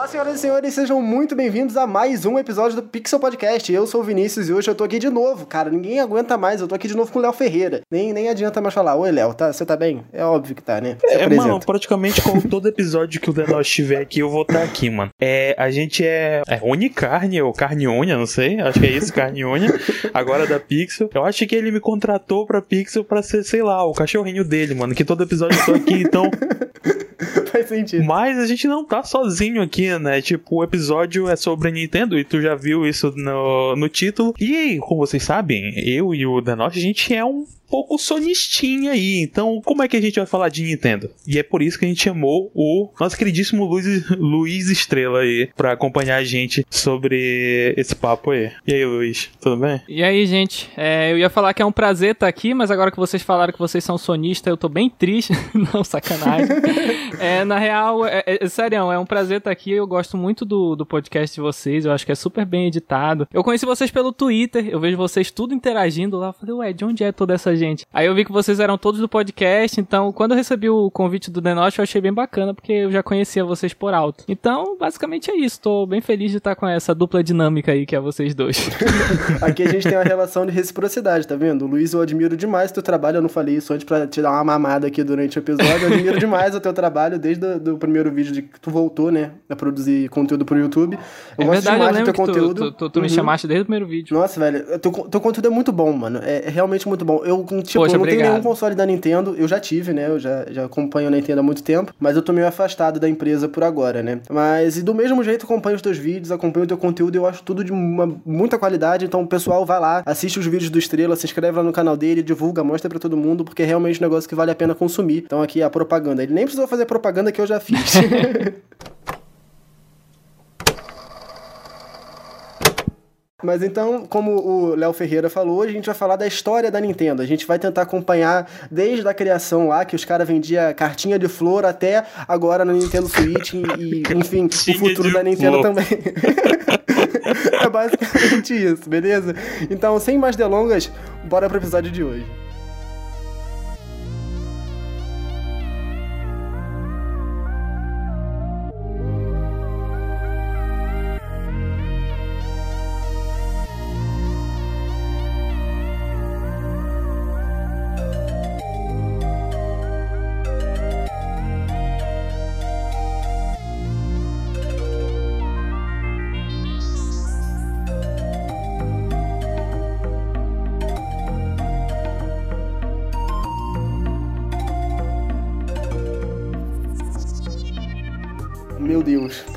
Olá, senhoras e senhores, sejam muito bem-vindos a mais um episódio do Pixel Podcast. Eu sou o Vinícius e hoje eu tô aqui de novo, cara. Ninguém aguenta mais, eu tô aqui de novo com o Léo Ferreira. Nem, nem adianta mais falar. Oi, Léo, tá, você tá bem? É óbvio que tá, né? É, apresenta. mano, praticamente como todo episódio que o Denós estiver aqui, eu vou estar tá aqui, mano. É, a gente é, é Unicarne, ou Carne Unha, não sei, acho que é isso, Carne Unha, agora da Pixel. Eu acho que ele me contratou pra Pixel pra ser, sei lá, o cachorrinho dele, mano, que todo episódio eu tô aqui, então... Faz sentido. Mas a gente não tá sozinho aqui, né? Tipo, o episódio é sobre a Nintendo e tu já viu isso no, no título. E como vocês sabem, eu e o Danoff, a gente é um pouco sonistinha aí. Então, como é que a gente vai falar de Nintendo? E é por isso que a gente chamou o nosso queridíssimo Luiz, Luiz Estrela aí pra acompanhar a gente sobre esse papo aí. E aí, Luiz, tudo bem? E aí, gente? É, eu ia falar que é um prazer estar aqui, mas agora que vocês falaram que vocês são sonistas, eu tô bem triste. Não, sacanagem. é, na real, é, é, sério, é um prazer estar aqui. Eu gosto muito do, do podcast de vocês. Eu acho que é super bem editado. Eu conheci vocês pelo Twitter, eu vejo vocês tudo interagindo lá. Eu falei, ué, de onde é toda essa gente. Aí eu vi que vocês eram todos do podcast, então quando eu recebi o convite do Denote, eu achei bem bacana, porque eu já conhecia vocês por alto. Então, basicamente é isso. Tô bem feliz de estar com essa dupla dinâmica aí, que é vocês dois. Aqui a gente tem uma relação de reciprocidade, tá vendo? O Luiz, eu admiro demais o teu trabalho. Eu não falei isso antes pra te dar uma mamada aqui durante o episódio. Eu admiro demais o teu trabalho desde o primeiro vídeo de que tu voltou, né? A produzir conteúdo pro YouTube. Eu é gosto verdade, demais eu do teu conteúdo. Tu, tu, tu uhum. me chamaste desde o primeiro vídeo. Nossa, velho. Teu, teu conteúdo é muito bom, mano. É, é realmente muito bom. Eu, tipo, Poxa, eu não obrigado. tenho nenhum console da Nintendo. Eu já tive, né? Eu já, já acompanho a Nintendo há muito tempo. Mas eu tô meio afastado da empresa por agora, né? Mas e do mesmo jeito acompanho os teus vídeos, acompanho o teu conteúdo. Eu acho tudo de uma, muita qualidade. Então, pessoal vai lá, assiste os vídeos do Estrela, se inscreve lá no canal dele, divulga, mostra para todo mundo, porque é realmente um negócio que vale a pena consumir. Então, aqui a propaganda. Ele nem precisou fazer propaganda que eu já fiz. Mas então, como o Léo Ferreira falou, a gente vai falar da história da Nintendo. A gente vai tentar acompanhar desde a criação lá, que os caras vendiam cartinha de flor, até agora no Nintendo Switch e, enfim, o futuro da Nintendo também. é basicamente isso, beleza? Então, sem mais delongas, bora pro episódio de hoje.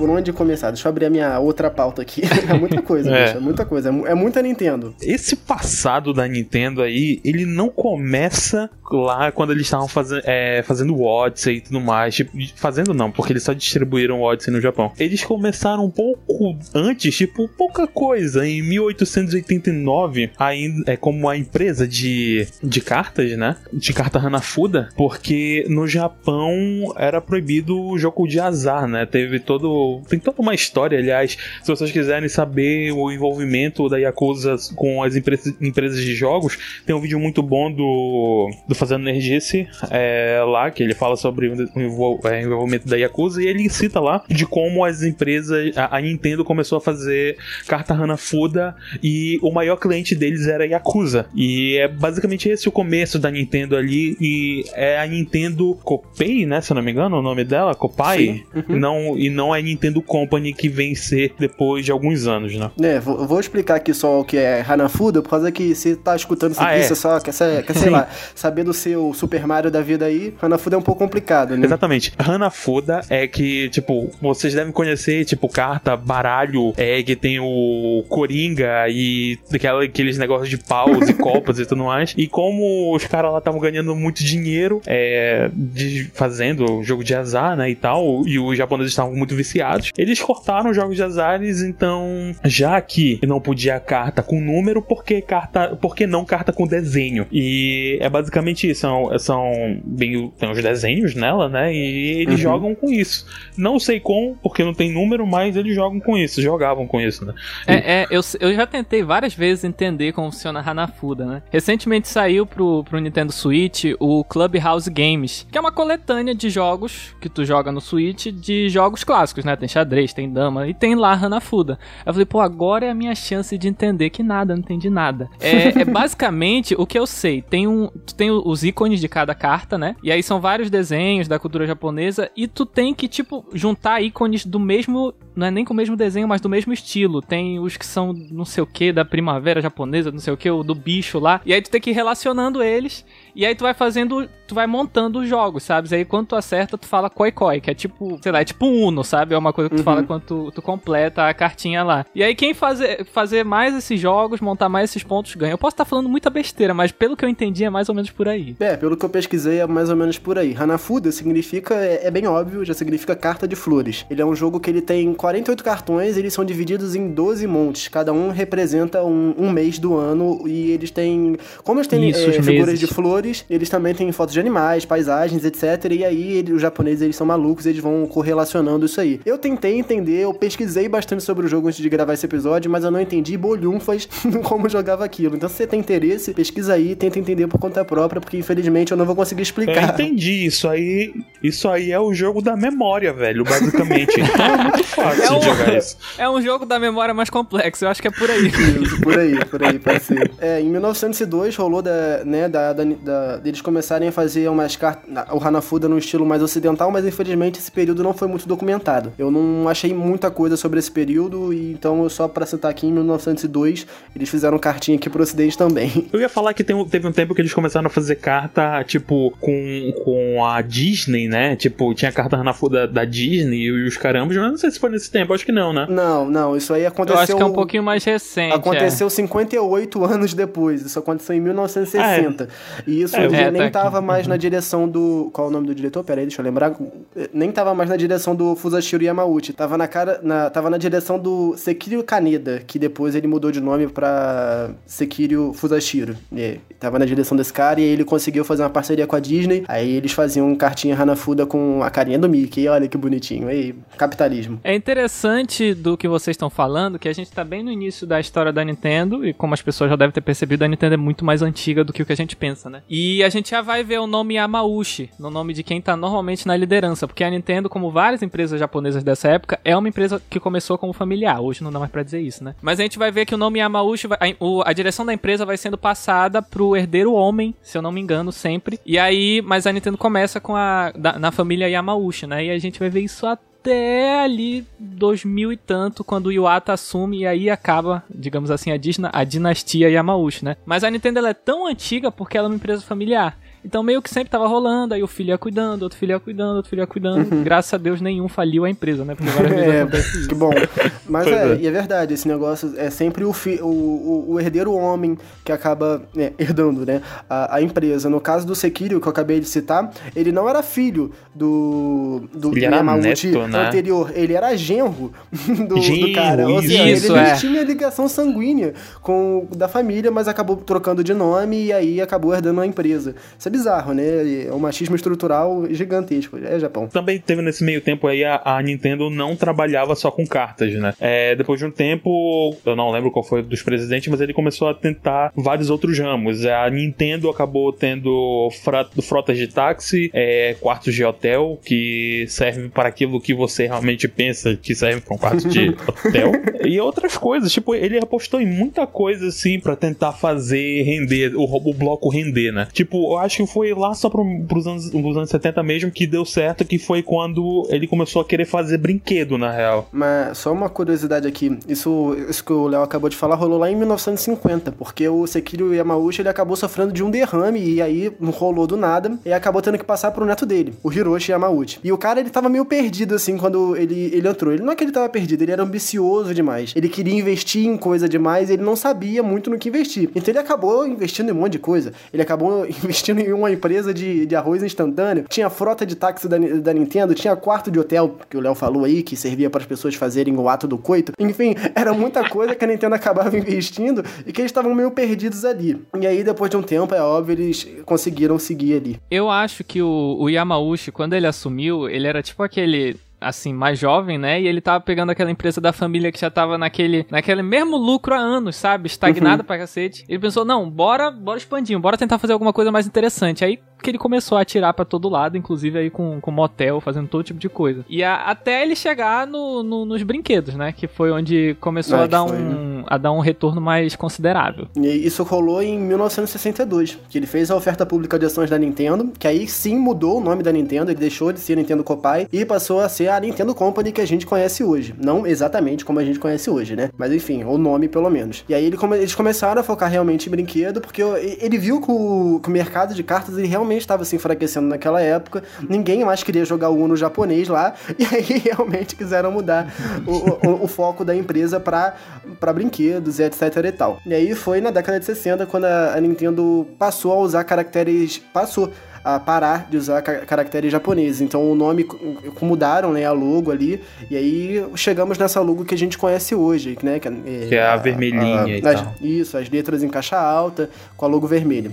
telefono onde começar? Deixa eu abrir a minha outra pauta aqui. É muita coisa, é. Bicho, é muita coisa. É, é muita Nintendo. Esse passado da Nintendo aí, ele não começa lá quando eles estavam faz, é, fazendo o Odyssey e tudo mais. Tipo, fazendo não, porque eles só distribuíram o Odyssey no Japão. Eles começaram um pouco antes, tipo, pouca coisa. Em 1889, ainda é como a empresa de, de cartas, né? De carta Hanafuda, porque no Japão era proibido o jogo de azar, né? Teve todo. Tem toda uma história, aliás. Se vocês quiserem saber o envolvimento da Yakuza com as empresas, empresas de jogos, tem um vídeo muito bom do, do Fazendo Nerdice é, lá, que ele fala sobre o é, envolvimento da Yakuza e ele cita lá de como as empresas. A, a Nintendo começou a fazer carta Hanafuda e o maior cliente deles era a Yakuza. E é basicamente esse o começo da Nintendo ali. E é a Nintendo Copay, né? Se eu não me engano, o nome dela, Copai. Uhum. Não e não é Nintendo Company que vem ser depois de alguns anos, né? É, vou, vou explicar aqui só o que é Hanafuda, por causa que você tá escutando isso ah, aqui, é. você só quer, quer sei lá, saber do seu Super Mario da vida aí, Hanafuda é um pouco complicado, né? Exatamente. Hanafuda é que, tipo, vocês devem conhecer, tipo, carta, baralho, é que tem o Coringa e aquela, aqueles negócios de paus e copas e tudo mais. E como os caras lá estavam ganhando muito dinheiro é, de, fazendo jogo de azar, né, e tal, e os japoneses estavam muito viciados. Eles cortaram os jogos de azares, então, já que não podia carta com número, por que carta, por que não carta com desenho? E é basicamente isso. São, são bem, tem os desenhos nela, né? E eles uhum. jogam com isso. Não sei como, porque não tem número, mas eles jogam com isso, jogavam com isso, né? É, é eu, eu já tentei várias vezes entender como funciona a Hanafuda, né? Recentemente saiu pro, pro Nintendo Switch o Clubhouse Games, que é uma coletânea de jogos que tu joga no Switch de jogos clássicos, né? Tem xadrez, tem dama e tem lá Hanafuda. Eu falei, pô, agora é a minha chance de entender que nada, não entendi nada. É, é basicamente o que eu sei. Tem um, tu tem os ícones de cada carta, né? E aí são vários desenhos da cultura japonesa e tu tem que, tipo, juntar ícones do mesmo não é nem com o mesmo desenho, mas do mesmo estilo. Tem os que são não sei o que da primavera japonesa, não sei o que, o do bicho lá. E aí tu tem que ir relacionando eles e aí tu vai fazendo, tu vai montando os jogos, sabe? E aí quando tu acerta, tu fala koi koi, que é tipo, sei lá, é tipo Uno, sabe? É uma coisa que tu uhum. fala quando tu, tu, completa a cartinha lá. E aí quem fazer, fazer mais esses jogos, montar mais esses pontos, ganha. Eu posso estar tá falando muita besteira, mas pelo que eu entendi é mais ou menos por aí. É, pelo que eu pesquisei é mais ou menos por aí. Hanafuda significa, é, é bem óbvio, já significa carta de flores. Ele é um jogo que ele tem 48 cartões, eles são divididos em 12 montes. Cada um representa um, um mês do ano e eles têm... Como eles têm Isso, é, figuras de flores, flores, eles também têm fotos de animais, paisagens, etc. E aí ele, os japoneses eles são malucos, eles vão correlacionando isso aí. Eu tentei entender, eu pesquisei bastante sobre o jogo antes de gravar esse episódio, mas eu não entendi bolhunfas como jogava aquilo. Então se você tem interesse, pesquisa aí, tenta entender por conta própria, porque infelizmente eu não vou conseguir explicar. Eu entendi, isso aí, isso aí é o jogo da memória, velho, basicamente. então é muito fácil é um, jogar isso. É um jogo da memória mais complexo, eu acho que é por aí. Isso, por aí, por aí, pode ser. É, em 1902 rolou da, né, da, da, da da, deles começarem a fazer umas cartas, o Hanafuda no estilo mais ocidental, mas infelizmente esse período não foi muito documentado. Eu não achei muita coisa sobre esse período, e então só para citar aqui, em 1902, eles fizeram cartinha aqui pro ocidente também. Eu ia falar que tem, teve um tempo que eles começaram a fazer carta, tipo, com, com a Disney, né? Tipo, tinha carta Hanafuda da Disney e os carambas, mas não sei se foi nesse tempo, acho que não, né? Não, não, isso aí aconteceu... Eu acho que é um pouquinho mais recente. Aconteceu é. 58 anos depois, isso aconteceu em 1960. Ah, é. E isso é, é, nem tá tava aqui. mais uhum. na direção do. Qual é o nome do diretor? Pera aí, deixa eu lembrar. Nem tava mais na direção do Fusashiro Yamauchi. Tava na cara. Na, tava na direção do Sekiro Kaneda, que depois ele mudou de nome pra Sekiro Fusashiro. É, tava na direção desse cara e aí ele conseguiu fazer uma parceria com a Disney. Aí eles faziam cartinha Hanafuda com a carinha do Mickey. Olha que bonitinho. Aí, capitalismo. É interessante do que vocês estão falando, que a gente tá bem no início da história da Nintendo, e como as pessoas já devem ter percebido, a Nintendo é muito mais antiga do que o que a gente pensa, né? E a gente já vai ver o nome Yamauchi, no nome de quem tá normalmente na liderança, porque a Nintendo, como várias empresas japonesas dessa época, é uma empresa que começou como familiar. Hoje não dá mais pra dizer isso, né? Mas a gente vai ver que o nome Yamauchi, vai, a, a, direção da empresa vai sendo passada pro herdeiro homem, se eu não me engano, sempre. E aí, mas a Nintendo começa com a da, na família Yamauchi, né? E a gente vai ver isso até até ali 2000 e tanto, quando o Iwata assume e aí acaba, digamos assim, a, a dinastia Yamauchi, né? Mas a Nintendo é tão antiga porque ela é uma empresa familiar. Então meio que sempre tava rolando, aí o filho ia cuidando, outro filho ia cuidando, outro filho ia cuidando. Uhum. Graças a Deus nenhum faliu a empresa, né? Porque várias vezes é, acontece isso. Que bom. Mas é, é, e é verdade, esse negócio é sempre o, fi, o, o, o herdeiro homem que acaba é, herdando, né? A, a, empresa. No caso do Sekiro, que eu acabei de citar, ele não era filho do, do, ele do Yamauchi neto, né? anterior, ele era genro do, genro, do cara. Ou seja, isso, ele é. tinha ligação sanguínea com da família, mas acabou trocando de nome e aí acabou herdando a empresa. Isso é bizarro, né? É um machismo estrutural gigantesco. É Japão. Também teve nesse meio tempo aí a, a Nintendo não trabalhava só com cartas, né? É, depois de um tempo, eu não lembro qual foi dos presidentes, mas ele começou a tentar vários outros ramos. A Nintendo acabou tendo frotas de táxi, é, quartos de hotel, que servem para aquilo que você realmente pensa que serve para um quarto de hotel. E outras coisas. Tipo, ele apostou em muita coisa assim para tentar fazer render, o, o bloco render, né? Tipo, eu acho que foi lá só pro, pros anos, pros anos 70 mesmo que deu certo, que foi quando ele começou a querer fazer brinquedo, na real. Mas só uma curiosidade aqui, isso, isso que o Léo acabou de falar rolou lá em 1950, porque o Sekiro Yamauchi ele acabou sofrendo de um derrame e aí não rolou do nada e acabou tendo que passar pro neto dele, o Hiroshi Yamauchi. E o cara ele tava meio perdido assim quando ele, ele entrou. Ele não é que ele tava perdido, ele era ambicioso demais. Ele queria investir em coisa demais, ele não sabia muito no que investir. Então ele acabou investindo em um monte de coisa. Ele acabou investindo em uma empresa de, de arroz instantâneo, tinha frota de táxi da, da Nintendo, tinha quarto de hotel, que o Léo falou aí, que servia para as pessoas fazerem o ato do coito. Enfim, era muita coisa que a Nintendo acabava investindo e que eles estavam meio perdidos ali. E aí, depois de um tempo, é óbvio, eles conseguiram seguir ali. Eu acho que o, o Yamauchi, quando ele assumiu, ele era tipo aquele assim, mais jovem, né? E ele tava pegando aquela empresa da família que já tava naquele, naquele mesmo lucro há anos, sabe? Estagnada uhum. pra cacete. Ele pensou, não, bora, bora expandir, bora tentar fazer alguma coisa mais interessante. Aí que ele começou a atirar para todo lado, inclusive aí com, com motel, fazendo todo tipo de coisa. E a, até ele chegar no, no, nos brinquedos, né? Que foi onde começou é, a, dar foi, um, né? a dar um retorno mais considerável. E isso rolou em 1962, que ele fez a oferta pública de ações da Nintendo, que aí sim mudou o nome da Nintendo, ele deixou de ser Nintendo Copai e passou a ser a Nintendo Company que a gente conhece hoje. Não exatamente como a gente conhece hoje, né? Mas enfim, o nome pelo menos. E aí ele, eles começaram a focar realmente em brinquedo, porque ele viu que o, que o mercado de cartas ele realmente estava se enfraquecendo naquela época. Ninguém mais queria jogar o Uno japonês lá. E aí realmente quiseram mudar o, o, o foco da empresa para brinquedos e etc e tal. E aí foi na década de 60 quando a, a Nintendo passou a usar caracteres. Passou a parar de usar caracteres japoneses. Então o nome mudaram, né, a logo ali, e aí chegamos nessa logo que a gente conhece hoje, né, que é, que é a, a vermelhinha a, a, e as, tal. Isso, as letras em caixa alta com a logo vermelha.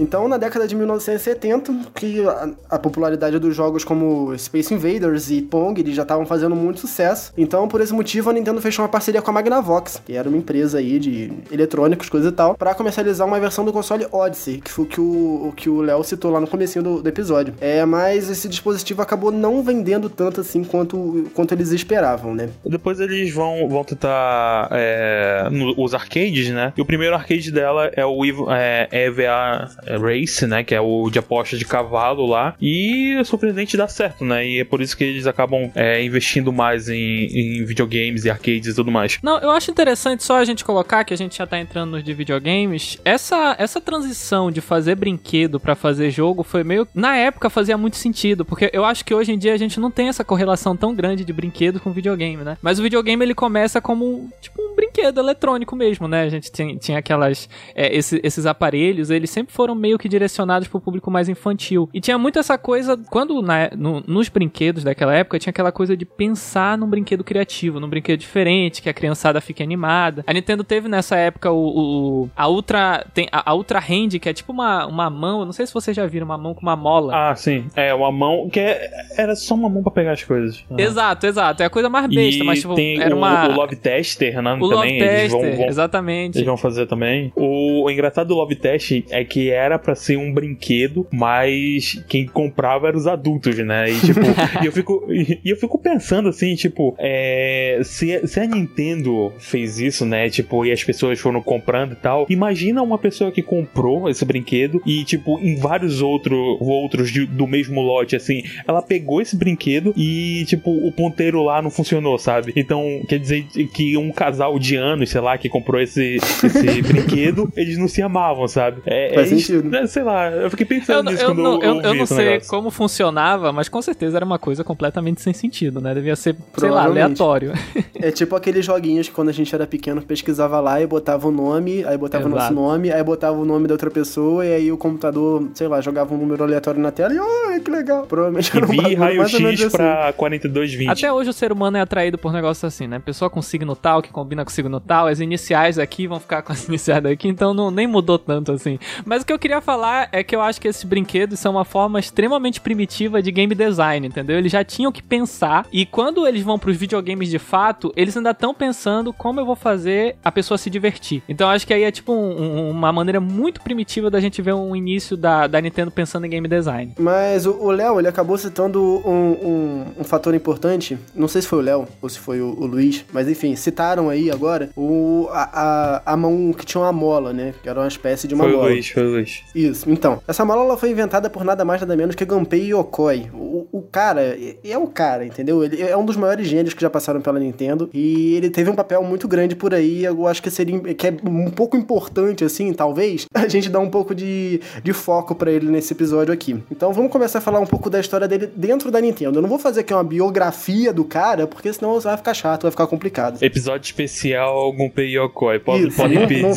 Então, na década de 1970, que a, a popularidade dos jogos como Space Invaders e Pong eles já estavam fazendo muito sucesso. Então, por esse motivo, a Nintendo fechou uma parceria com a Magnavox, que era uma empresa aí de eletrônicos, coisa e tal, para comercializar uma versão do console Odyssey, que foi que o, que o Léo citou lá no comecinho do, do, episódio. É, mas esse dispositivo acabou não vendendo tanto assim quanto, quanto eles esperavam, né? Depois eles vão, vão tentar é, os arcades, né? E o primeiro arcade dela é o é, EVA Race, né? Que é o de aposta de cavalo lá. E surpreendente dá certo, né? E é por isso que eles acabam é, investindo mais em, em, videogames e arcades e tudo mais. Não, eu acho interessante só a gente colocar, que a gente já tá entrando nos de videogames, essa, essa transição de fazer brinquedo para fazer jogo foi meio. Na época fazia muito sentido, porque eu acho que hoje em dia a gente não tem essa correlação tão grande de brinquedo com videogame, né? Mas o videogame ele começa como tipo um brinquedo eletrônico mesmo, né? A gente tinha, tinha aquelas. É, esse, esses aparelhos, eles sempre foram meio que direcionados pro público mais infantil. E tinha muito essa coisa, quando na, no, nos brinquedos daquela época, tinha aquela coisa de pensar num brinquedo criativo, num brinquedo diferente, que a criançada fique animada. A Nintendo teve nessa época o, o a Ultra, tem a, a, Ultra Hand, que é tipo uma, uma mão, não sei se vocês já viram, uma mão com uma mola. Ah, sim. É, uma mão que é, era só uma mão para pegar as coisas. Uhum. Exato, exato. É a coisa mais besta, e mas tipo, tem era o, uma... o Love Tester, né? O também. Love Tester, vão, vão, exatamente. Eles vão fazer também. O, o engraçado do Love Test é que era para ser um brinquedo, mas quem comprava eram os adultos, né? E tipo, e eu fico e eu fico pensando assim, tipo, é, se, se a Nintendo fez isso, né? Tipo, e as pessoas foram comprando e tal, imagina uma pessoa que comprou esse brinquedo e tipo em vários outro, outros de, do mesmo lote assim, ela pegou esse brinquedo e tipo o ponteiro lá não funcionou, sabe? Então, quer dizer que um casal de anos, sei lá, que comprou esse, esse brinquedo, eles não se amavam, sabe? É, é, sentido. É, sei lá, eu fiquei pensando eu, nisso eu, quando eu, eu, eu, não sei negócio. como funcionava, mas com certeza era uma coisa completamente sem sentido, né? Devia ser, sei lá, aleatório. É tipo aqueles joguinhos que quando a gente era pequeno pesquisava lá e botava o nome, aí botava Exato. o nosso nome, aí botava o nome da outra pessoa e aí o computador, sei lá, jogava um número aleatório na tela e, ai, que legal. Provavelmente era um vi raio-x pra assim. 4220. Até hoje o ser humano é atraído por negócios assim, né? Pessoa com signo tal, que combina com signo tal, as iniciais aqui vão ficar com as iniciais daqui, então não, nem mudou tanto assim. Mas o que eu queria falar é que eu acho que esses brinquedos são uma forma extremamente primitiva de game design, entendeu? Eles já tinham que pensar e quando eles vão para os videogames de fato, eles ainda estão pensando como eu vou fazer a pessoa se divertir. Então eu acho que aí é tipo um, uma maneira muito primitiva da gente ver um início da, da Nintendo pensando em game design. Mas o Léo, ele acabou citando um, um, um, fator importante, não sei se foi o Léo ou se foi o, o, Luiz, mas enfim, citaram aí agora o, a, a, a, mão que tinha uma mola, né? Que era uma espécie de uma foi mola. Foi o Luiz, foi o Luiz. Isso, então. Essa mola ela foi inventada por nada mais nada menos que Gunpei Yokoi. O, o cara é o cara, entendeu? Ele é um dos maiores gênios que já passaram pela Nintendo e ele teve um papel muito grande por aí. Eu acho que seria que é um pouco importante, assim, talvez, a gente dar um pouco de, de foco para ele nesse episódio aqui. Então vamos começar a falar um pouco da história dele dentro da Nintendo. Eu não vou fazer aqui uma biografia do cara, porque senão vai ficar chato, vai ficar complicado. Episódio especial Gunpei Yokoi. Pode, pode pedir. Não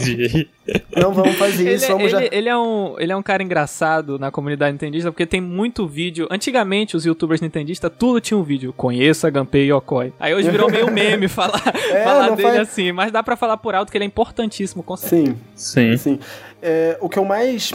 vamos fazer isso, ele, vamos ele, já... ele, é um, ele é um cara engraçado na comunidade nintendista, porque tem muito vídeo. Antigamente, os youtubers nintendistas, tudo tinha um vídeo. Conheça Gunpei Yokoi. Aí hoje virou meio meme falar, é, falar dele faz... assim, mas dá pra falar por alto que ele é importantíssimo, com certeza. Sim. Sim. Sim. É, o que eu mais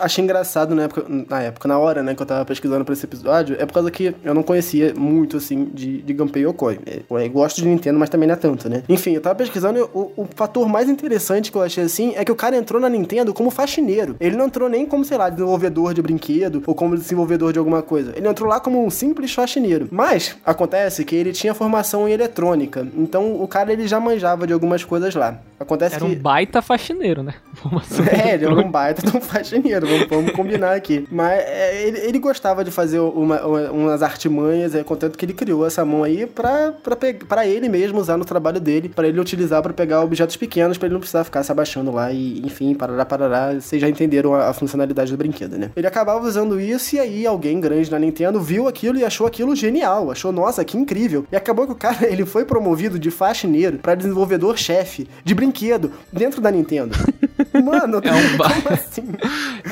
achei engraçado na época, na época, na hora, né, que eu tava pesquisando pra esse episódio, é por causa que eu não conhecia muito, assim, de, de Gunpei Yokoi. Eu gosto de Nintendo, mas também não é tanto, né? Enfim, eu tava pesquisando e o, o fator mais interessante que eu achei, assim, é que o cara entrou na Nintendo como faxineiro. Ele não entrou nem como, sei lá, desenvolvedor de brinquedo ou como desenvolvedor de alguma coisa. Ele entrou lá como um simples faxineiro. Mas, acontece que ele tinha formação em eletrônica. Então, o cara, ele já manjava de algumas coisas lá. Acontece era que... um baita faxineiro, né? é, ele era um baita de um faxineiro, vamos, vamos combinar aqui. Mas é, ele, ele, gostava de fazer uma, uma, umas artimanhas, é, contanto que ele criou essa mão aí pra, pra, pra ele mesmo usar no trabalho dele, para ele utilizar para pegar objetos pequenos, para ele não precisar ficar se abaixando lá e, enfim, parará, parará. Vocês já entenderam a, a funcionalidade do brinquedo, né? Ele acabava usando isso e aí alguém grande na Nintendo viu aquilo e achou aquilo genial, achou, nossa, que incrível. E acabou que o cara, ele foi promovido de faxineiro para desenvolvedor-chefe de brinquedo dentro da Nintendo. Mano, é um ba... assim?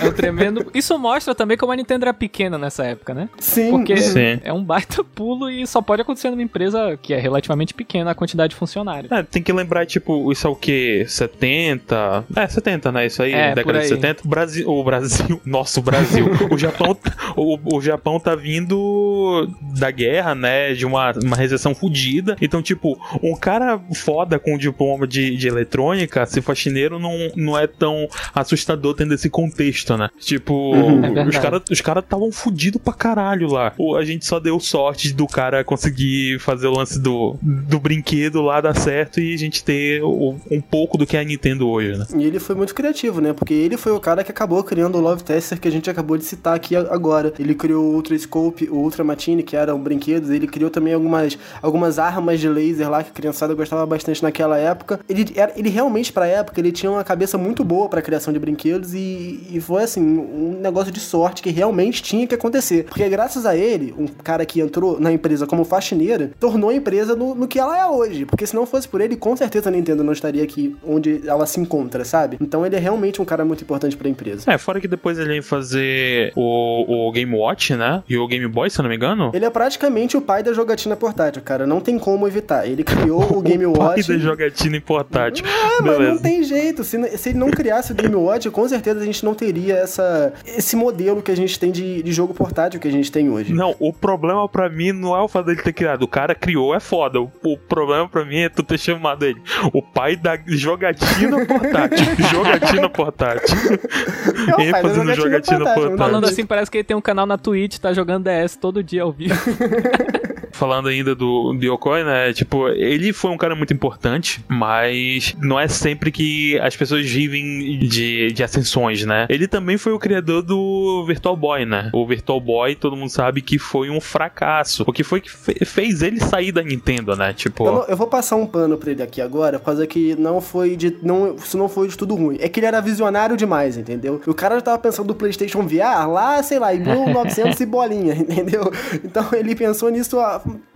É um tremendo. Isso mostra também como a Nintendo era pequena nessa época, né? Sim. Porque Sim. é um baita pulo e só pode acontecer numa empresa que é relativamente pequena a quantidade de funcionários. É, tem que lembrar, tipo, isso é o que? 70? É, 70, né? Isso aí, é, década de 70. O Brasil, o Brasil, nosso Brasil. o Japão, o, o Japão tá vindo da guerra, né? De uma, uma recessão fodida. Então, tipo, um cara foda com diploma de, de eletrônica, se faxineiro, não, não é tão assustador tendo esse contexto, né? Tipo, uhum. é os caras os cara estavam fudidos pra caralho lá. A gente só deu sorte do cara conseguir fazer o lance do, do brinquedo lá dar certo e a gente ter um pouco do que é a Nintendo hoje, né? E ele foi muito criativo, né? Porque ele foi o cara que acabou criando o Love Tester que a gente acabou de citar aqui agora. Ele criou o Ultra Scope, o Ultra Matine, que eram brinquedos. Ele criou também algumas, algumas armas de laser lá que a criançada gostava bastante naquela época. Ele, ele realmente, pra época, ele tinha uma cabeça muito boa pra criação de brinquedos e, e foi assim, um negócio de sorte que realmente tinha que acontecer. Porque graças a ele, um cara que entrou na empresa como faxineira, tornou a empresa no, no que ela é hoje. Porque se não fosse por ele, com certeza a Nintendo não estaria aqui onde ela se encontra, sabe? Então ele é realmente um cara muito importante pra empresa. É, fora que depois ele ia fazer o, o Game Watch, né? E o Game Boy, se eu não me engano. Ele é praticamente o pai da jogatina portátil, cara. Não tem como evitar. Ele criou o Game o Watch. Pai da jogatina portátil. Ah, mas não tem jeito. Se, se ele não criasse o Game Watch, com certeza a gente não teria essa, esse modelo que a gente tem de, de jogo portátil que a gente tem hoje. Não, o problema para mim não é o fato dele ter criado. O cara criou, é foda. O, o problema para mim é tu ter chamado ele o pai da jogatina portátil. jogatina portátil. É ele fazendo jogatina portátil. portátil. Falando assim, parece que ele tem um canal na Twitch, tá jogando DS todo dia ao vivo. Falando ainda do, do Yokoi, né? Tipo, ele foi um cara muito importante, mas não é sempre que as pessoas vivem de, de ascensões, né? Ele também foi o criador do Virtual Boy, né? O Virtual Boy, todo mundo sabe que foi um fracasso. O que foi que fe fez ele sair da Nintendo, né? Tipo. Eu, eu, vou passar um pano pra ele aqui agora, por causa que não foi de. Não, isso não foi de tudo ruim. É que ele era visionário demais, entendeu? O cara já tava pensando do PlayStation VR lá, sei lá, em 1900 e bolinha, entendeu? Então ele pensou nisso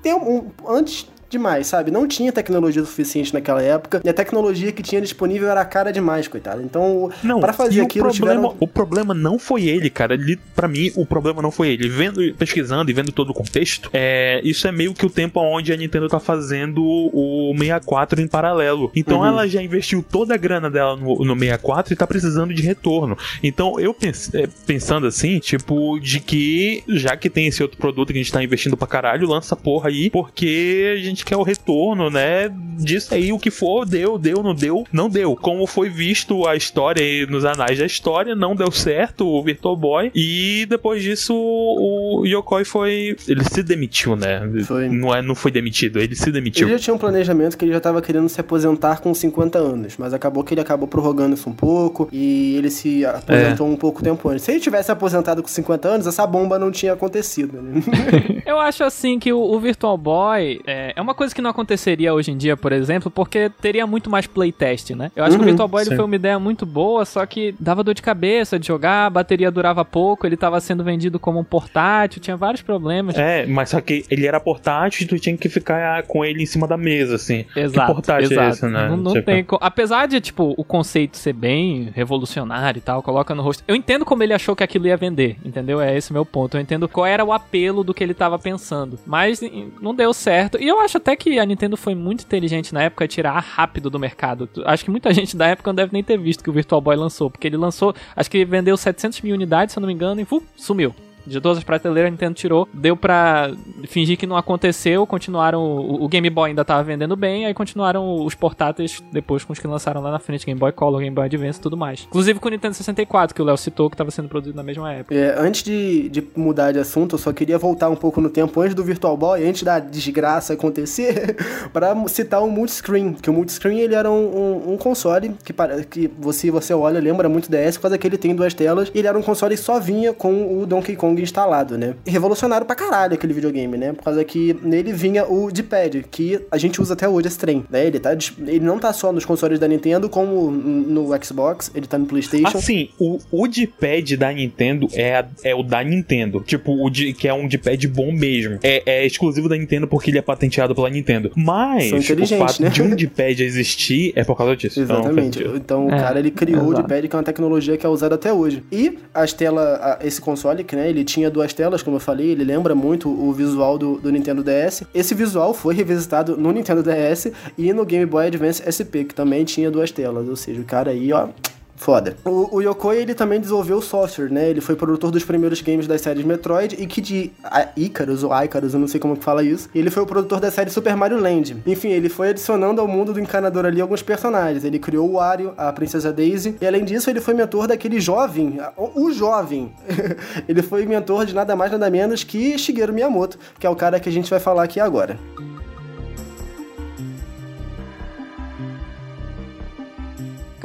tem um, antes demais, sabe? Não tinha tecnologia suficiente naquela época e a tecnologia que tinha disponível era cara demais, coitado. Então, não, para fazer aquilo, o problema, tiveram... o problema não foi ele, cara. Ele, para mim, o problema não foi ele. Vendo, pesquisando e vendo todo o contexto, é, isso é meio que o tempo onde a Nintendo tá fazendo o 64 em paralelo. Então, uhum. ela já investiu toda a grana dela no, no 64 e tá precisando de retorno. Então, eu é, pensando assim, tipo, de que já que tem esse outro produto que a gente tá investindo pra caralho, lança porra aí, porque a gente quer o retorno, né? Disso aí, o que for, deu, deu, não deu, não deu. Como foi visto a história aí nos anais da história, não deu certo o Virtual Boy. E depois disso, o Yokoi foi. Ele se demitiu, né? Foi. Não, é, não foi demitido, ele se demitiu. Ele já tinha um planejamento que ele já tava querendo se aposentar com 50 anos, mas acabou que ele acabou prorrogando isso um pouco e ele se aposentou é. um pouco tempo antes. Se ele tivesse aposentado com 50 anos, essa bomba não tinha acontecido. Né? Eu acho assim que o, o Virtual Boy é, é uma uma coisa que não aconteceria hoje em dia, por exemplo, porque teria muito mais playtest, né? Eu acho uhum, que o uhum. Virtual Boy foi uma ideia muito boa, só que dava dor de cabeça de jogar, a bateria durava pouco, ele estava sendo vendido como um portátil, tinha vários problemas. É, mas só que ele era portátil e tu tinha que ficar com ele em cima da mesa, assim. Exato. Que portátil é exato. é esse, né? Não, não tipo... tem. Apesar de, tipo, o conceito ser bem revolucionário e tal, coloca no rosto. Eu entendo como ele achou que aquilo ia vender, entendeu? É esse meu ponto. Eu entendo qual era o apelo do que ele estava pensando. Mas não deu certo. E eu acho até que a Nintendo foi muito inteligente na época tirar rápido do mercado. Acho que muita gente da época não deve nem ter visto que o Virtual Boy lançou, porque ele lançou, acho que vendeu 700 mil unidades, se eu não me engano, e fu, sumiu de todas as prateleiras a Nintendo tirou. Deu pra fingir que não aconteceu, continuaram. O, o Game Boy ainda tava vendendo bem, aí continuaram os portáteis depois com os que lançaram lá na frente: Game Boy Color, Game Boy Advance e tudo mais. Inclusive com o Nintendo 64, que o Léo citou, que tava sendo produzido na mesma época. É, antes de, de mudar de assunto, eu só queria voltar um pouco no tempo antes do Virtual Boy, antes da desgraça acontecer, para citar o Multiscreen. Que o Multiscreen ele era um, um, um console que, que você, você olha, lembra muito DS, por causa que ele tem duas telas. Ele era um console que só vinha com o Donkey Kong instalado, né? Revolucionário pra caralho aquele videogame, né? Por causa que nele vinha o D-pad, que a gente usa até hoje esse trem, né? Ele, tá, ele não tá só nos consoles da Nintendo, como no Xbox, ele tá no PlayStation. Assim, o, o D-pad da Nintendo é, é o da Nintendo. Tipo, o de, que é um D-pad bom mesmo. É, é, exclusivo da Nintendo porque ele é patenteado pela Nintendo. Mas o fato né? de um D-pad existir é por causa disso. Exatamente. Então, então é, o cara ele criou exato. o D-pad, que é uma tecnologia que é usada até hoje. E as telas, esse console, que né, ele tinha duas telas, como eu falei, ele lembra muito o visual do, do Nintendo DS. Esse visual foi revisitado no Nintendo DS e no Game Boy Advance SP, que também tinha duas telas. Ou seja, o cara aí, ó, Foda. O, o Yokoi, ele também desenvolveu o software, né? Ele foi produtor dos primeiros games das séries Metroid e que de Icarus ou Icarus, eu não sei como que fala isso. Ele foi o produtor da série Super Mario Land. Enfim, ele foi adicionando ao mundo do encanador ali alguns personagens. Ele criou o Wario, a Princesa Daisy, e além disso, ele foi mentor daquele jovem, o, jovem. ele foi mentor de nada mais nada menos que Shigeru Miyamoto, que é o cara que a gente vai falar aqui agora.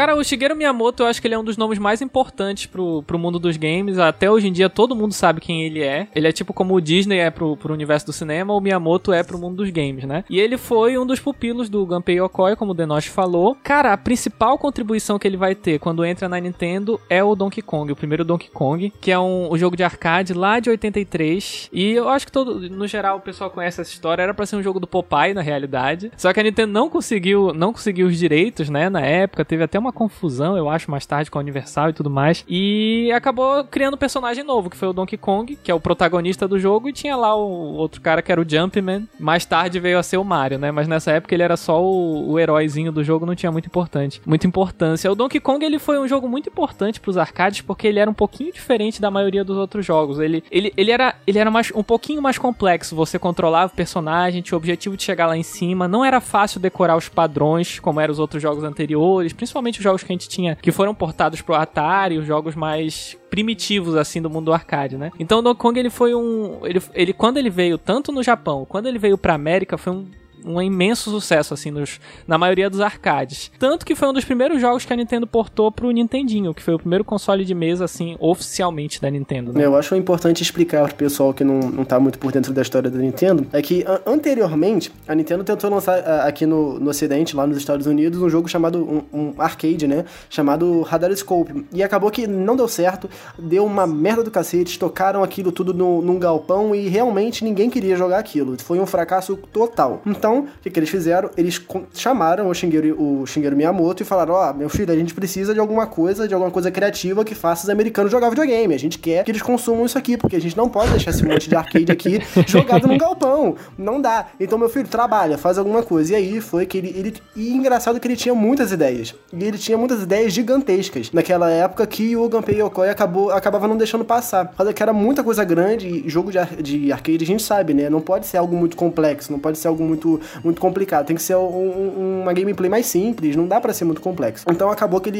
Cara, o Shigeru Miyamoto, eu acho que ele é um dos nomes mais importantes pro, pro mundo dos games. Até hoje em dia, todo mundo sabe quem ele é. Ele é tipo como o Disney é pro, pro universo do cinema, o Miyamoto é pro mundo dos games, né? E ele foi um dos pupilos do Gunpei Yokoi, como o Denosh falou. Cara, a principal contribuição que ele vai ter quando entra na Nintendo é o Donkey Kong, o primeiro Donkey Kong, que é um, um jogo de arcade lá de 83. E eu acho que todo, no geral, o pessoal conhece essa história. Era para ser um jogo do Popeye, na realidade. Só que a Nintendo não conseguiu, não conseguiu os direitos, né? Na época, teve até uma uma confusão, eu acho, mais tarde com o Universal e tudo mais. E acabou criando um personagem novo, que foi o Donkey Kong, que é o protagonista do jogo, e tinha lá o outro cara que era o Jumpman. Mais tarde veio a ser o Mario, né? Mas nessa época ele era só o, o heróizinho do jogo, não tinha muito importante, muita importância. O Donkey Kong ele foi um jogo muito importante para os arcades porque ele era um pouquinho diferente da maioria dos outros jogos. Ele, ele, ele era, ele era mais, um pouquinho mais complexo. Você controlava o personagem, tinha o objetivo de chegar lá em cima. Não era fácil decorar os padrões como eram os outros jogos anteriores, principalmente os jogos que a gente tinha, que foram portados pro Atari, os jogos mais primitivos assim do mundo arcade, né? Então o Donkey Kong ele foi um ele, ele quando ele veio tanto no Japão, quando ele veio para América foi um um imenso sucesso, assim, nos, na maioria dos arcades. Tanto que foi um dos primeiros jogos que a Nintendo portou pro Nintendinho, que foi o primeiro console de mesa, assim, oficialmente da Nintendo. Né? Eu acho importante explicar pro pessoal que não, não tá muito por dentro da história da Nintendo, é que anteriormente a Nintendo tentou lançar aqui no, no ocidente, lá nos Estados Unidos, um jogo chamado, um, um arcade, né, chamado Radar Scope. E acabou que não deu certo, deu uma merda do cacete, tocaram aquilo tudo no, num galpão e realmente ninguém queria jogar aquilo. Foi um fracasso total. Então, então, o que, que eles fizeram? Eles chamaram o Shigeru, o Shigeru Miyamoto e falaram: Ó, oh, meu filho, a gente precisa de alguma coisa, de alguma coisa criativa que faça os americanos jogar videogame. A gente quer que eles consumam isso aqui, porque a gente não pode deixar esse monte de arcade aqui jogado num galpão. Não dá. Então, meu filho, trabalha, faz alguma coisa. E aí foi que ele. ele e engraçado que ele tinha muitas ideias. E ele tinha muitas ideias gigantescas naquela época que o Gunpei Yokoi acabou, acabava não deixando passar. Por que era muita coisa grande e jogo de, de arcade a gente sabe, né? Não pode ser algo muito complexo, não pode ser algo muito muito complicado. Tem que ser um, uma gameplay mais simples, não dá para ser muito complexo. Então acabou que ele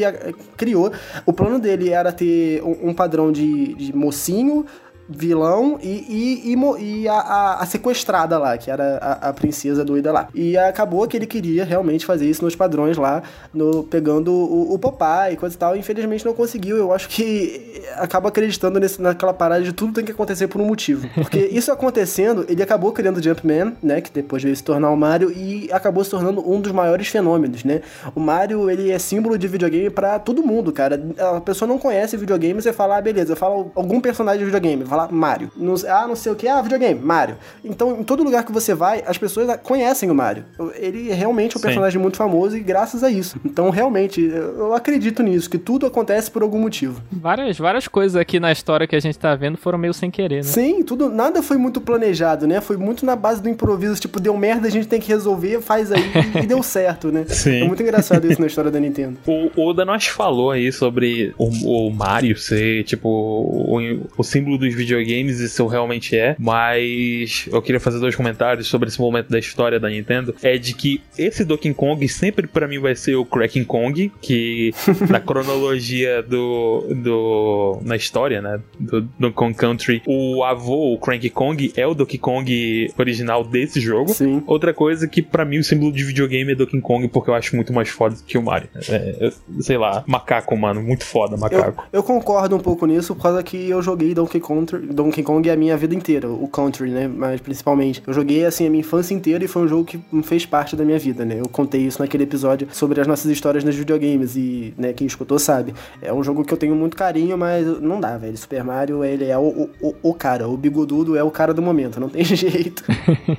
criou. O plano dele era ter um, um padrão de, de mocinho, vilão e, e, e, e a, a, a, sequestrada lá, que era a, a, princesa doida lá. E acabou que ele queria realmente fazer isso nos padrões lá, no, pegando o, o Popeye e coisa e tal. infelizmente não conseguiu. Eu acho que acaba acreditando nesse, naquela parada de tudo tem que acontecer por um motivo. Porque isso acontecendo, ele acabou criando o Jumpman, né? Que depois veio se tornar o Mario e acabou se tornando um dos maiores fenômenos, né? O Mario, ele é símbolo de videogame para todo mundo, cara. A pessoa não conhece videogame, você fala, ah, beleza, fala algum personagem de videogame, fala Mario. Ah, não sei o que, ah, videogame, Mario. Então, em todo lugar que você vai, as pessoas conhecem o Mario. Ele é realmente um Sim. personagem muito famoso e graças a isso. Então, realmente, eu acredito nisso, que tudo acontece por algum motivo. Várias, várias coisas aqui na história que a gente tá vendo foram meio sem querer, né? Sim, tudo, nada foi muito planejado, né? Foi muito na base do improviso, tipo, deu merda, a gente tem que resolver, faz aí e deu certo, né? Sim. É muito engraçado isso na história da Nintendo. O Oda nós falou aí sobre o, o Mario ser, tipo, o, o símbolo dos videogames, isso realmente é, mas eu queria fazer dois comentários sobre esse momento da história da Nintendo. É de que esse Donkey Kong sempre para mim vai ser o Cracking Kong, que na cronologia do, do. na história, né? Do Donkey Kong Country, o avô, o Cranky Kong, é o Donkey Kong original desse jogo. Sim. Outra coisa que para mim o símbolo de videogame é Donkey Kong, porque eu acho muito mais foda do que o Mario. É, sei lá, macaco, mano, muito foda, macaco. Eu, eu, concordo um pouco nisso, por causa que eu joguei Donkey Kong, Donkey Kong a minha vida inteira, o Country, né? Mas principalmente. Eu joguei assim a minha infância inteira e foi um jogo que fez parte da minha vida, né? Eu contei isso naquele episódio sobre as nossas histórias nos videogames e, né, quem escutou sabe. É um jogo que eu tenho muito carinho, mas não dá, velho. Super Mario, ele é o, o, o cara, o bigodudo é o cara do momento, não tem jeito.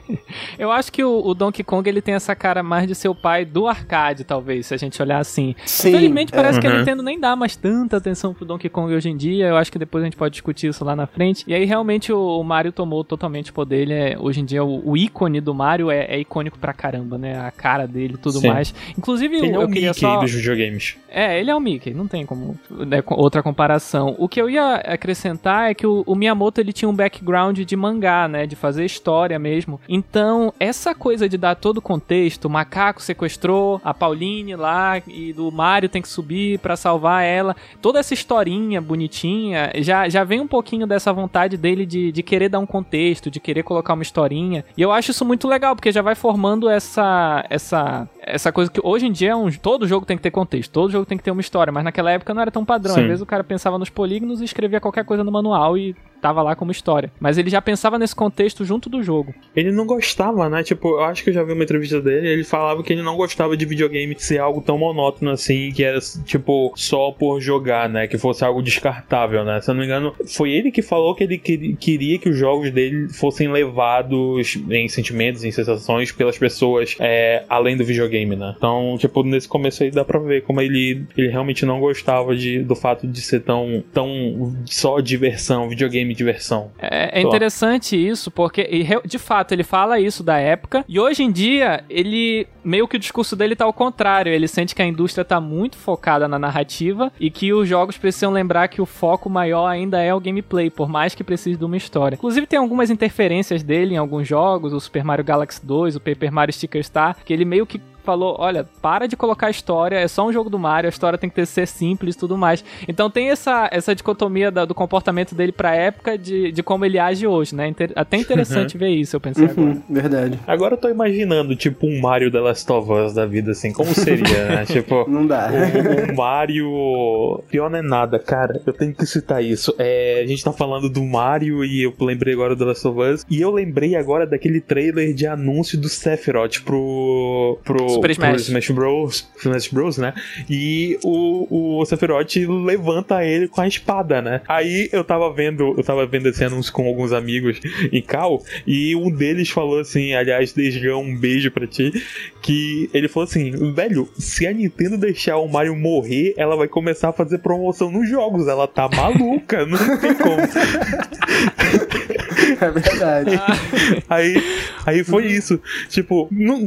eu acho que o, o, Donkey Kong ele tem essa cara mais de seu pai do arcade, talvez, se a gente olhar assim. Sim, Infelizmente, parece que a Nintendo nem dá mais tanta atenção pro Donkey Kong hoje em dia. Eu acho que depois a gente pode discutir isso lá na frente. E aí, realmente, o, o Mario tomou totalmente o poder. Ele é, hoje em dia, o, o ícone do Mario é, é, icônico pra caramba, né? A cara dele tudo Sim. mais. Inclusive, ele eu, é o Mickey só... dos videogames. É, ele é o Mickey. Não tem como né, outra comparação. O que eu ia acrescentar é que o, o Miyamoto ele tinha um background de mangá, né? De fazer história mesmo. Então, essa coisa de dar todo o contexto, o macaco sequestrou a Pauline lá e do Mario tem que subir para salvar ela. Toda essa historinha bonitinha já, já vem um pouquinho dessa vontade dele de, de querer dar um contexto, de querer colocar uma historinha. E eu acho isso muito legal, porque já vai formando essa essa essa coisa que hoje em dia é um, todo jogo tem que ter contexto, todo jogo tem que ter uma história, mas naquela época não era tão padrão. Sim. Às vezes o cara pensava nos polígonos e escrevia qualquer coisa no manual e tava lá como história. Mas ele já pensava nesse contexto junto do jogo. Ele não gostava, né? Tipo, eu acho que eu já vi uma entrevista dele, ele falava que ele não gostava de videogame ser algo tão monótono assim, que era tipo só por jogar, né? Que fosse algo descartável, né? Se eu não me engano, foi ele que falou que ele queria que os jogos dele fossem levados em sentimentos, em sensações pelas pessoas é, além do videogame, né? Então, tipo, nesse começo aí dá pra ver como ele, ele realmente não gostava de, do fato de ser tão, tão só diversão, videogame diversão. É, é interessante isso, porque de fato ele fala isso da época, e hoje em dia ele meio que o discurso dele tá ao contrário. Ele sente que a indústria tá muito focada na narrativa e que os jogos precisam lembrar que o foco maior ainda é o gameplay, por mais que precise de uma história. Inclusive tem algumas interferências dele em alguns jogos, o Super Mario Galaxy 2, o Paper Mario Sticker Star, que ele meio que falou: olha, para de colocar história, é só um jogo do Mario, a história tem que ter, ser simples e tudo mais. Então tem essa, essa dicotomia da, do comportamento dele pra época de, de como ele age hoje, né? Inter, até interessante uhum. ver isso, eu pensei uhum, agora. Verdade. Agora eu tô imaginando, tipo, um Mario The Last of Us da vida, assim, como seria, né? tipo, não dá. O, o, Mario. Pior não é nada, cara. Eu tenho que citar isso. É, a gente tá falando do Mario e eu lembrei agora do The Last of Us. E eu lembrei agora daquele trailer de anúncio do Sephiroth pro. pro Super Smash. Smash Bros. Smash Bros, né? E o, o Sephiroth levanta ele com a espada, né? Aí eu tava vendo, eu tava vendo esse anúncio com alguns amigos em Cal, e um deles falou assim, aliás, Desgão, um beijo pra ti, que ele falou assim, velho, se a Nintendo deixar o Mario morrer, ela vai começar a fazer promoção nos jogos, ela tá maluca, não tem como. É verdade. aí, aí foi isso. Tipo, não,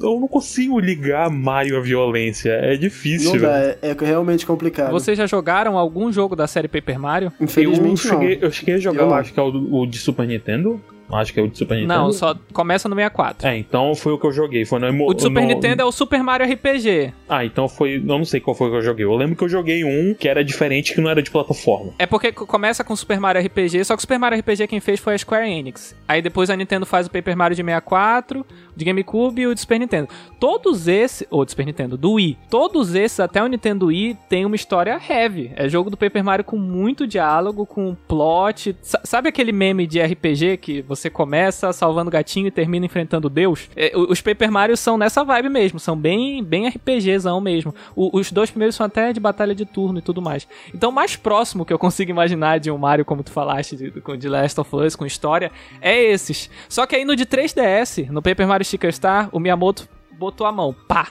eu não consigo ligar Mario à violência. É difícil. Não dá, é, é realmente complicado. Vocês já jogaram algum jogo da série Paper Mario? Infelizmente eu cheguei, eu cheguei a jogar, eu... acho que é o, o de Super Nintendo. Acho que é o de Super Nintendo. Não, só começa no 64. É, então foi o que eu joguei. Foi no, o de Super no... Nintendo é o Super Mario RPG. Ah, então foi. Eu não sei qual foi que eu joguei. Eu lembro que eu joguei um que era diferente, que não era de plataforma. É porque começa com Super Mario RPG, só que o Super Mario RPG quem fez foi a Square Enix. Aí depois a Nintendo faz o Paper Mario de 64, de GameCube e o de Super Nintendo. Todos esses, ou de Super Nintendo, do Wii, todos esses, até o Nintendo Wii, tem uma história heavy. É jogo do Paper Mario com muito diálogo, com plot. S sabe aquele meme de RPG que você começa salvando gatinho e termina enfrentando Deus? É, os Paper Mario são nessa vibe mesmo, são bem, bem RPGzão mesmo. O, os dois primeiros são até de batalha de turno e tudo mais. Então, mais próximo que eu consigo imaginar de um Mario, como tu falaste, de, de Last of Us, com história, é esses. Só que aí no de 3DS, no Paper Mario Sticker Star, o Miyamoto botou a mão, pá!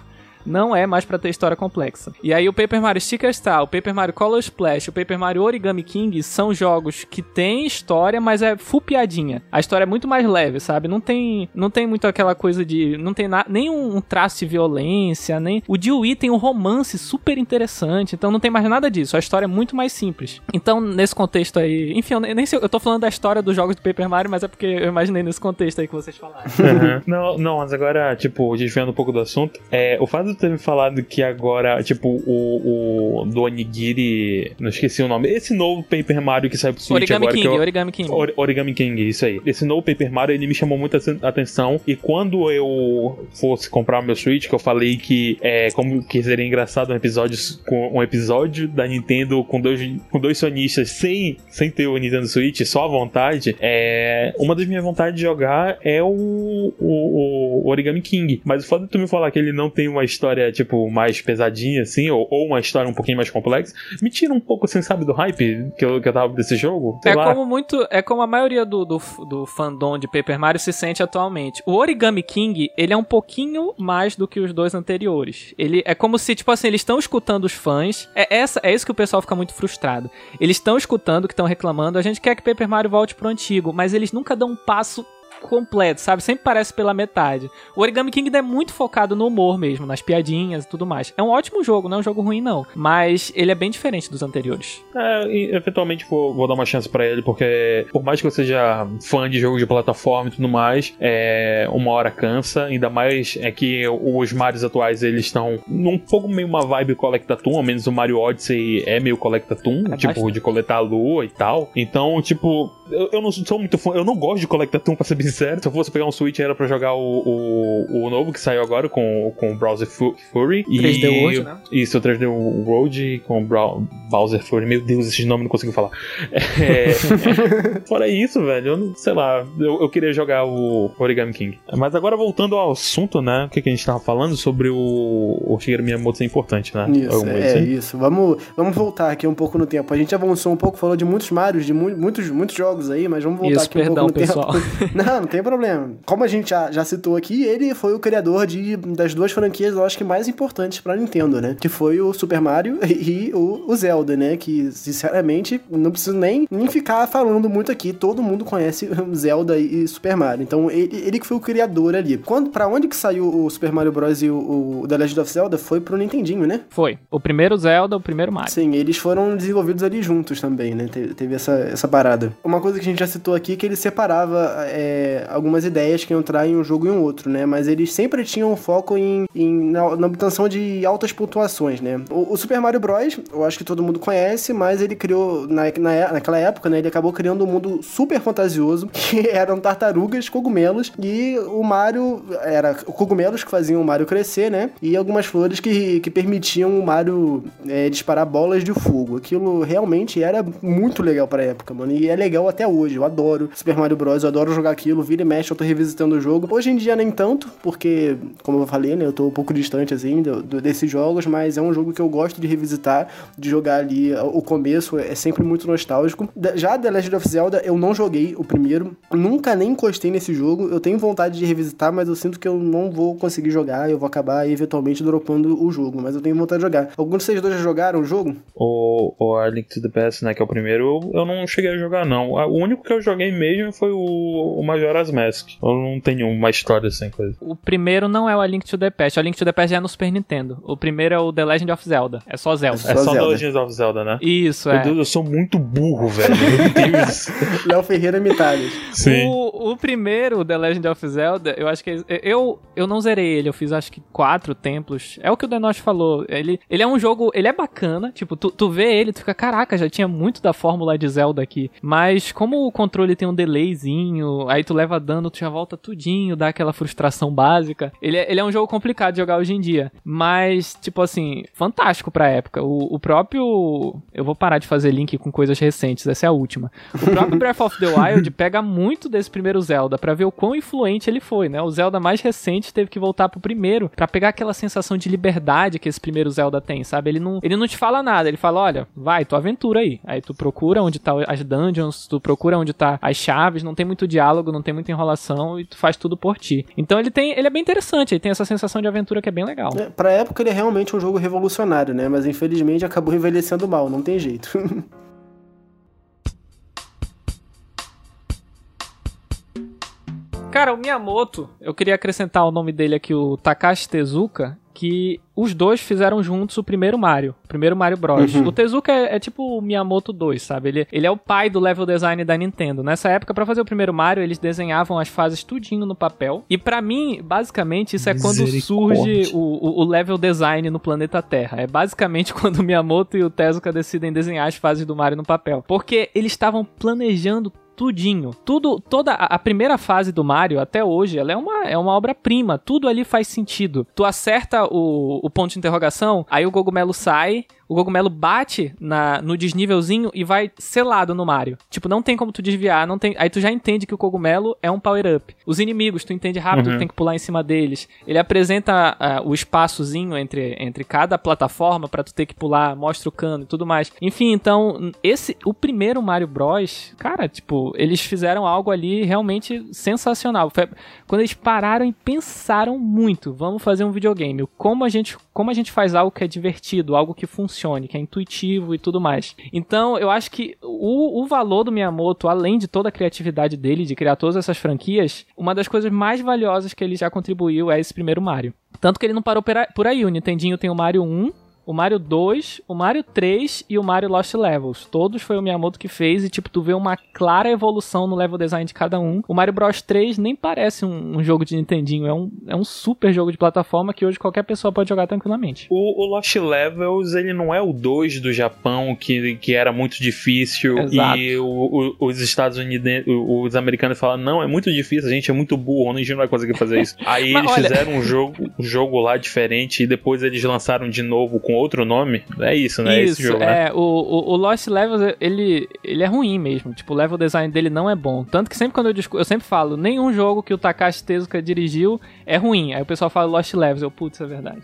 Não é mais para ter história complexa. E aí o Paper Mario Sticker Star, o Paper Mario Color Splash, o Paper Mario Origami King são jogos que têm história, mas é full piadinha. A história é muito mais leve, sabe? Não tem, não tem muito aquela coisa de, não tem na, nem um traço de violência, nem o de Wii tem um romance super interessante, então não tem mais nada disso. A história é muito mais simples. Então, nesse contexto aí, enfim, eu nem sei, eu tô falando da história dos jogos do Paper Mario, mas é porque eu imaginei nesse contexto aí que vocês falaram. Não, não, mas agora, tipo, desviando um pouco do assunto, é, o fato ter me falado que agora, tipo, o, o do Onigiri. Não esqueci o nome. Esse novo Paper Mario que saiu pro Switch Origami agora. King, eu, Origami King. Or, Origami King, isso aí. Esse novo Paper Mario, ele me chamou muita atenção. E quando eu fosse comprar o meu Switch, que eu falei que é como que seria engraçado um episódio, com, um episódio da Nintendo com dois, com dois sonistas sem, sem ter o Nintendo Switch, só à vontade, é, uma das minhas vontades de jogar é o, o, o Origami King. Mas o fato de tu me falar que ele não tem uma história, tipo, mais pesadinha, assim, ou, ou, uma história um pouquinho mais complexa, me tira um pouco, assim, sabe, do hype que eu, que eu tava desse jogo. Sei é lá. como muito. É como a maioria do, do, do fandom de Paper Mario se sente atualmente. O Origami King, ele é um pouquinho mais do que os dois anteriores. Ele é como se, tipo assim, eles estão escutando os fãs. É, essa, é isso que o pessoal fica muito frustrado. Eles estão escutando, que estão reclamando. A gente quer que Paper Mario volte pro antigo, mas eles nunca dão um passo completo, sabe? Sempre parece pela metade. O Origami King é muito focado no humor mesmo, nas piadinhas e tudo mais. É um ótimo jogo, não é um jogo ruim, não. Mas ele é bem diferente dos anteriores. É, e, eventualmente vou, vou, dar uma chance para ele, porque por mais que eu seja fã de jogo de plataforma e tudo mais, é, uma hora cansa. Ainda mais é que os Marios atuais eles estão num pouco meio uma vibe Collectatum, ao menos o Mario Odyssey é meio Collectatum, é tipo, bastante. de coletar a lua e tal. Então, tipo, eu, eu, não sou muito fã, eu não gosto de Collectatum, pra ser bem sincero. Se eu fosse pegar um Switch era pra jogar o, o, o novo que saiu agora com, com o Browser Fury. 3D World, né? Isso, o 3D World com o Browser Fury. Meu Deus, esses nomes não consigo falar. É, fora isso, velho, eu não sei lá. Eu, eu queria jogar o Origami King. Mas agora voltando ao assunto, né? O que, que a gente tava falando sobre o, o Shigeru Miyamoto ser importante, né? Isso, é, assim. isso. Vamos, vamos voltar aqui um pouco no tempo. A gente avançou um pouco, falou de muitos Marios, de mu muitos, muitos jogos aí, mas vamos voltar isso, aqui perdão, um pouco no pessoal. tempo. Não, não tem problema. Como a gente já, já citou aqui, ele foi o criador de, das duas franquias, eu acho que mais importantes pra Nintendo, né? Que foi o Super Mario e o, o Zelda, né? Que, sinceramente, não preciso nem, nem ficar falando muito aqui. Todo mundo conhece Zelda e Super Mario. Então, ele, ele que foi o criador ali. Quando, pra onde que saiu o Super Mario Bros. e o, o The Legend of Zelda? Foi pro Nintendinho, né? Foi. O primeiro Zelda, o primeiro Mario. Sim, eles foram desenvolvidos ali juntos também, né? Teve, teve essa, essa parada. Uma coisa que a gente já citou aqui que ele separava é, algumas ideias que iam entrar em um jogo e um outro, né? Mas eles sempre tinham foco em, em na, na, obtenção de altas pontuações, né? O, o, Super Mario Bros., eu acho que todo mundo conhece, mas ele criou, na, na, naquela época, né? Ele acabou criando um mundo super fantasioso, que eram tartarugas, cogumelos, e o Mario era cogumelos que faziam o Mario crescer, né? E algumas flores que, que permitiam o Mario é, disparar bolas de fogo. Aquilo realmente era muito legal pra época, mano. E é legal até hoje. Eu adoro Super Mario Bros., eu adoro jogar aquilo, vira e mexe, eu tô revisitando o jogo. Hoje em dia nem tanto, porque, como eu falei, né, eu tô um pouco distante, assim, do, do, desses jogos, mas é um jogo que eu gosto de revisitar, de jogar ali. O começo é sempre muito nostálgico. Já The Legend of Zelda, eu não joguei o primeiro, nunca nem encostei nesse jogo. Eu tenho vontade de revisitar, mas eu sinto que eu não vou conseguir jogar, eu vou acabar eventualmente dropando o jogo, mas eu tenho vontade de jogar. Alguns de vocês dois já jogaram o jogo? O, o A Link to the Past, né, que é o primeiro, eu não cheguei a jogar, não. O único que eu joguei mesmo foi o, o Majora's Mask. Eu não tenho uma história sem coisa. O primeiro não é o A Link to the Past. O A Link to the Past é no Super Nintendo. O primeiro é o The Legend of Zelda. É só Zelda. É só, é só The Legend of Zelda, né? Isso, é. Deus, eu sou muito burro, velho. Meu Deus. Léo Ferreira Mitalhas. Sim. O, o primeiro, The Legend of Zelda, eu acho que. Eu, eu não zerei ele. Eu fiz acho que quatro templos. É o que o Denosh falou. Ele, ele é um jogo. Ele é bacana. Tipo, tu, tu vê ele, tu fica, caraca, já tinha muito da fórmula de Zelda aqui. Mas como o controle tem um delayzinho, aí tu leva dano, tu já volta tudinho, dá aquela frustração básica. Ele é, ele é um jogo complicado de jogar hoje em dia. Mas, tipo assim, fantástico pra época. O, o próprio. Eu vou parar de fazer link com coisas recentes, essa é a última. O próprio Breath of the Wild pega muito desse primeiro Zelda para ver o quão influente ele foi, né? O Zelda mais recente teve que voltar pro primeiro para pegar aquela sensação de liberdade que esse primeiro Zelda tem, sabe? Ele não, ele não te fala nada, ele fala: olha, vai, tua aventura aí. Aí tu procura onde tá as dungeons, tu procura onde tá as chaves, não tem muito diálogo, não tem muita enrolação e tu faz tudo por ti. Então ele tem, ele é bem interessante, ele tem essa sensação de aventura que é bem legal. É, pra época ele é realmente um jogo revolucionário, né? Mas infelizmente acabou envelhecendo mal, não tem jeito. Cara, o Miyamoto, eu queria acrescentar o nome dele aqui, o Takashi Tezuka, que os dois fizeram juntos o primeiro Mario, o primeiro Mario Bros. Uhum. O Tezuka é, é, tipo o Miyamoto 2, sabe? Ele, ele é o pai do level design da Nintendo. Nessa época, para fazer o primeiro Mario, eles desenhavam as fases tudinho no papel. E para mim, basicamente, isso é quando surge o, o, o, level design no planeta Terra. É basicamente quando o Miyamoto e o Tezuka decidem desenhar as fases do Mario no papel. Porque eles estavam planejando tudinho. Tudo, toda a primeira fase do Mario até hoje, ela é uma, é uma obra-prima. Tudo ali faz sentido. Tu acerta o, o ponto de interrogação, aí o cogumelo sai, o cogumelo bate na, no desnívelzinho e vai selado no Mario. Tipo, não tem como tu desviar, não tem. Aí tu já entende que o cogumelo é um power-up. Os inimigos, tu entende rápido, uhum. tu tem que pular em cima deles. Ele apresenta uh, o espaçozinho entre, entre cada plataforma para tu ter que pular, mostra o cano e tudo mais. Enfim, então, esse. O primeiro Mario Bros, cara, tipo, eles fizeram algo ali realmente sensacional. Foi, quando eles pararam e pensaram muito, vamos fazer um videogame. Como a gente, como a gente faz algo que é divertido, algo que funcione, que é intuitivo e tudo mais. Então, eu acho que o, o valor do Miyamoto, além de toda a criatividade dele de criar todas essas franquias, uma das coisas mais valiosas que ele já contribuiu é esse primeiro Mario. Tanto que ele não parou por aí. O Nintendinho tem o Mario 1, o Mario 2, o Mario 3 e o Mario Lost Levels. Todos foi o Miyamoto que fez e, tipo, tu vê uma clara evolução no level design de cada um. O Mario Bros 3 nem parece um, um jogo de Nintendinho, é um, é um super jogo de plataforma que hoje qualquer pessoa pode jogar tranquilamente. O, o Lost Levels, ele não é o 2 do Japão, que, que era muito difícil Exato. e o, o, os Estados Unidos, os americanos falam, não, é muito difícil, a gente é muito burro, a gente não vai conseguir fazer isso. Aí eles olha... fizeram um jogo, um jogo lá diferente e depois eles lançaram de novo com outro nome. É isso, né? Isso, Esse jogo, né? é. Né? O, o, o, Lost Levels, ele, ele é ruim mesmo. Tipo, o level design dele não é bom. Tanto que sempre quando eu discuto, eu sempre falo, nenhum jogo que o Takashi Tezuka dirigiu é ruim. Aí o pessoal fala Lost Levels, eu, putz, é verdade.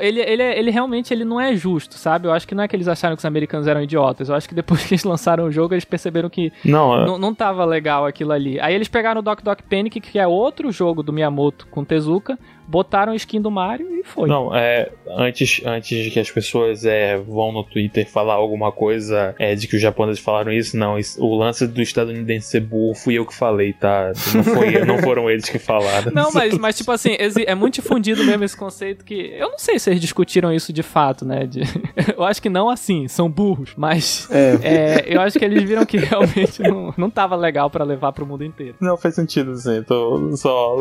Ele, ele, ele realmente ele não é justo, sabe? Eu acho que não é que eles acharam que os americanos eram idiotas. Eu acho que depois que eles lançaram o jogo, eles perceberam que não, é... não, tava legal aquilo ali. Aí eles pegaram o Doc Doc Panic, que é outro jogo do Miyamoto com Tezuka, botaram skin do Mario e foi. Não, é. Antes, antes de que as pessoas é, vão no Twitter falar alguma coisa é, de que os japoneses falaram isso, não. Isso, o lance do estadunidense ser burro fui eu que falei, tá? Não, foi, não foram eles que falaram. Não, mas, mas tipo assim, é muito difundido mesmo esse conceito que. Eu não sei se eles discutiram isso de fato, né? De, eu acho que não assim, são burros, mas. É. É, eu acho que eles viram que realmente não, não tava legal para levar pro mundo inteiro. Não, faz sentido, sim. Tô só.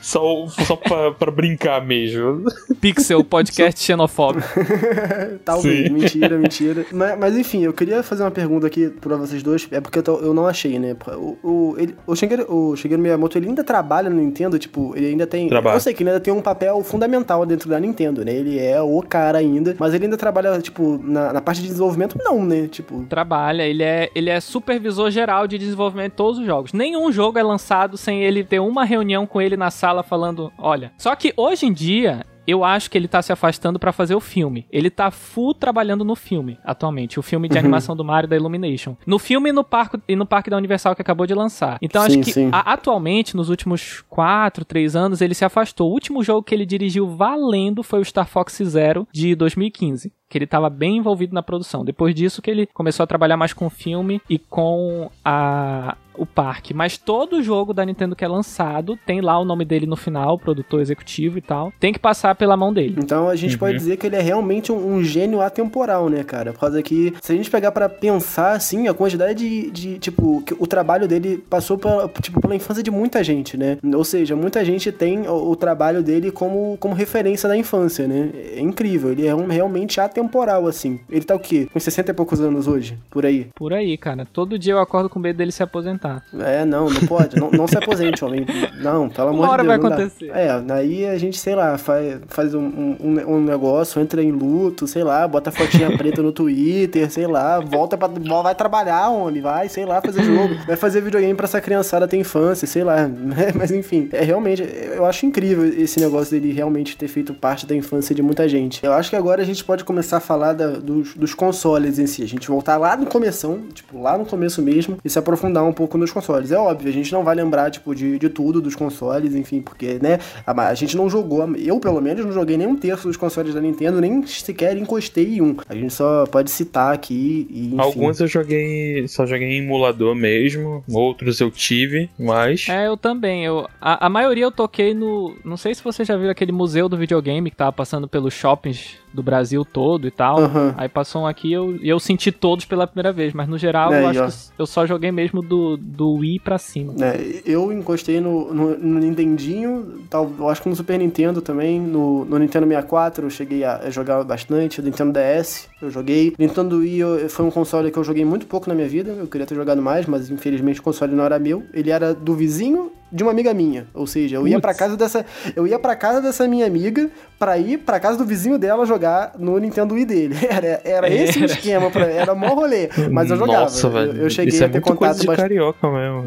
Só, só pra pra, brincar mesmo. Pixel, podcast xenofóbico. Talvez, Sim. mentira, mentira. Mas, mas, enfim, eu queria fazer uma pergunta aqui pra vocês dois, é porque eu, tô, eu não achei, né? O, o, ele, o, Shigeru, o Shigeru Miyamoto, ele ainda trabalha no Nintendo, tipo, ele ainda tem... Trabalha. Eu sei que ele ainda tem um papel fundamental dentro da Nintendo, né? Ele é o cara ainda, mas ele ainda trabalha, tipo, na, na parte de desenvolvimento, não, né? Tipo... Trabalha, ele é, ele é supervisor geral de desenvolvimento de todos os jogos. Nenhum jogo é lançado sem ele ter uma reunião com ele na sala falando, olha, só que hoje em dia, eu acho que ele tá se afastando para fazer o filme. Ele tá full trabalhando no filme, atualmente. O filme de uhum. animação do Mario da Illumination. No filme e no, parque, e no Parque da Universal que acabou de lançar. Então sim, acho que a, atualmente, nos últimos 4, 3 anos, ele se afastou. O último jogo que ele dirigiu valendo foi o Star Fox Zero de 2015 que ele estava bem envolvido na produção. Depois disso que ele começou a trabalhar mais com filme e com a o parque, mas todo jogo da Nintendo que é lançado tem lá o nome dele no final, produtor executivo e tal. Tem que passar pela mão dele. Então a gente uhum. pode dizer que ele é realmente um, um, gênio atemporal, né, cara? Por causa que, se a gente pegar para pensar, assim, a quantidade de, de, tipo, o trabalho dele passou pela, tipo, pela infância de muita gente, né? Ou seja, muita gente tem o, o trabalho dele como, como referência da infância, né? É incrível, ele é um, realmente atemporal, assim. Ele tá o quê? Com 60 e poucos anos hoje? Por aí? Por aí, cara. Todo dia eu acordo com medo dele se aposentar. É, não, não pode. não, não se aposente, homem. Não, pelo amor Uma de Deus. vai acontecer. Dá. É, aí a gente, sei lá, faz, faz um, um, um, negócio, entra em luto, sei lá, bota a fotinha preta no Twitter, sei lá, volta pra. Vai trabalhar, homem, vai, sei lá, fazer jogo. Vai fazer videogame pra essa criançada ter infância, sei lá. Mas enfim, é realmente. Eu acho incrível esse negócio dele realmente ter feito parte da infância de muita gente. Eu acho que agora a gente pode começar a falar da, dos, dos consoles em si. A gente voltar lá no começo, tipo, lá no começo mesmo, e se aprofundar um pouco pouco nos consoles. É óbvio, a gente não vai lembrar, tipo, de, de tudo dos consoles, enfim, porque, né, a, a gente não jogou, eu pelo menos não joguei nem um terço dos consoles da Nintendo, nem sequer encostei em um. A gente só pode citar aqui e, enfim. Alguns eu joguei, só joguei em emulador mesmo, outros eu tive, mas... É, eu também, eu, a, a maioria eu toquei no, não sei se você já viu aquele museu do videogame que tava passando pelos shoppings do Brasil todo e tal. Uhum. Aí passou um aqui e eu, eu senti todos pela primeira vez, mas no geral é, eu acho ó. que eu só joguei mesmo do, do Wii pra cima. É, eu encostei no, no, no, Nintendinho, tal, eu acho que no Super Nintendo também, no, no Nintendo 64 eu cheguei a, jogar bastante, o Nintendo DS eu joguei. Nintendo Wii eu, foi um console que eu joguei muito pouco na minha vida, eu queria ter jogado mais, mas infelizmente o console não era meu. Ele era do vizinho de uma amiga minha. Ou seja, eu ia para casa dessa, eu ia para casa dessa minha amiga para ir para casa do vizinho dela jogar no Nintendo Wii dele. Era, era esse o esquema para era mó rolê, mas eu jogava. Nossa, eu, eu cheguei isso a ter é contato coisa de bastante... carioca mesmo.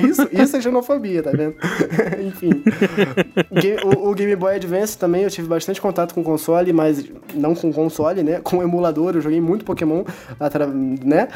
isso, isso é xenofobia, tá vendo? Enfim. O, o, Game Boy Advance também eu tive bastante contato com console, mas não com console, né? Com emulador, eu joguei muito Pokémon, né?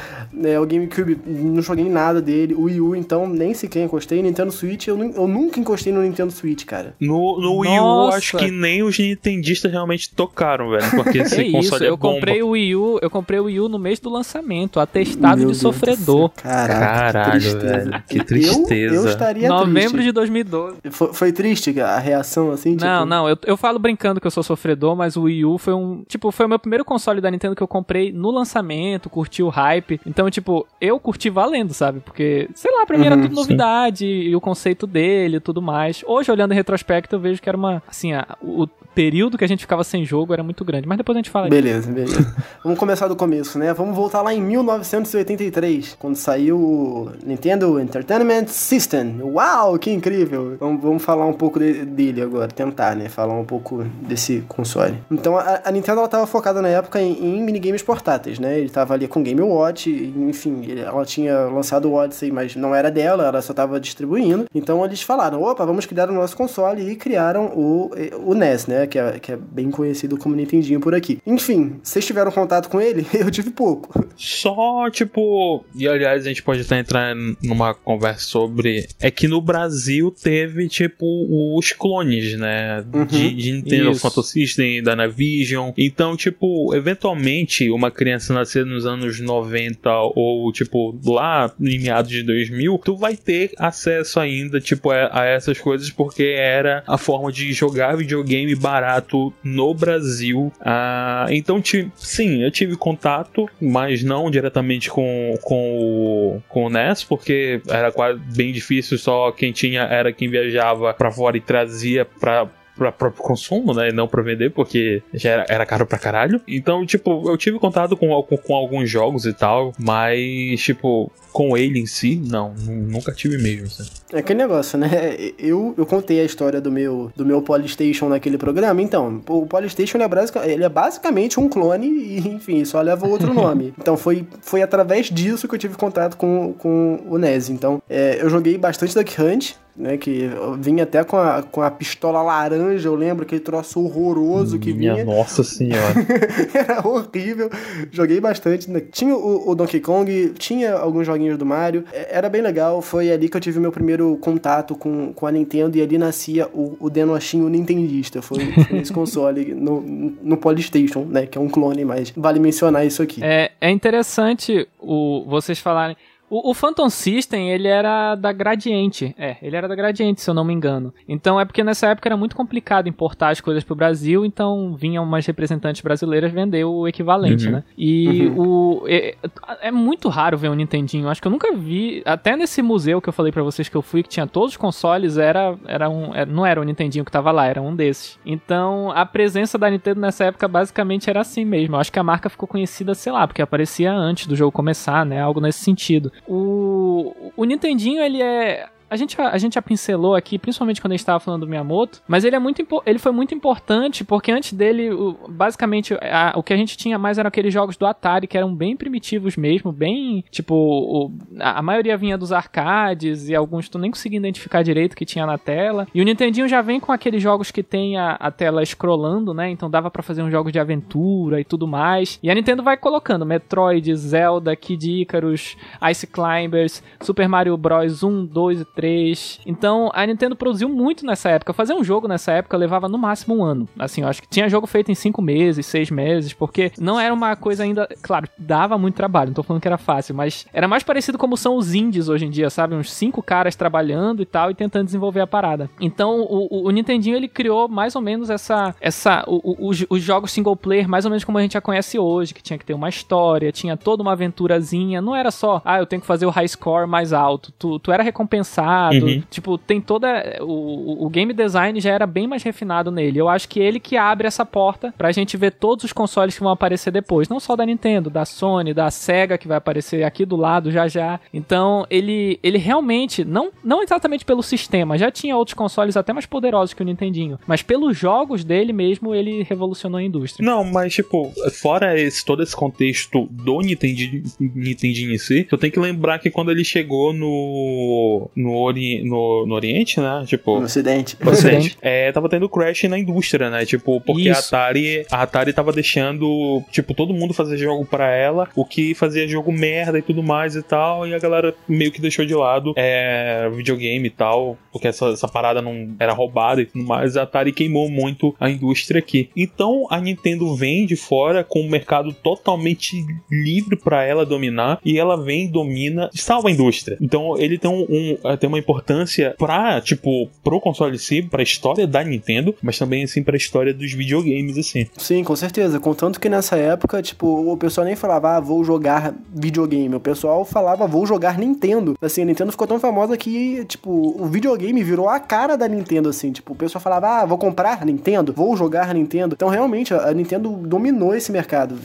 É, o GameCube não joguei nada dele. O Wii U então nem sequer encostei. Nintendo Switch, eu, eu nunca encostei no Nintendo Switch, cara. No, no Wii U, acho que nem os nintendistas realmente tocaram, velho. Porque esse é console isso, é eu bomba. comprei o Wii U, eu comprei o Wii U no mês do lançamento, atestado Meu de Deus sofredor. Caraca, Caralho, que tristeza. Velho, que tristeza. Eu, eu estaria Novembro triste. de 2012. Foi, foi, triste a reação, assim? Tipo... Não, não, eu, eu falo brincando que eu sou sofredor, mas o Wii U foi um... Tipo, foi o meu primeiro console da Nintendo que eu comprei no lançamento, curti o hype. Então, tipo, eu curti valendo, sabe? Porque, sei lá, pra mim uhum, era tudo novidade e o conceito dele e tudo mais. Hoje, olhando em retrospecto, eu vejo que era uma. Assim, a, o período que a gente ficava sem jogo era muito grande. Mas depois a gente fala Beleza, disso. beleza. Vamos começar do começo, né? Vamos voltar lá em 1983, quando saiu o Nintendo Entertainment System. Uau, que incrível! Vamos, vamos falar um pouco de, dele agora, tentar, né? Falar um pouco desse console. Então, a, a Nintendo ela tava focada na época em, em, minigames portáteis, né? Ele tava ali com Game Watch, enfim, ela tinha lançado o Odyssey, mas não era dela, ela só tava distribuindo. Então eles falaram: opa, vamos criar o nosso console e criaram o, o NES, né? Que é, que é bem conhecido como Nintendinho por aqui. Enfim, vocês tiveram contato com ele? Eu tive pouco. Só, tipo. E aliás, a gente pode até entrar numa conversa sobre. É que no Brasil teve, tipo, os clones, né? Uhum. De, de Nintendo Isso. Phantom System, da Navision. Então, tipo, eventualmente, uma criança nascer nos anos 90 ou, tipo, lá em meados de 2000, tu vai ter acesso ainda, tipo, a, a essas coisas porque era a forma de jogar videogame barato no Brasil. Ah, então, sim, eu tive contato, mas não diretamente com, com, o, com o NES, porque era quase bem difícil, só quem tinha era quem viajava para fora e trazia para para próprio consumo, né? E não para vender, porque já era, era caro pra caralho. Então, tipo, eu tive contato com, com, com, alguns jogos e tal, mas, tipo, com ele em si, não, nunca tive mesmo. Assim. É aquele negócio, né? Eu, eu contei a história do meu, do meu Polystation naquele programa. Então, o Polystation ele é, ele é basicamente um clone e, enfim, só leva outro nome. Então, foi, foi através disso que eu tive contato com, com o NES. Então, é, eu joguei bastante Duck Hunt, né? Que vinha até com a, com a pistola laranja, eu lembro, aquele troço horroroso que Minha vinha. Nossa senhora. Era horrível. Joguei bastante. Né? Tinha o, o, Donkey Kong, tinha alguns joguinhos do Mario. É, era bem legal. Foi ali que eu tive meu primeiro contato com, com a Nintendo e ali nascia o, o Denochinho Nintendista. Foi, foi nesse console no, no Polystation, né? Que é um clone, mas vale mencionar isso aqui. É, é interessante o, vocês falarem. O, o, Phantom System, ele era da Gradiente. É, ele era da Gradiente, se eu não me engano. Então é porque nessa época era muito complicado importar as coisas pro Brasil, então vinham umas representantes brasileiras vender o equivalente, uhum. né? E uhum. o. É, é, muito raro ver um Nintendinho. Acho que eu nunca vi. Até nesse museu que eu falei para vocês que eu fui, que tinha todos os consoles, era, era um. Era, não era o Nintendinho que tava lá, era um desses. Então a presença da Nintendo nessa época basicamente era assim mesmo. Eu acho que a marca ficou conhecida, sei lá, porque aparecia antes do jogo começar, né? Algo nesse sentido. O, o Nintendinho, ele é a gente, a gente já pincelou aqui, principalmente quando a gente estava falando do Miyamoto, mas ele, é muito, ele foi muito importante porque antes dele, o, basicamente, a, o que a gente tinha mais eram aqueles jogos do Atari que eram bem primitivos mesmo, bem, tipo, o, a, a, maioria vinha dos arcades e alguns tu nem conseguia identificar direito que tinha na tela. E o Nintendinho já vem com aqueles jogos que tem a, a tela scrollando, né? Então dava para fazer uns jogos de aventura e tudo mais. E a Nintendo vai colocando Metroid, Zelda, Kid Icarus, Ice Climbers, Super Mario Bros 1, 2 e 3 3. Então a Nintendo produziu muito nessa época. Fazer um jogo nessa época levava no máximo um ano. Assim, eu acho que tinha jogo feito em 5 meses, 6 meses, porque não era uma coisa ainda. Claro, dava muito trabalho, não tô falando que era fácil, mas era mais parecido como são os indies hoje em dia, sabe? Uns cinco caras trabalhando e tal e tentando desenvolver a parada. Então o, o, o Nintendinho ele criou mais ou menos essa. essa o, os, os jogos single player, mais ou menos como a gente já conhece hoje, que tinha que ter uma história, tinha toda uma aventurazinha. Não era só, ah, eu tenho que fazer o high score mais alto. Tu, tu era recompensado Uhum. Tipo, tem toda. O, o game design já era bem mais refinado nele. Eu acho que ele que abre essa porta pra gente ver todos os consoles que vão aparecer depois. Não só da Nintendo, da Sony, da Sega, que vai aparecer aqui do lado já já. Então, ele, ele realmente, não, não exatamente pelo sistema, já tinha outros consoles até mais poderosos que o Nintendinho, mas pelos jogos dele mesmo, ele revolucionou a indústria. Não, mas tipo, fora esse, todo esse contexto do Nintendinho, Nintendinho em si, eu tenho que lembrar que quando ele chegou no, no ori no, no Oriente, né? Tipo. No Ocidente. No Ocidente. É, tava tendo crash na indústria, né? Tipo, porque a Atari, a Atari tava deixando, tipo, todo mundo fazer jogo para ela, o que fazia jogo merda e tudo mais e tal, e a galera meio que deixou de lado é, videogame e tal, porque essa, essa parada não era roubada e tudo mais, a Atari queimou muito a indústria aqui. Então a Nintendo vem de fora com o mercado totalmente livre para ela dominar e ela vem, domina, salva a indústria. Então ele tem, um, um tem uma importância pra, tipo, pro console em si, pra história da Nintendo, mas também, assim, pra história dos videogames, assim. Sim, com certeza. Contanto que nessa época, tipo, o pessoal nem falava, ah, vou jogar videogame. O pessoal falava, vou jogar Nintendo. Assim, a Nintendo ficou tão famosa que, tipo, o videogame virou a cara da Nintendo, assim. Tipo, o pessoal falava, ah, vou comprar Nintendo, vou jogar Nintendo. Então, realmente, a Nintendo dominou esse mercado.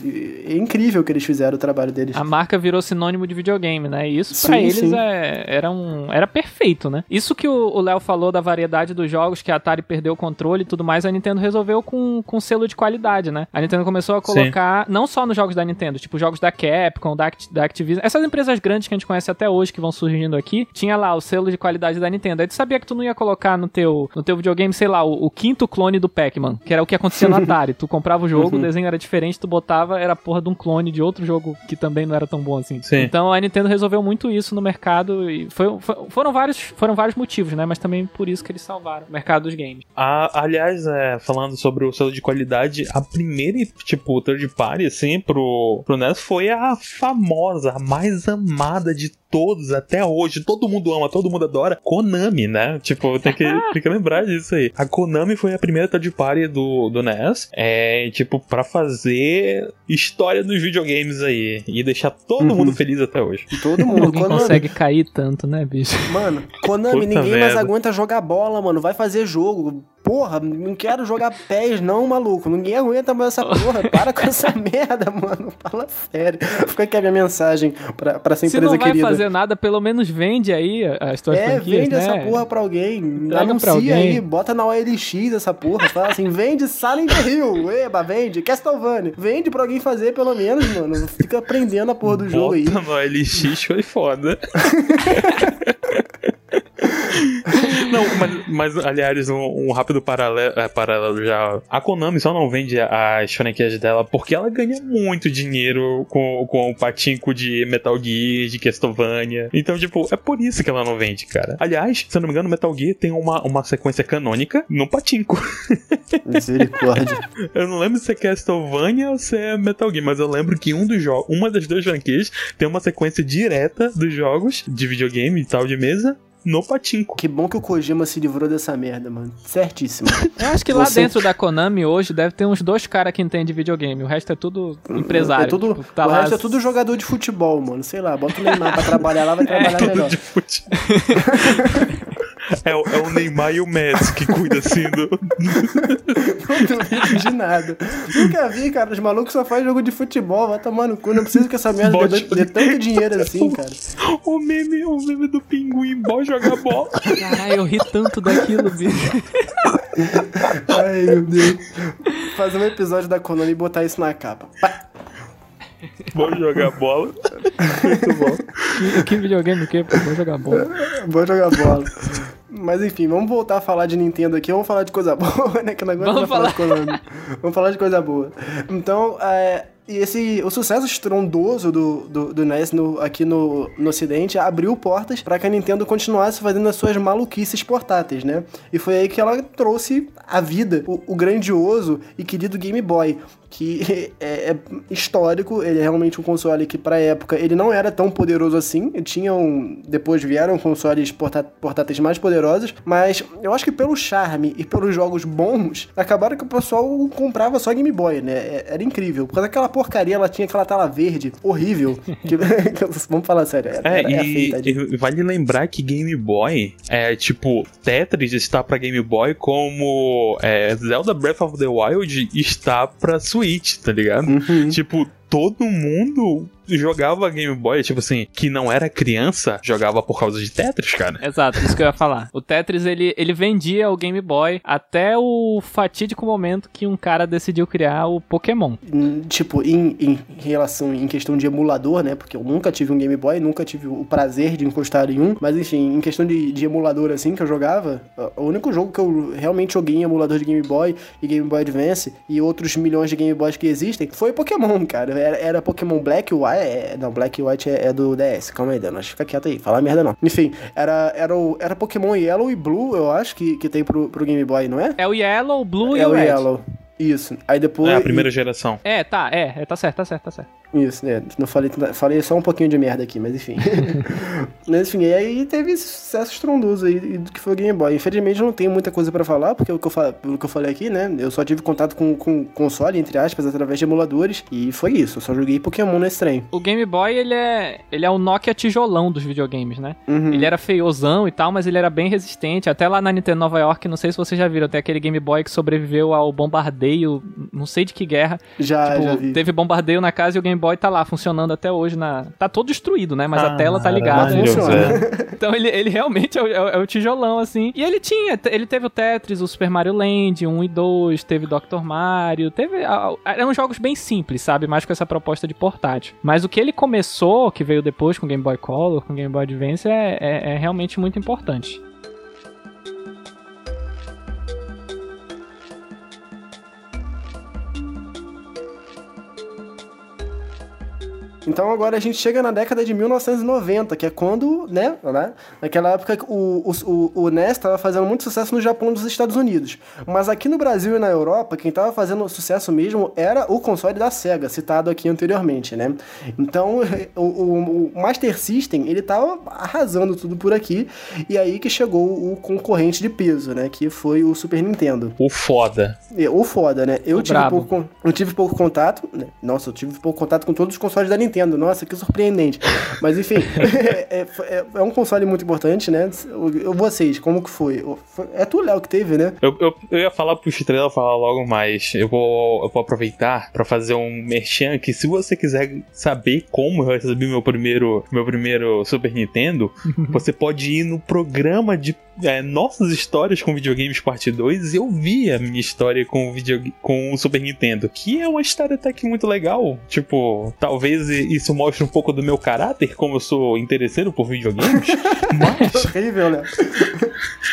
É incrível que eles fizeram o trabalho deles. A marca virou sinônimo de videogame, né? E isso sim, pra eles é, era, um, era perfeito feito, né? Isso que o Léo falou da variedade dos jogos, que a Atari perdeu o controle e tudo mais, a Nintendo resolveu com, com selo de qualidade, né? A Nintendo começou a colocar, Sim. não só nos jogos da Nintendo, tipo jogos da Capcom, da, Act, da Activision, essas empresas grandes que a gente conhece até hoje, que vão surgindo aqui, tinha lá o selo de qualidade da Nintendo. Aí tu sabia que tu não ia colocar no teu, no teu videogame, sei lá, o, o quinto clone do Pac-Man, que era o que acontecia no Atari. tu comprava o jogo, uhum. o desenho era diferente, tu botava, era porra de um clone de outro jogo que também não era tão bom assim. Sim. Então a Nintendo resolveu muito isso no mercado e foi, foi, foram vários foram vários motivos né? Mas também por isso que eles salvaram o mercado dos games. Ah, aliás, é, falando sobre o selo de qualidade, a primeira, tipo, third party, assim, pro, pro NES foi a famosa, a mais amada de todos até hoje, todo mundo ama, todo mundo adora, Konami, né? Tipo, tem que, tem que lembrar disso aí. A Konami foi a primeira third party do, do NES, é, tipo, pra fazer história dos videogames aí e deixar todo uhum. mundo feliz até hoje. Todo mundo. Ninguém consegue cair tanto, né, bicho? Mano, Konami, Puta ninguém merda. mais aguenta jogar bola, mano. Vai fazer jogo porra, não quero jogar pés não, maluco. Ninguém aguenta mais essa porra. Para com essa merda, mano. Fala sério. Fica aqui a minha mensagem pra, pra essa empresa querida. Se não vai fazer nada, pelo menos vende aí as tuas É, franquias, vende né? essa porra pra alguém. Traga Anuncia alguém. aí, bota na OLX essa porra. Fala assim, vende Silent Hill. Eba, vende. Castlevania. Vende pra alguém fazer pelo menos, mano. Fica aprendendo a porra do bota jogo aí. Bota no OLX foi foda. Não, mas, mas aliás, um, um rápido paralelo, é, paralelo já. A Konami só não vende as franquias dela porque ela ganha muito dinheiro com, com o patinco de Metal Gear, de Castlevania. Então, tipo, é por isso que ela não vende, cara. Aliás, se eu não me engano, Metal Gear tem uma, uma sequência canônica no patinco. Misericórdia. eu não lembro se é Castlevania ou se é Metal Gear, mas eu lembro que um dos jogos, uma das duas franquias tem uma sequência direta dos jogos de videogame e tal de mesa no patinco. Que bom que o Kojima se livrou dessa merda, mano. Certíssimo. Eu acho que lá Você... dentro da Konami hoje deve ter uns dois caras que entendem videogame. O resto é tudo empresário. É tudo, tipo, tá o lá... resto é tudo jogador de futebol, mano. Sei lá, bota o Neymar pra trabalhar lá, vai é. trabalhar é, melhor. De futebol. É, é, o Neymar e o Messi que cuida assim do. Não duvido de nada. Nunca vi, cara. Os malucos só fazem jogo de futebol. Vai tomar no cu. Não preciso que essa merda dê, dê tanto dinheiro assim, cara. O meme, o meme do pinguim bom jogar bola. Caralho, eu ri tanto daquilo, bicho. Ai, meu Deus. Fazer um episódio da Konami e botar isso na capa. Pá. Vou jogar bola. Muito bom. Que, que videogame que? Vou jogar bola. Vou jogar bola. Mas enfim, vamos voltar a falar de Nintendo aqui. Vamos falar de coisa boa, né? Que agora vamos falar. falar vamos falar de coisa boa. Então, é, e esse, o sucesso estrondoso do, do, do NES no, aqui no, no Ocidente abriu portas para que a Nintendo continuasse fazendo as suas maluquices portáteis, né? E foi aí que ela trouxe à vida o, o grandioso e querido Game Boy, que é, é, histórico, ele é realmente um console que para época ele não era tão poderoso assim, tinham depois vieram consoles portáteis mais poderosos, mas eu acho que pelo charme e pelos jogos bons, acabaram que o pessoal comprava só Game Boy, né? É, era incrível, porque aquela porcaria ela tinha aquela tela verde horrível, que, vamos falar sério, era, é, era, e, e vale lembrar que Game Boy é tipo Tetris está para Game Boy como é, Zelda Breath of the Wild está para Switch, tá ligado? Uhum. Tipo, todo mundo jogava Game Boy, tipo assim, que não era criança, jogava por causa de Tetris, cara. Exato, isso que eu ia falar. O Tetris, ele, ele vendia o Game Boy até o fatídico momento que um cara decidiu criar o Pokémon. Hum, tipo, em, em relação, em questão de emulador, né, porque eu nunca tive um Game Boy, nunca tive o prazer de encostar em um, mas enfim, em questão de, de emulador, assim, que eu jogava, o único jogo que eu realmente joguei em emulador de Game Boy e Game Boy Advance e outros milhões de Game Boys que existem, foi Pokémon, cara. Era, era Pokémon Black, White, é, não, Black e White é, é, do DS. Calma aí, Dana. Fica quieto aí. Fala merda não. Enfim, era, era, o, era Pokémon Yellow e Blue, eu acho, que, que tem pro, pro Game Boy, não é? É o Yellow, Blue é e o Red. É o Yellow. Isso. Aí depois. É a primeira geração. É, tá, é, é, tá certo, tá certo, tá certo. Isso, né? Não falei, falei só um pouquinho de merda aqui, mas enfim. mas enfim, e aí teve esse sucesso estrondoso aí do que foi o Game Boy. Infelizmente não tenho muita coisa para falar, porque o que, eu, pelo que eu falei aqui, né? Eu só tive contato com, com console, entre aspas, através de emuladores. E foi isso. Eu só joguei Pokémon nesse trem. O Game Boy, ele é. Ele é o Nokia tijolão dos videogames, né? Uhum. Ele era feiozão e tal, mas ele era bem resistente. Até lá na Nintendo Nova York, não sei se vocês já viram, tem aquele Game Boy que sobreviveu ao bombardeio, não sei de que guerra. Já, tipo, já vi. Teve bombardeio na casa e o Game Boy tá lá funcionando até hoje na. Tá todo destruído, né? Mas ah, a tela tá ligada. Funciona. É. Então ele, ele realmente é o, é o, tijolão, assim. E ele tinha, ele teve o Tetris, o Super Mario Land 1 e 2, teve Dr. Mario, teve. Eram jogos bem simples, sabe? Mais com essa proposta de portátil. Mas o que ele começou, que veio depois com Game Boy Color, com Game Boy Advance, é, é, é realmente muito importante. Então agora a gente chega na década de 1990, que é quando, né, né naquela época o, o, o NES estava fazendo muito sucesso no Japão e nos Estados Unidos. Mas aqui no Brasil e na Europa, quem estava fazendo sucesso mesmo era o console da SEGA, citado aqui anteriormente, né? Então o, o, o Master System, ele tava arrasando tudo por aqui, e aí que chegou o concorrente de peso, né, que foi o Super Nintendo. O foda. O foda, né? Eu, tive pouco, eu tive pouco contato, né? nossa, eu tive pouco contato com todos os consoles da Nintendo, Nintendo. Nossa, que surpreendente. Mas enfim, é, é, é, um console muito importante, né? Vocês, como que foi? É tu, Léo, que teve, né? Eu, eu, eu ia falar pro Estrela falar logo, mas eu vou, eu vou aproveitar para fazer um merchan que se você quiser saber como eu recebi meu primeiro, meu primeiro Super Nintendo, você pode ir no programa de é, nossas histórias com videogames parte 2 e eu vi a minha história com o, video, com o Super Nintendo, que é uma história até que muito legal. Tipo, talvez isso mostre um pouco do meu caráter, como eu sou interesseiro por videogames. mas. Horrível, né?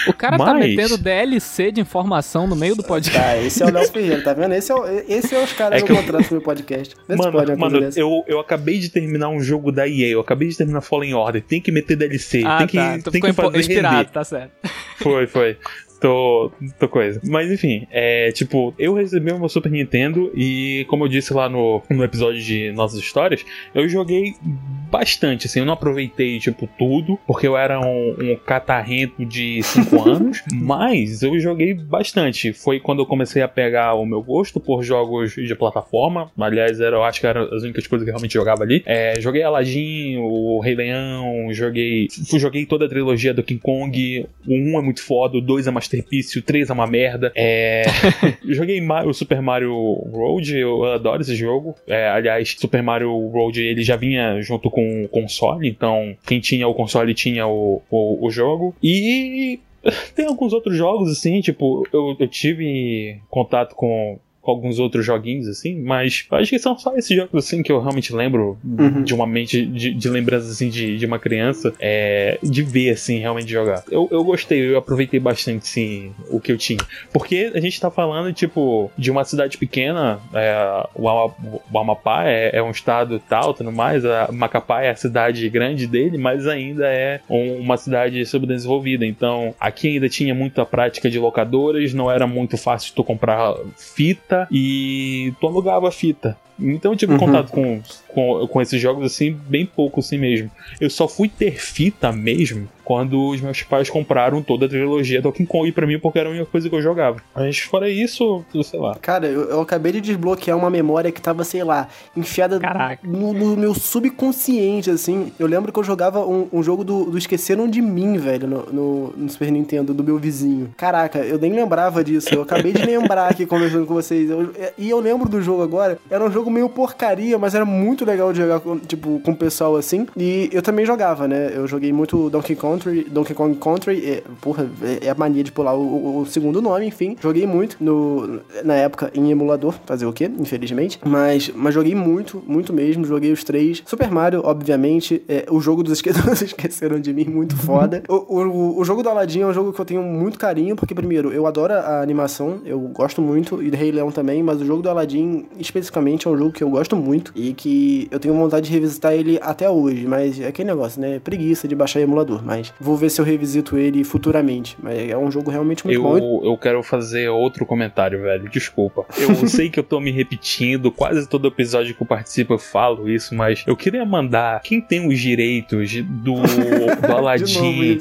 O cara tá Mas... tá metendo DLC de informação no meio do podcast. Tá, esse é o Léo Ferreira, tá vendo? Esse é, o, esse é os caras é que eu... contrato do meu podcast. Vê mano, mano eu, eu acabei de terminar um jogo da EA, eu acabei de terminar Fallen Order, tem que meter DLC, ah, tem que, tá. tem que fazer inspirado, render. tá certo. Foi, foi tô, tô coisa. Mas enfim, é tipo, eu recebi o meu Super Nintendo e, como eu disse lá no, no episódio de Nossas Histórias, eu joguei bastante, assim, eu não aproveitei, tipo, tudo, porque eu era um, um catarrento de 5 anos, mas eu joguei bastante. Foi quando eu comecei a pegar o meu gosto por jogos de plataforma, aliás, era, eu acho que eram as únicas coisas que eu realmente jogava ali. É, joguei Aladdin, o Rei Leão, joguei, joguei toda a trilogia do King Kong, o 1 é muito foda, o 2 é masterpiece, o 3 é uma merda. É, joguei o Super Mario Road, eu adoro esse jogo. É, aliás, Super Mario Road ele já vinha junto com o console, então quem tinha o console tinha o, o, o jogo. E tem alguns outros jogos, assim, tipo, eu, eu tive contato com com alguns outros joguinhos, assim, mas acho que são só esses jogos, assim, que eu realmente lembro uhum. de uma mente, de, de lembranças, assim, de, de uma criança, é, de ver, assim, realmente jogar. Eu, eu gostei, eu aproveitei bastante, sim, o que eu tinha. Porque a gente tá falando, tipo, de uma cidade pequena, é, o, Amapá é, é, um estado tal, tudo mais, a Macapá é a cidade grande dele, mas ainda é um, uma cidade subdesenvolvida, então aqui ainda tinha muita prática de locadoras, não era muito fácil tu comprar fita, fita e tu alugava a fita. Então eu tive uhum. contato com, com, com esses jogos assim, bem pouco assim mesmo. Eu só fui ter fita mesmo quando os meus pais compraram toda a trilogia Donkey Kong pra mim, porque era a única coisa que eu jogava. Mas fora isso, sei lá. Cara, eu, eu acabei de desbloquear uma memória que tava, sei lá, enfiada no, no, meu subconsciente, assim. Eu lembro que eu jogava um, um jogo do, do, Esqueceram de Mim, velho, no, no, no, Super Nintendo, do meu vizinho. Caraca, eu nem lembrava disso. Eu acabei de lembrar aqui conversando com vocês. Eu, e eu lembro do jogo agora. Era um jogo meio porcaria, mas era muito legal de jogar, com, tipo, com o pessoal assim. E eu também jogava, né? Eu joguei muito Donkey Kong Country, Donkey Kong Country, é, porra, é, é a mania de pular o, o, segundo nome, enfim. Joguei muito no, na época em emulador, fazer o quê? Infelizmente. Mas, mas joguei muito, muito mesmo. Joguei os três. Super Mario, obviamente. É, o jogo dos esquecidos esqueceram de mim, muito foda. o, o, o jogo do Aladdin é um jogo que eu tenho muito carinho, porque, primeiro, eu adoro a animação, eu gosto muito, e do Rei Leão também, mas o jogo do Aladdin, especificamente, é um jogo que eu gosto muito e que eu tenho vontade de revisitar ele até hoje. Mas é aquele negócio, né? Preguiça de baixar emulador, mas Vou ver se eu revisito ele futuramente. Mas é um jogo realmente muito eu, bom. Eu quero fazer outro comentário, velho. Desculpa. Eu sei que eu tô me repetindo. Quase todo episódio que eu participo eu falo isso, mas eu queria mandar quem tem os direitos do, do Aladdin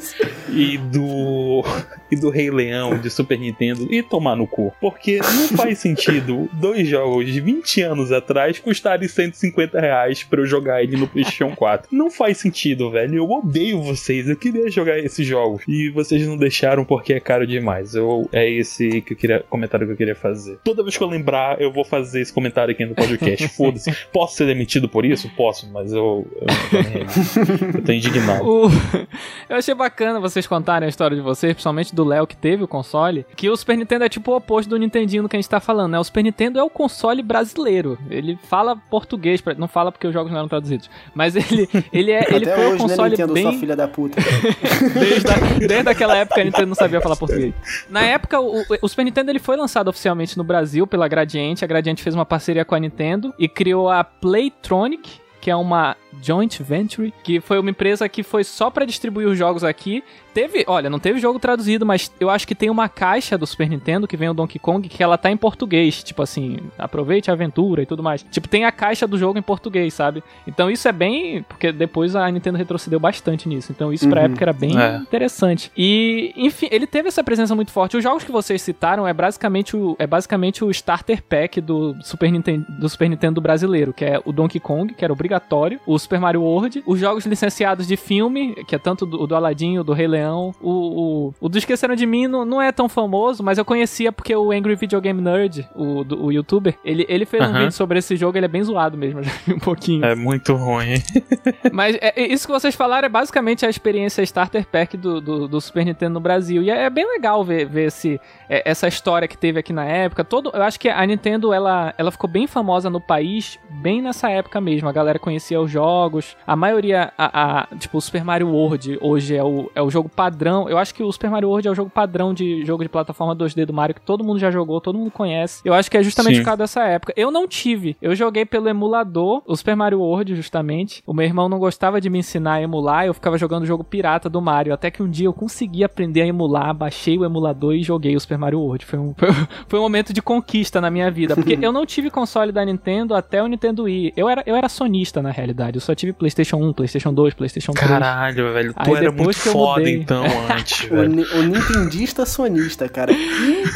e do e do Rei Leão de Super Nintendo e tomar no cu. Porque não faz sentido dois jogos de 20 anos atrás custarem 150 reais pra eu jogar ele no PlayStation 4. Não faz sentido, velho. Eu odeio vocês. Eu queria jogar esses jogos. E vocês não deixaram porque é caro demais. Eu, é esse que eu queria, comentário que eu queria fazer. Toda vez que eu lembrar, eu vou fazer esse comentário aqui no podcast. Foda-se. Posso ser demitido por isso? Posso, mas eu. Eu, eu tô indignado. eu achei bacana vocês contarem a história de vocês, principalmente do Léo que teve o console. Que o Super Nintendo é tipo o oposto do Nintendinho que a gente tá falando, né? O Super Nintendo é o console brasileiro. Ele fala português, não fala porque os jogos não eram traduzidos. Mas ele, ele, é, ele foi hoje, o console né, Nintendo, bem. Sua filha da puta. desde, a, desde aquela época a Nintendo não sabia falar português. Na época, o, o, Super Nintendo ele foi lançado oficialmente no Brasil pela Gradiente. A Gradiente fez uma parceria com a Nintendo e criou a Playtronic, que é uma joint venture, que foi uma empresa que foi só para distribuir os jogos aqui teve, olha, não teve jogo traduzido, mas eu acho que tem uma caixa do Super Nintendo que vem o Donkey Kong que ela tá em português, tipo assim, aproveite a aventura e tudo mais. Tipo, tem a caixa do jogo em português, sabe? Então isso é bem, porque depois a Nintendo retrocedeu bastante nisso. Então isso uhum. pra época era bem é. interessante. E, enfim, ele teve essa presença muito forte. Os jogos que vocês citaram é basicamente o, é basicamente o starter pack do Super Nintendo do Super Nintendo brasileiro, que é o Donkey Kong, que era obrigatório, o Super Mario World, os jogos licenciados de filme, que é tanto do, do Aladdin, do Rei Leão. O, o, o do Esqueceram de Mim não, não é tão famoso, mas eu conhecia porque o Angry Video Game Nerd, o, do, o youtuber, ele, ele fez um vídeo sobre esse jogo, ele é bem zoado mesmo, já vi um pouquinho. É muito ruim. mas é, é, isso que vocês falaram é basicamente a experiência Starter Pack do, do, do Super Nintendo no Brasil. E é, é bem legal ver, ver esse, é, essa história que teve aqui na época. Todo, eu acho que a Nintendo ela, ela ficou bem famosa no país bem nessa época mesmo. A galera conhecia os jogos jogos. A maioria, a, a, tipo, o Super Mario World hoje é o, é o jogo padrão. Eu acho que o Super Mario World é o jogo padrão de jogo de plataforma 2D do Mario que todo mundo já jogou, todo mundo conhece. Eu acho que é justamente Sim. por causa dessa época. Eu não tive. Eu joguei pelo emulador, o Super Mario World, justamente. O meu irmão não gostava de me ensinar a emular, eu ficava jogando o jogo pirata do Mario. Até que um dia eu consegui aprender a emular, baixei o emulador e joguei o Super Mario World. Foi um, foi, um momento de conquista na minha vida. Porque eu não tive console da Nintendo até o Nintendo Wii. Eu era, eu era sonista, na realidade. Eu só tive PlayStation 1, PlayStation 2, PlayStation 3. Caralho, velho. Tu Aí era muito foda, então, antes, velho. O, o Nintendista sonista, cara.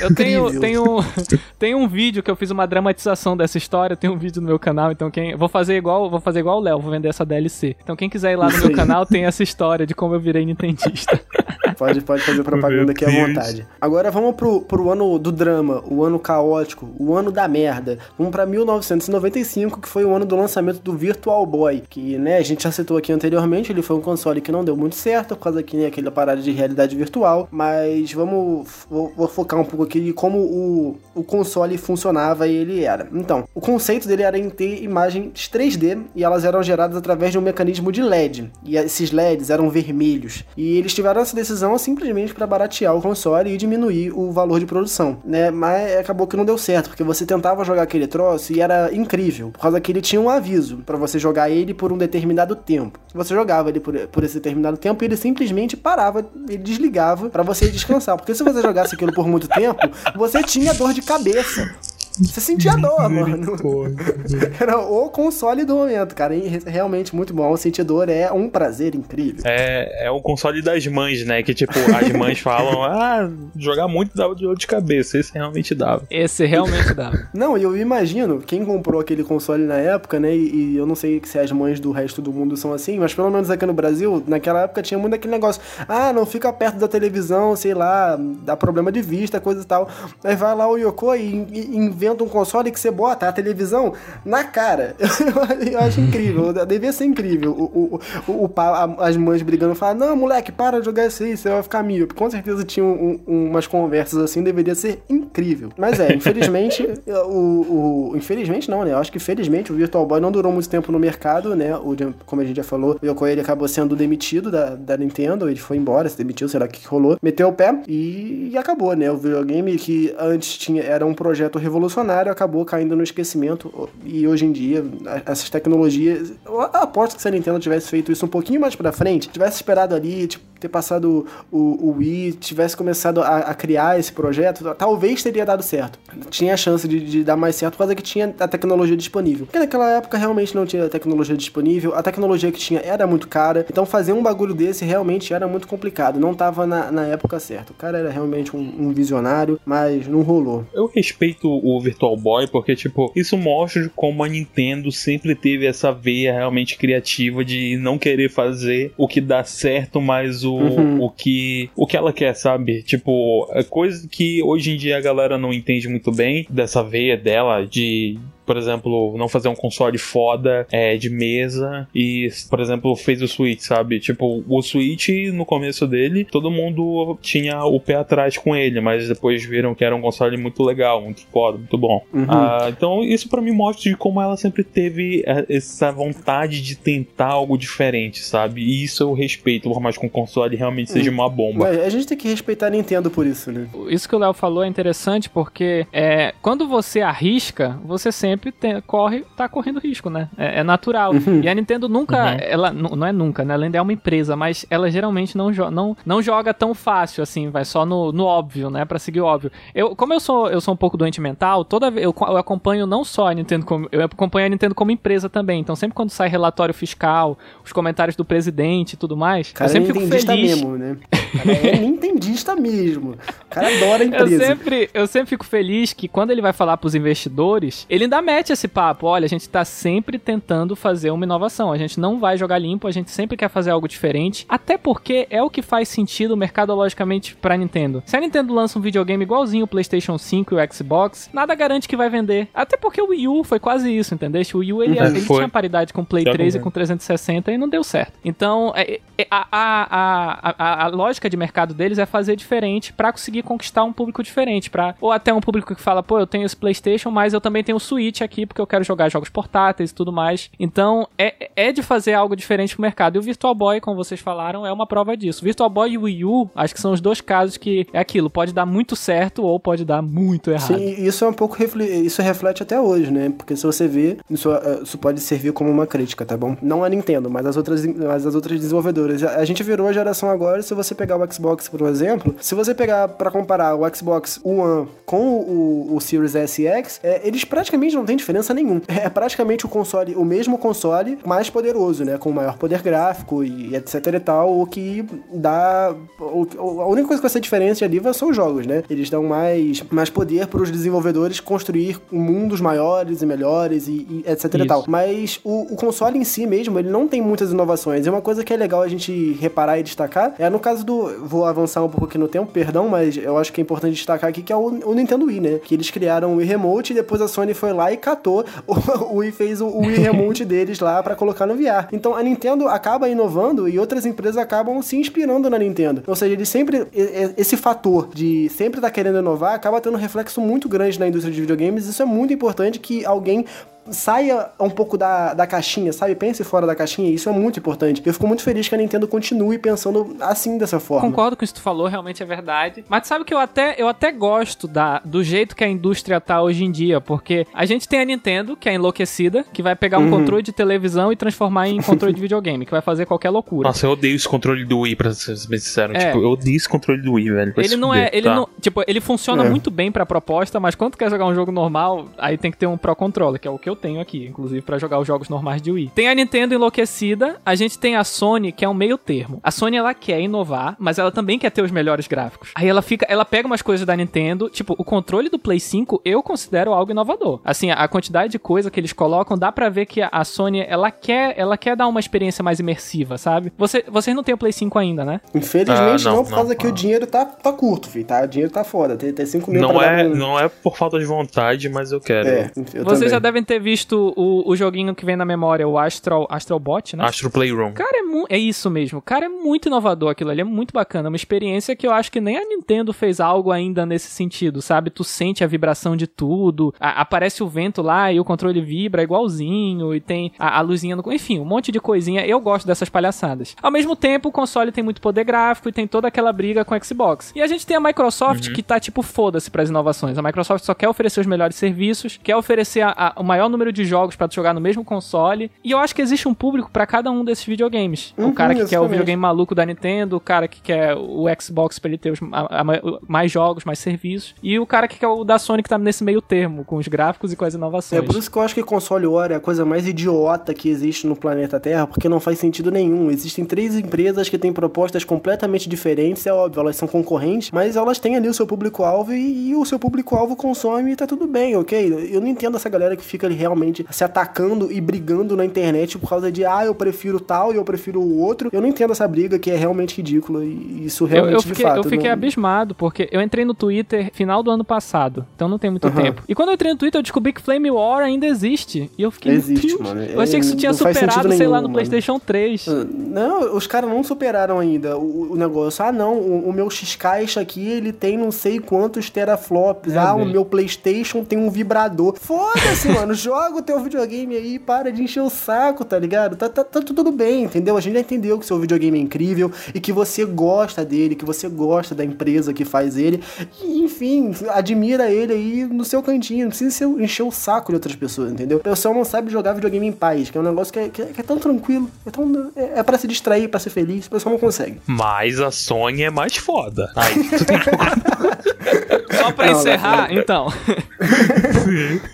Eu tenho, tenho, tenho um vídeo que eu fiz uma dramatização dessa história. Tem um vídeo no meu canal, então quem. Vou fazer igual, vou fazer igual o Léo, vou vender essa DLC. Então quem quiser ir lá no meu canal tem essa história de como eu virei Nintendista. Pode, pode fazer propaganda aqui à vontade. Agora vamos pro, pro ano do drama, o ano caótico, o ano da merda. Vamos pra 1995, que foi o ano do lançamento do Virtual Boy, que, né, a gente já citou aqui anteriormente, ele foi um console que não deu muito certo, por causa que, né, aquela parada de realidade virtual, mas vamos, vou, vou focar um pouco aqui em como o, o console funcionava e ele era. Então, o conceito dele era em ter imagens 3D e elas eram geradas através de um mecanismo de LED, e esses LEDs eram vermelhos, e eles tiveram essa decisão simplesmente para baratear o console e diminuir o valor de produção, né? Mas acabou que não deu certo, porque você tentava jogar aquele troço e era incrível, por causa que ele tinha um aviso para você jogar ele por um determinado tempo. Você jogava ele por, por esse determinado tempo e ele simplesmente parava, ele desligava para você descansar, porque se você jogasse aquilo por muito tempo, você tinha dor de cabeça. Você sentia dor, mano. Era o console do momento, cara. Realmente muito bom. Sentir dor é um prazer incrível. É, é o console das mães, né? Que tipo, as mães falam, ah, jogar muito dava de dor de cabeça. Esse realmente dava. Esse realmente dava. Não, e eu imagino, quem comprou aquele console na época, né? E, e, eu não sei se as mães do resto do mundo são assim, mas pelo menos aqui no Brasil, naquela época tinha muito aquele negócio, ah, não fica perto da televisão, sei lá, dá problema de vista, coisa e tal. Aí vai lá o Yoko e, e inventa um console que você bota a televisão na cara. eu acho incrível, devia ser incrível. O, o, o, as mães brigando falam: Não, moleque, para de jogar isso aí, você vai ficar míope. Com certeza tinha um, um, umas conversas assim, deveria ser incrível. Mas é, infelizmente, o, o, Infelizmente não, né? Eu acho que felizmente o Virtual Boy não durou muito tempo no mercado, né? O, como a gente já falou, o Yoko ele acabou sendo demitido da, da Nintendo, ele foi embora, se demitiu, será que rolou? Meteu o pé e, e acabou, né? O videogame que antes tinha, era um projeto revolucionário revolucionário acabou caindo no esquecimento e hoje em dia essas tecnologias, eu aposto que se a Nintendo tivesse feito isso um pouquinho mais para frente, tivesse esperado ali, tipo, ter passado o, o Wii, tivesse começado a, a, criar esse projeto, talvez teria dado certo. Tinha a chance de, de, dar mais certo por causa que tinha a tecnologia disponível. Porque naquela época realmente não tinha tecnologia disponível, a tecnologia que tinha era muito cara, então fazer um bagulho desse realmente era muito complicado, não tava na, na época certa. O cara era realmente um, um visionário, mas não rolou. Eu respeito o Virtual Boy porque, tipo, isso mostra como a Nintendo sempre teve essa veia realmente criativa de não querer fazer o que dá certo, mas o uhum. o, que, o que ela quer, sabe? Tipo, é coisa que hoje em dia a galera não entende muito bem dessa veia dela de por exemplo, não fazer um console foda é, de mesa e, por exemplo, fez o Switch, sabe? Tipo, o Switch, no começo dele, todo mundo tinha o pé atrás com ele, mas depois viram que era um console muito legal, muito foda, muito bom. Uhum. Ah, então, isso para mim mostra de como ela sempre teve é, essa vontade de tentar algo diferente, sabe? E isso eu respeito, por mais que um console realmente seja uma bomba. a gente tem que respeitar a Nintendo por isso, né? Isso que o Léo falou é interessante porque é, quando você arrisca, você sempre sempre tem, corre, tá correndo risco, né? É, é natural. Uhum. E a Nintendo nunca, uhum. ela não é nunca, né? Ela ainda é uma empresa, mas ela geralmente não, jo não, não joga tão fácil assim, vai só no, no óbvio, né? Para seguir o óbvio. Eu, como eu sou, eu sou um pouco doente mental, toda eu, eu acompanho não só a Nintendo como eu acompanho a Nintendo como empresa também. Então sempre quando sai relatório fiscal, os comentários do presidente e tudo mais, cara eu sempre fico feliz. Mesmo, né? Cara é nintendista mesmo. O cara adora a empresa. Eu sempre, eu sempre fico feliz que quando ele vai falar pros investidores, ele ainda mete esse papo. Olha, a gente tá sempre tentando fazer uma inovação. A gente não vai jogar limpo, a gente sempre quer fazer algo diferente. Até porque é o que faz sentido mercadologicamente pra Nintendo. Se a Nintendo lança um videogame igualzinho o PlayStation 5 e o Xbox, nada garante que vai vender. Até porque o Wii U foi quase isso, entendeu? O Wii U ele, uhum, ele tinha paridade com o Play 3 e com 360 e não deu certo. Então, é, é, a, a, a, a, a lógica de mercado deles é fazer diferente para conseguir conquistar um público diferente, para ou até um público que fala, pô, eu tenho esse PlayStation, mas eu também tenho o Switch aqui porque eu quero jogar jogos portáteis e tudo mais. Então, é, é de fazer algo diferente pro mercado. E o Virtual Boy, como vocês falaram, é uma prova disso. Virtual Boy e Wii U, acho que são os dois casos que é aquilo, pode dar muito certo ou pode dar muito errado. Sim, isso é um pouco isso reflete até hoje, né? Porque se você vê, isso, eh, isso pode servir como uma crítica, tá bom? Não a Nintendo, mas as outras, mas as outras desenvolvedoras. A, gente virou a geração agora, se você pegar o Xbox, por exemplo, se você pegar para comparar o Xbox One com o, o Series S e X, é, eles praticamente não tem diferença nenhuma. É praticamente o console, o mesmo console, mais poderoso, né? Com maior poder gráfico e etc e tal, o que dá... O, a única coisa que vai ser diferente ali são os jogos, né? Eles dão mais, mais poder para os desenvolvedores construir mundos maiores e melhores e, e etc Isso. e tal. Mas o, o, console em si mesmo, ele não tem muitas inovações. E uma coisa que é legal a gente reparar e destacar é no caso do... Vou avançar um pouco aqui no tempo, perdão, mas eu acho que é importante destacar aqui que é o, o Nintendo Wii, né? Que eles criaram o Wii Remote e depois a Sony foi lá e catou o, o Wii fez o, o Wii Remote deles lá para colocar no VR. Então a Nintendo acaba inovando e outras empresas acabam se inspirando na Nintendo. Ou seja, ele sempre esse fator de sempre estar tá querendo inovar acaba tendo um reflexo muito grande na indústria de videogames. Isso é muito importante que alguém saia um pouco da, da caixinha, sabe? Pense fora da caixinha, isso é muito importante. Eu fico muito feliz que a Nintendo continue pensando assim dessa forma. Concordo com isso que tu falou, realmente é verdade. Mas sabe que eu até, eu até gosto da, do jeito que a indústria tá hoje em dia, porque a gente tem a Nintendo, que é enlouquecida, que vai pegar um uhum. controle de televisão e transformar em controle de videogame, que vai fazer qualquer loucura. Nossa, eu odeio esse controle do Wii, pra ser bem sincero. É. Tipo, eu odeio esse controle do Wii, velho. Ele não é, ele tá. não, tipo, ele funciona é. muito bem pra proposta, mas quando tu quer jogar um jogo normal, aí tem que ter um Pro Controller, que é o que eu tenho aqui, inclusive para jogar os jogos normais de Wii. Tem a Nintendo enlouquecida, a gente tem a Sony, que é um meio termo. A Sony ela quer inovar, mas ela também quer ter os melhores gráficos. Aí ela fica, ela pega umas coisas da Nintendo, tipo, o controle do Play 5 eu considero algo inovador. Assim, a quantidade de coisa que eles colocam, dá para ver que a Sony, ela quer, ela quer dar uma experiência mais imersiva, sabe? Você, vocês não têm o Play 5 ainda, né? Infelizmente ah, não, não, por causa não, que o dinheiro tá, tá curto, filho, tá? O dinheiro tá foda, tem, tem 5 mil não é, Não é por falta de vontade, mas eu quero. É, eu Vocês também. já devem ter visto o, o joguinho que vem na memória, o Astral, Astral Bot, né? Astro Playroom. Cara, é, é isso mesmo. Cara, é muito inovador aquilo ali, é muito bacana. Uma experiência que eu acho que nem a Nintendo fez algo ainda nesse sentido, sabe? Tu sente a vibração de tudo, a, aparece o vento lá e o controle vibra igualzinho, e tem a, a luzinha no... Enfim, um monte de coisinha. Eu gosto dessas palhaçadas. Ao mesmo tempo, o console tem muito poder gráfico e tem toda aquela briga com o Xbox. E a gente tem a Microsoft uhum. que tá tipo foda-se para as inovações. A Microsoft só quer oferecer os melhores serviços, quer oferecer a, a, o maior número de jogos para tu jogar no mesmo console. E eu acho que existe um público para cada um desses videogames. Uhum, o cara que quer o videogame maluco da Nintendo, o cara que quer o Xbox pra ele ter os, a, a, mais jogos, mais serviços, e o cara que quer o da Sony que tá nesse meio termo, com os gráficos e com as inovações. É por isso que eu acho que console War é a coisa mais idiota que existe no planeta Terra, porque não faz sentido nenhum. Existem três empresas que têm propostas completamente diferentes, é óbvio, elas são concorrentes, mas elas têm ali o seu público-alvo e, e, o seu público-alvo consome e tá tudo bem, ok? Eu não entendo essa galera que fica ali realmente se atacando e brigando na internet por causa de, ah, eu prefiro tal e eu prefiro o outro. Eu não entendo essa briga que é realmente ridícula e isso realmente, eu, eu fiquei, fato... Eu fiquei não... abismado, porque eu entrei no Twitter final do ano passado, então não tem muito uhum. tempo. E quando eu entrei no Twitter, eu descobri que Flame War ainda existe. E eu fiquei... Existe, mano. Eu achei que isso tinha superado, sei nenhum, lá, no mano. Playstation 3. Ah, não, os caras não superaram ainda o, o, negócio. Ah, não, o, o meu X-Caixa aqui, ele tem não sei quantos teraflops. É ah, o meu Playstation tem um vibrador. Foda-se, mano. Joga o teu videogame aí, para de encher o saco, tá ligado? Tá, tá, tá, tudo bem, entendeu? A gente já entendeu que seu videogame é incrível e que você gosta dele, que você gosta da empresa que faz ele. E, enfim, admira ele aí no seu cantinho. Não precisa encher o saco de outras pessoas, entendeu? O pessoal não sabe jogar videogame em paz, que é um negócio que é, que é, que é tão tranquilo, é, tão, é, é pra se distrair, pra ser feliz, o pessoal não consegue. Mas a Sony é mais foda. Aí, tu tem Só pra não, encerrar, não, não. então.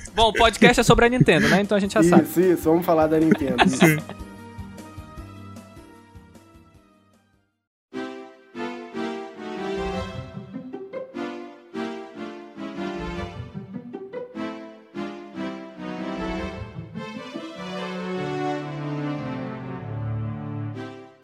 Bom, o podcast é sobre a Nintendo, né? Então a gente já isso, sabe. Isso, isso, vamos falar da Nintendo.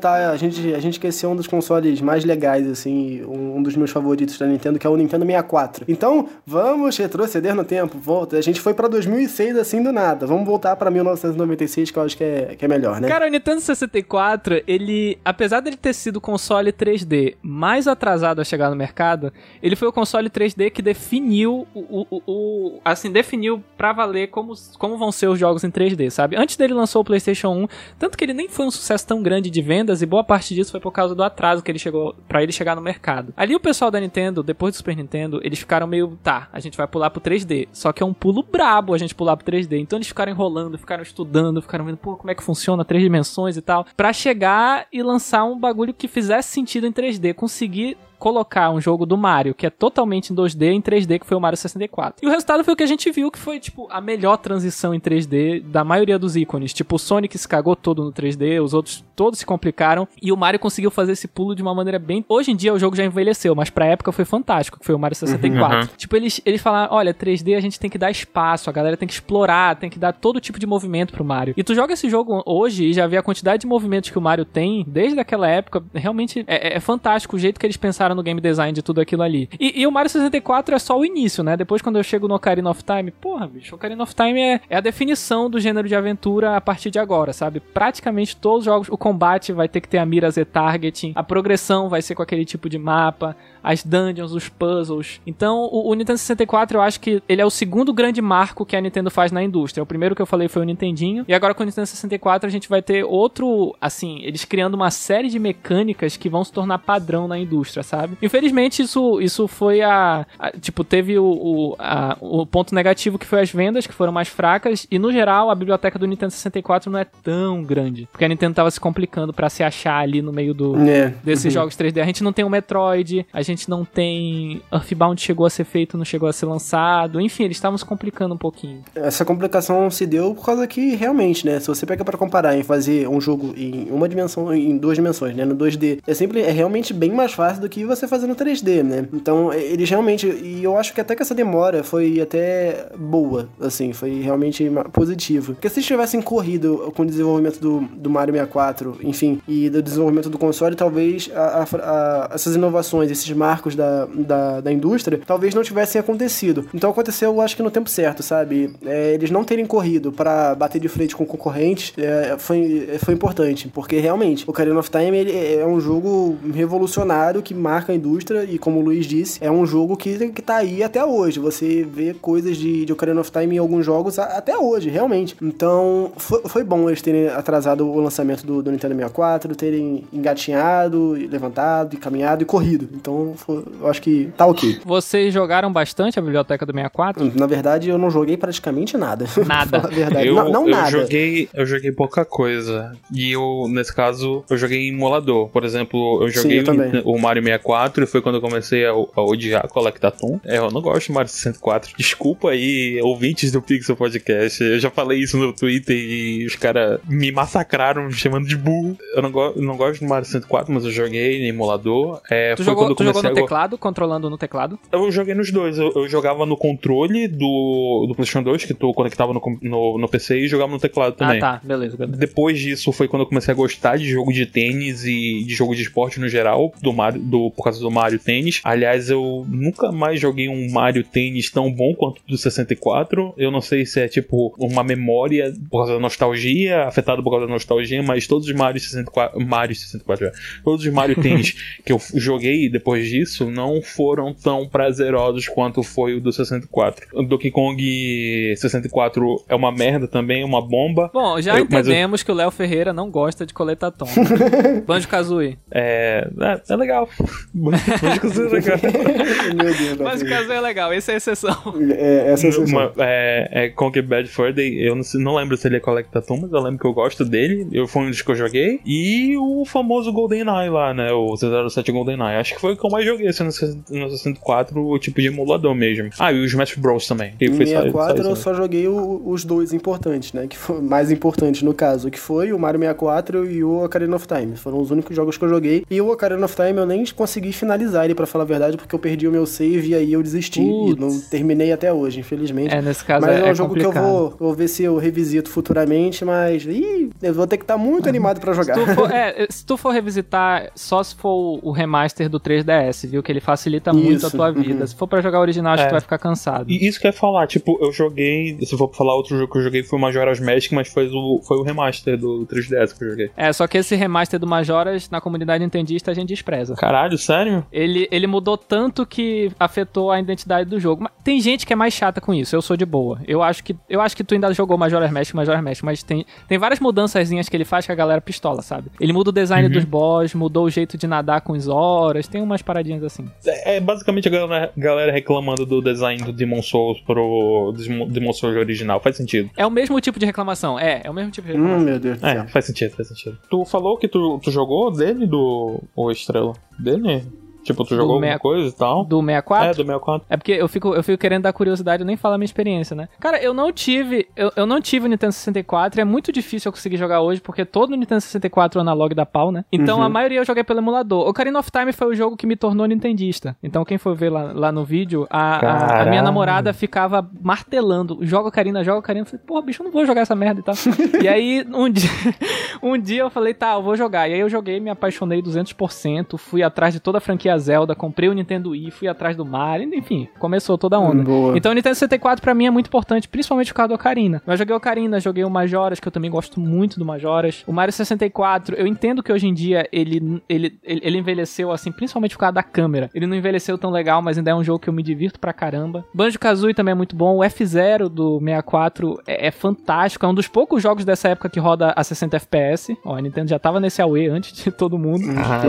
tá, a gente, a gente esqueceu um dos consoles mais legais, assim, um, dos meus favoritos da Nintendo, que é o Nintendo 64. Então, vamos retroceder no tempo, volta. A gente foi pra 2006 assim do nada. Vamos voltar pra 1996, que eu acho que é, que é melhor, né? Cara, o Nintendo 64, ele, apesar dele ter sido o console 3D mais atrasado a chegar no mercado, ele foi o console 3D que definiu o, o, o assim, definiu pra valer como, como vão ser os jogos em 3D, sabe? Antes dele lançou o PlayStation 1, tanto que ele nem foi um sucesso tão grande de vendas e boa parte disso foi por causa do atraso que ele chegou para ele chegar no mercado. Ali o pessoal da Nintendo, depois do Super Nintendo, eles ficaram meio, tá, a gente vai pular pro 3D. Só que é um pulo brabo a gente pular pro 3D. Então eles ficaram enrolando, ficaram estudando, ficaram vendo, pô, como é que funciona três dimensões e tal, para chegar e lançar um bagulho que fizesse sentido em 3D, conseguir colocar um jogo do Mario, que é totalmente em 2D, em 3D, que foi o Mario 64. E o resultado foi o que a gente viu, que foi, tipo, a melhor transição em 3D da maioria dos ícones. Tipo, o Sonic se cagou todo no 3D, os outros todos se complicaram, e o Mario conseguiu fazer esse pulo de uma maneira bem... Hoje em dia o jogo já envelheceu, mas pra época foi fantástico, que foi o Mario 64. Uhum. Tipo, eles, eles falaram, olha, 3D a gente tem que dar espaço, a galera tem que explorar, tem que dar todo tipo de movimento pro Mario. E tu joga esse jogo hoje e já vê a quantidade de movimentos que o Mario tem, desde aquela época, realmente é, é fantástico o jeito que eles pensaram no game design de tudo aquilo ali. E, e, o Mario 64 é só o início, né? Depois, quando eu chego no Ocarina of Time, porra, bicho, Ocarina of Time é, é a definição do gênero de aventura a partir de agora, sabe? Praticamente todos os jogos, o combate vai ter que ter a mira Z-targeting, a progressão vai ser com aquele tipo de mapa, as dungeons, os puzzles. Então, o, o, Nintendo 64, eu acho que ele é o segundo grande marco que a Nintendo faz na indústria. O primeiro que eu falei foi o Nintendinho, e agora com o Nintendo 64 a gente vai ter outro, assim, eles criando uma série de mecânicas que vão se tornar padrão na indústria, sabe? Infelizmente, isso, isso foi a, a tipo, teve o, o, a, o ponto negativo que foi as vendas, que foram mais fracas, e no geral, a biblioteca do Nintendo 64 não é tão grande, porque a Nintendo tava se complicando para se achar ali no meio do, é. desses uhum. jogos 3D. A gente não tem o Metroid, a gente gente não tem. Earthbound chegou a ser feito, não chegou a ser lançado. Enfim, eles estavam se complicando um pouquinho. Essa complicação se deu por causa que, realmente, né? Se você pega para comparar em fazer um jogo em uma dimensão, em duas dimensões, né? No 2D, é sempre é realmente bem mais fácil do que você fazer no 3D, né? Então, eles realmente. E eu acho que até que essa demora foi até boa, assim, foi realmente positivo. Porque se eles tivessem corrido com o desenvolvimento do, do Mario 64, enfim, e do desenvolvimento do console, talvez a, a, a, essas inovações, esses marcos da, da, da, indústria, talvez não tivessem acontecido. Então aconteceu, eu acho que no tempo certo, sabe? É, eles não terem corrido para bater de frente com concorrentes é, foi, foi importante, porque realmente o Ocarina of Time ele é um jogo revolucionário que marca a indústria e, como o Luiz disse, é um jogo que, que tá aí até hoje. Você vê coisas de, de Ocarina of Time em alguns jogos até hoje, realmente. Então foi, foi bom eles terem atrasado o lançamento do, do Nintendo 64, terem engatinhado, levantado, e caminhado e corrido. Então eu acho que tá ok. Vocês jogaram bastante a biblioteca do 64? Na verdade, eu não joguei praticamente nada. Nada. verdade. Eu, não, não eu nada. Joguei, eu joguei pouca coisa. E eu, nesse caso, eu joguei em emulador. Por exemplo, eu joguei Sim, eu o, o Mario 64 e foi quando eu comecei a, a odiar Collectathon. É, eu não gosto de Mario 64. Desculpa aí, ouvintes do Pixel Podcast. Eu já falei isso no Twitter e os caras me massacraram me chamando de burro. Eu não, go não gosto de Mario 64, mas eu joguei em emulador. É, tu jogou, tu jogou no teclado, controlando no teclado? Eu joguei nos dois. Eu, eu, jogava no controle do, do PlayStation 2, que tu conectava no, no, no, PC, e jogava no teclado também. Ah, tá. Beleza, beleza. Depois disso foi quando eu comecei a gostar de jogo de tênis e de jogo de esporte no geral, do Mario, do, por causa do Mario Tênis. Aliás, eu nunca mais joguei um Mario Tênis tão bom quanto do 64. Eu não sei se é tipo uma memória por causa da nostalgia, afetado por causa da nostalgia, mas todos os Mario 64. Mario 64, já. Todos os Mario Tênis que eu joguei depois disso não foram tão prazerosos quanto foi o do 64. O Donkey Kong 64 é uma merda também, uma bomba. Bom, já eu, entendemos eu... que o Léo Ferreira não gosta de coletar tom. Banjo Kazooie. É, é, é legal. Banjo Kazooie é legal. Banjo Kazooie é legal, esse é a exceção. É, essa é a exceção. Uma, é, é Kong Bad Fur Day, eu não, não lembro se ele é Collectathon, mas eu lembro que eu gosto dele. Eu, foi um dos que eu joguei. E o famoso GoldenEye lá, né? O 007 GoldenEye. Acho que foi o que eu mais joguei assim, no 64, o tipo de emulador mesmo. Ah, e os Smash Bros também. Em 64 eu só joguei o, os dois importantes, né? Que foi mais importantes no caso, que foi o Mario 64 e o Ocarina of Time. Foram os únicos jogos que eu joguei. E o Ocarina of Time eu nem consegui finalizar ele, para falar a verdade, porque eu perdi o meu save e aí eu desisti. E não terminei até hoje, infelizmente. É, nesse caso mas é, é um jogo complicado. que eu vou, vou ver se eu revisito futuramente, mas. Ih, eu vou ter que estar tá muito animado para jogar. Se tu, for, é, se tu for revisitar, só se for o remaster do 3DS, viu? Que ele facilita muito Isso. a tua vida. Uhum. Se for para jogar original, acho é. que tu vai ficar cansado. E isso que eu ia falar, tipo, eu joguei. Se for pra falar outro jogo que eu joguei foi o Majora's Mask, mas foi o, foi o remaster do 3DS que eu joguei. É, só que esse remaster do Majora's, na comunidade nintendista, a gente despreza. Caralho, sério? Ele, ele mudou tanto que afetou a identidade do jogo. Mas tem gente que é mais chata com isso, eu sou de boa. Eu acho que, eu acho que tu ainda jogou Majora's Mask, Majora's Mask, mas tem, tem várias mudanças que ele faz que a galera pistola, sabe? Ele muda o design uhum. dos boss, mudou o jeito de nadar com os horas, tem umas paradinhas assim. É, é basicamente a galera, galera, reclamando do design do Demon Souls pro Demon Souls original, faz sentido. É o mesmo tipo de reclamação, é, é o mesmo tipo de reclamação. Hum, meu Deus do é, céu. É, faz sentido, faz sentido. Tu falou que tu, tu jogou dele do o Estrela? Dele? Tipo, tu jogou alguma coisa e tal? Do 64? É, do 64. É porque eu fico, eu fico querendo dar curiosidade, eu nem falo a minha experiência, né? Cara, eu não tive, eu, eu não tive o Nintendo 64, é muito difícil eu conseguir jogar hoje, porque todo o Nintendo 64 é analog da pau, né? Então uhum. a maioria eu joguei pelo emulador. Ocarina of Time foi o jogo que me tornou nintendista. Então quem for ver lá, lá no vídeo, a, a, a, minha namorada ficava martelando, joga Ocarina, joga Ocarina. Eu falei, porra, bicho, eu não vou jogar essa merda e tal. e aí, um dia, um dia eu falei, tá, eu vou jogar. E aí eu joguei, me apaixonei 200%, fui atrás de toda a franquia a Zelda, comprei o Nintendo Wii, fui atrás do Mario, enfim, começou toda a onda. Boa. Então o Nintendo 64 para mim é muito importante, principalmente por causa do Ocarina. Eu joguei o Ocarina, joguei o Majoras, que eu também gosto muito do Majoras. O Mario 64, eu entendo que hoje em dia ele, ele, ele envelheceu assim, principalmente por causa da câmera. Ele não envelheceu tão legal, mas ainda é um jogo que eu me divirto pra caramba. Banjo-Kazooie também é muito bom. O F-Zero do 64 é, é, fantástico, é um dos poucos jogos dessa época que roda a 60 FPS. Ó, a Nintendo já tava nesse AUE antes de todo mundo. Ah,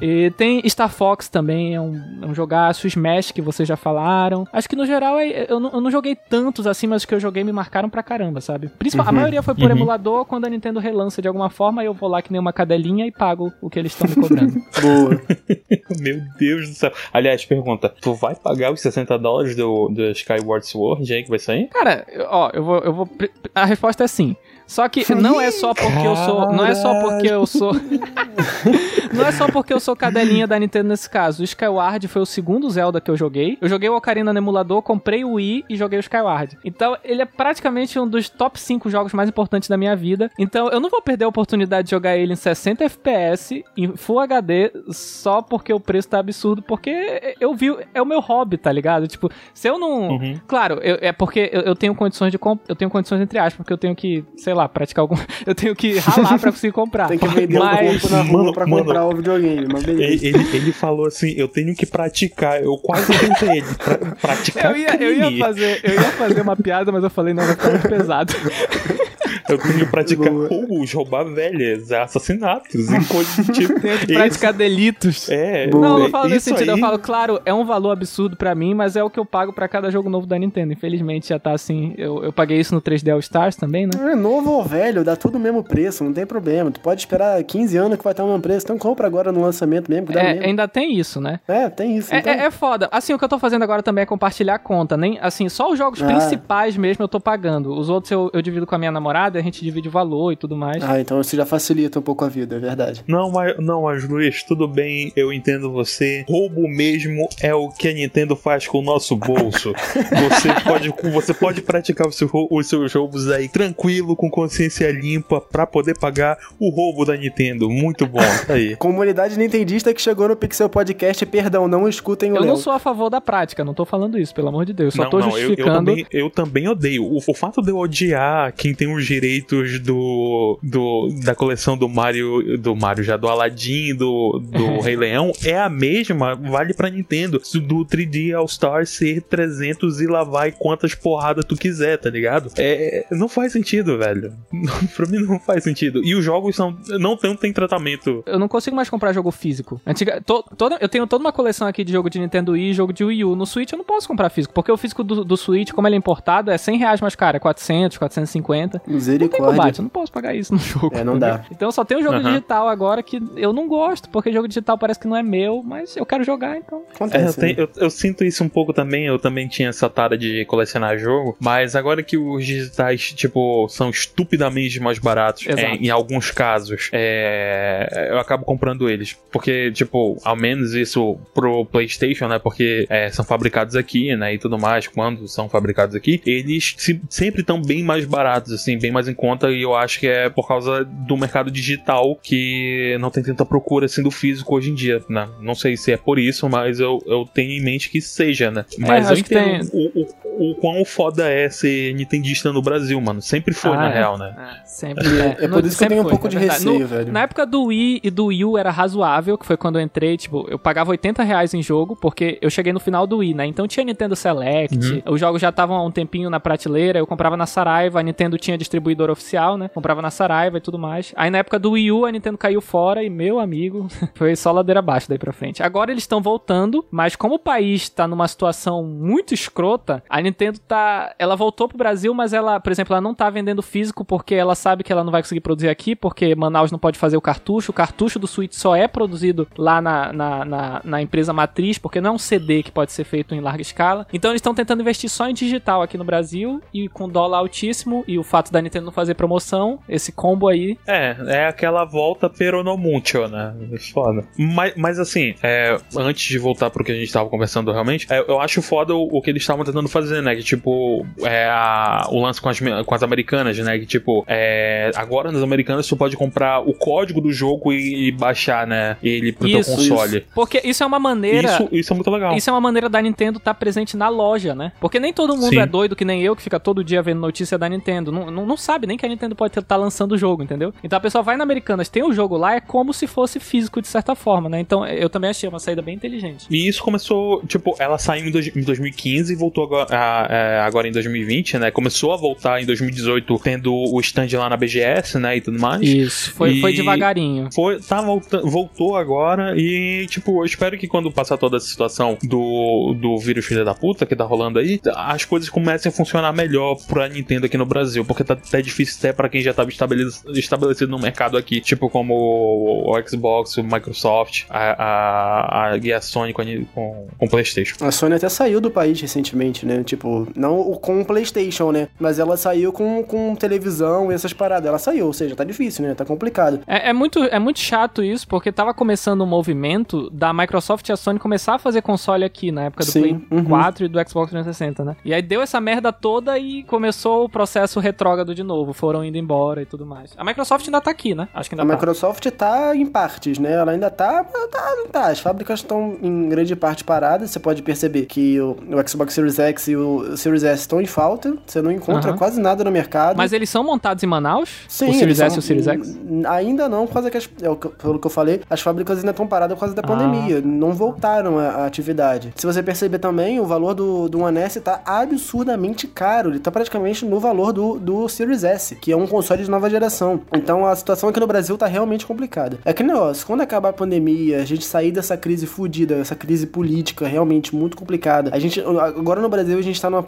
e tem Star Fox também, é um, é um jogaço. Smash, que vocês já falaram. Acho que no geral é, eu, não, eu não joguei tantos assim, mas os que eu joguei me marcaram pra caramba, sabe? Principal, uhum. A maioria foi por uhum. emulador, quando a Nintendo relança de alguma forma, eu vou lá que nem uma cadelinha e pago o que eles estão me cobrando. Boa. Meu Deus do céu. Aliás, pergunta: tu vai pagar os 60 dólares do, do Skyward Sword aí que vai sair? Cara, ó, eu vou, eu vou. A resposta é sim. Só que não é só porque eu sou. Não é só porque eu sou. não é só porque eu sou cadelinha da Nintendo nesse caso. O Skyward foi o segundo Zelda que eu joguei. Eu joguei o Ocarina no emulador, comprei o Wii e joguei o Skyward. Então, ele é praticamente um dos top 5 jogos mais importantes da minha vida. Então, eu não vou perder a oportunidade de jogar ele em 60 FPS, em Full HD, só porque o preço tá absurdo. Porque eu vi. É o meu hobby, tá ligado? Tipo, se eu não. Uhum. Claro, eu, é porque eu, eu, tenho condições de. Eu tenho condições entre aspas, porque eu tenho que, sei lá lá, praticar algum. Eu tenho que ralar pra conseguir comprar. Tem que vender mas... um corpo na rua mano, pra mano, comprar o videogame, mas beleza. Ele, ele falou assim: eu tenho que praticar. Eu quase tentei ele. Pra, praticar. Eu ia, eu, ia fazer, eu ia fazer uma piada, mas eu falei, não, vai ficar muito pesado. Eu tenho que praticar roubos, roubar velhas, assassinatos e coisas do tipo. Praticar delitos. É. Não, não falo nesse sentido. Aí... Eu falo, claro, é um valor absurdo pra mim, mas é o que eu pago pra cada jogo novo da Nintendo. Infelizmente já tá assim. Eu, eu paguei isso no 3D All Stars também, né? É novo ou velho, dá tudo o mesmo preço, não tem problema. Tu pode esperar 15 anos que vai estar o mesmo preço, então compra agora no lançamento mesmo. Que dá é, mesmo. ainda tem isso, né? É, tem isso. É, então... é, é, foda. Assim, o que eu tô fazendo agora também é compartilhar a conta. Nem, assim, só os jogos ah. principais mesmo eu tô pagando. Os outros eu, eu divido com a minha namorada, a gente divide o valor e tudo mais. Ah, então isso já facilita um pouco a vida, é verdade. Não, mas, não, mas Luiz, tudo bem, eu entendo você. Roubo mesmo é o que a Nintendo faz com o nosso bolso. você, pode, você pode praticar os, os seus roubos aí tranquilo, com consciência limpa, pra poder pagar o roubo da Nintendo. Muito bom, tá aí. Comunidade nintendista que chegou no Pixel Podcast, perdão, não escutem o Eu Léo. não sou a favor da prática, não tô falando isso, pelo amor de Deus. Só não, tô não, justificando. Eu, eu, também, eu também odeio. O, o fato de eu odiar quem tem os direitos do do, da coleção do Mario, do Mario já, do Aladdin, do, do Rei Leão, é a mesma, vale pra Nintendo. Do 3D All Star ser 300 e lá vai quantas porradas tu quiser, tá ligado? É, não faz sentido, velho. pra mim não faz sentido. E os jogos são, não tem, tem tratamento. Eu não consigo mais comprar jogo físico. Antiga, to, toda, eu tenho toda uma coleção aqui de jogo de Nintendo Wii e jogo de Wii U. No Switch eu não posso comprar físico, porque o físico do, do Switch, como ele é importado, é 100 reais mais caro, é 400, 450. Misericórdia. Não tem combate, eu não posso pagar isso no jogo. É, não dá. Então só tem um jogo uhum. digital agora que eu não gosto, porque jogo digital parece que não é meu, mas eu quero jogar, então. Acontece, é, eu, tenho, né? eu, eu, sinto isso um pouco também, eu também tinha essa tara de colecionar jogo, mas agora que os digitais, tipo, são estupidamente mais baratos, é, em alguns casos, é, eu acabo comprando eles. Porque, tipo, ao menos isso pro PlayStation, né? Porque é, são fabricados aqui, né? E tudo mais, quando são fabricados aqui, eles se, sempre estão bem mais baratos, assim, bem mais em conta. E eu acho que é por causa do mercado digital que não tem tanta procura assim do físico hoje em dia, né? Não sei se é por isso, mas eu, eu tenho em mente que seja, né? É, mas é, eu entendo tem... o, o, o quão foda é ser nintendista no Brasil, mano. Sempre foi, ah, na é. real, né? É, sempre. É, é por isso que eu tenho um pouco de receio, no, velho. Na época do Wii e do Wii U era razoável, que foi quando eu entrei, tipo, eu pagava 80 reais em jogo, porque eu cheguei no final do Wii, né? Então tinha Nintendo Select, uhum. os jogos já estavam há um tempinho na prateleira, eu comprava na Saraiva, a Nintendo tinha distribuidor oficial, né? Comprava na Saraiva e tudo mais. Aí na época do Wii U, a Nintendo caiu fora e, meu amigo, foi só ladeira abaixo daí pra frente. Agora eles estão voltando, mas como o país tá numa situação muito escrota, a Nintendo tá. Ela voltou pro Brasil, mas ela, por exemplo, ela não tá vendendo físico porque ela sabe que ela não vai conseguir produzir aqui, porque Manaus não pode fazer o cartucho. O cartucho do Switch só é produzido lá na, na, na, na empresa matriz, porque não é um CD que pode ser feito em larga escala. Então eles estão tentando investir só em digital aqui no Brasil e com dólar altíssimo e o fato da Nintendo não fazer promoção, esse combo aí. É, é aquela volta peronomútil, né? Foda. Mas, mas assim, é, antes de voltar pro que a gente tava conversando realmente, é, eu acho foda o, o que eles estavam tentando fazer, né? Que tipo, é a, o lance com as, com as americanas, né? Que tipo, é, agora nas americanas tu pode comprar o código do jogo e, e baixar, né? Ele pro isso, teu console. Isso. Porque isso é uma maneira. Isso, isso é muito legal. Isso é uma maneira da Nintendo estar tá presente na loja, né? Porque nem todo mundo Sim. é doido que nem eu, que fica todo dia vendo notícia da Nintendo. Não, não, não sabe nem que a Nintendo pode estar tá lançando o jogo, entendeu? Então a pessoa vai na Americanas, tem o jogo lá, é como se fosse físico de certa forma, né? Então eu também achei uma saída bem inteligente. E isso começou, tipo, ela saiu em, em 2015 e voltou agora, a, a, é, agora em 2020, né? Começou a voltar em 2018 tendo o stand lá na BGS, né? E tudo mais. Isso, foi, foi devagarinho. Foi, tá, volta, voltou agora e, tipo, eu espero que quando passar toda essa situação do, do vírus filha da puta que tá rolando aí, as coisas comecem a funcionar melhor pra Nintendo aqui no Brasil, porque tá até difícil até pra quem já tava estabelecido, estabelecido no mercado aqui, tipo como o, o Xbox, o Microsoft, a, a, a, e a Sony com, com, com o PlayStation. A Sony até saiu do país recentemente, né? Tipo, não com o PlayStation, né? Mas ela saiu com, com televisão e essas paradas. Ela saiu, ou seja, tá difícil, né? Tá complicado. É, é muito, é muito chato isso, porque tava começando um movimento da Microsoft e a Sony começar a fazer console aqui, na época do Sim, Play uhum. 4 e do Xbox 360, né? E aí deu essa merda toda e começou o processo retrógrado de novo. Foram indo embora e tudo mais. A Microsoft ainda tá aqui, né? Acho que ainda a tá. Microsoft tá em partes, né? Ela ainda tá, tá, tá. As fábricas estão em grande parte paradas. Você pode perceber que o, o Xbox Series X e o Series S estão em falta. Você não encontra uhum. quase nada no mercado. Mas eles são montados em Manaus? Sim. O Series S e o Series X? Ainda não, por causa que, as, é, pelo que eu falei, as fábricas ainda estão paradas por causa da ah. pandemia. Não voltaram a, atividade. Se você perceber também, o valor do, do One S tá absurdamente caro. Ele tá praticamente no valor do, do Series S, que é um console de nova geração. Então a situação aqui no Brasil tá realmente complicada. É que negócio, quando acabar a pandemia, a gente sair dessa crise fodida, essa crise política realmente muito complicada. A gente, agora no Brasil, a gente tá numa,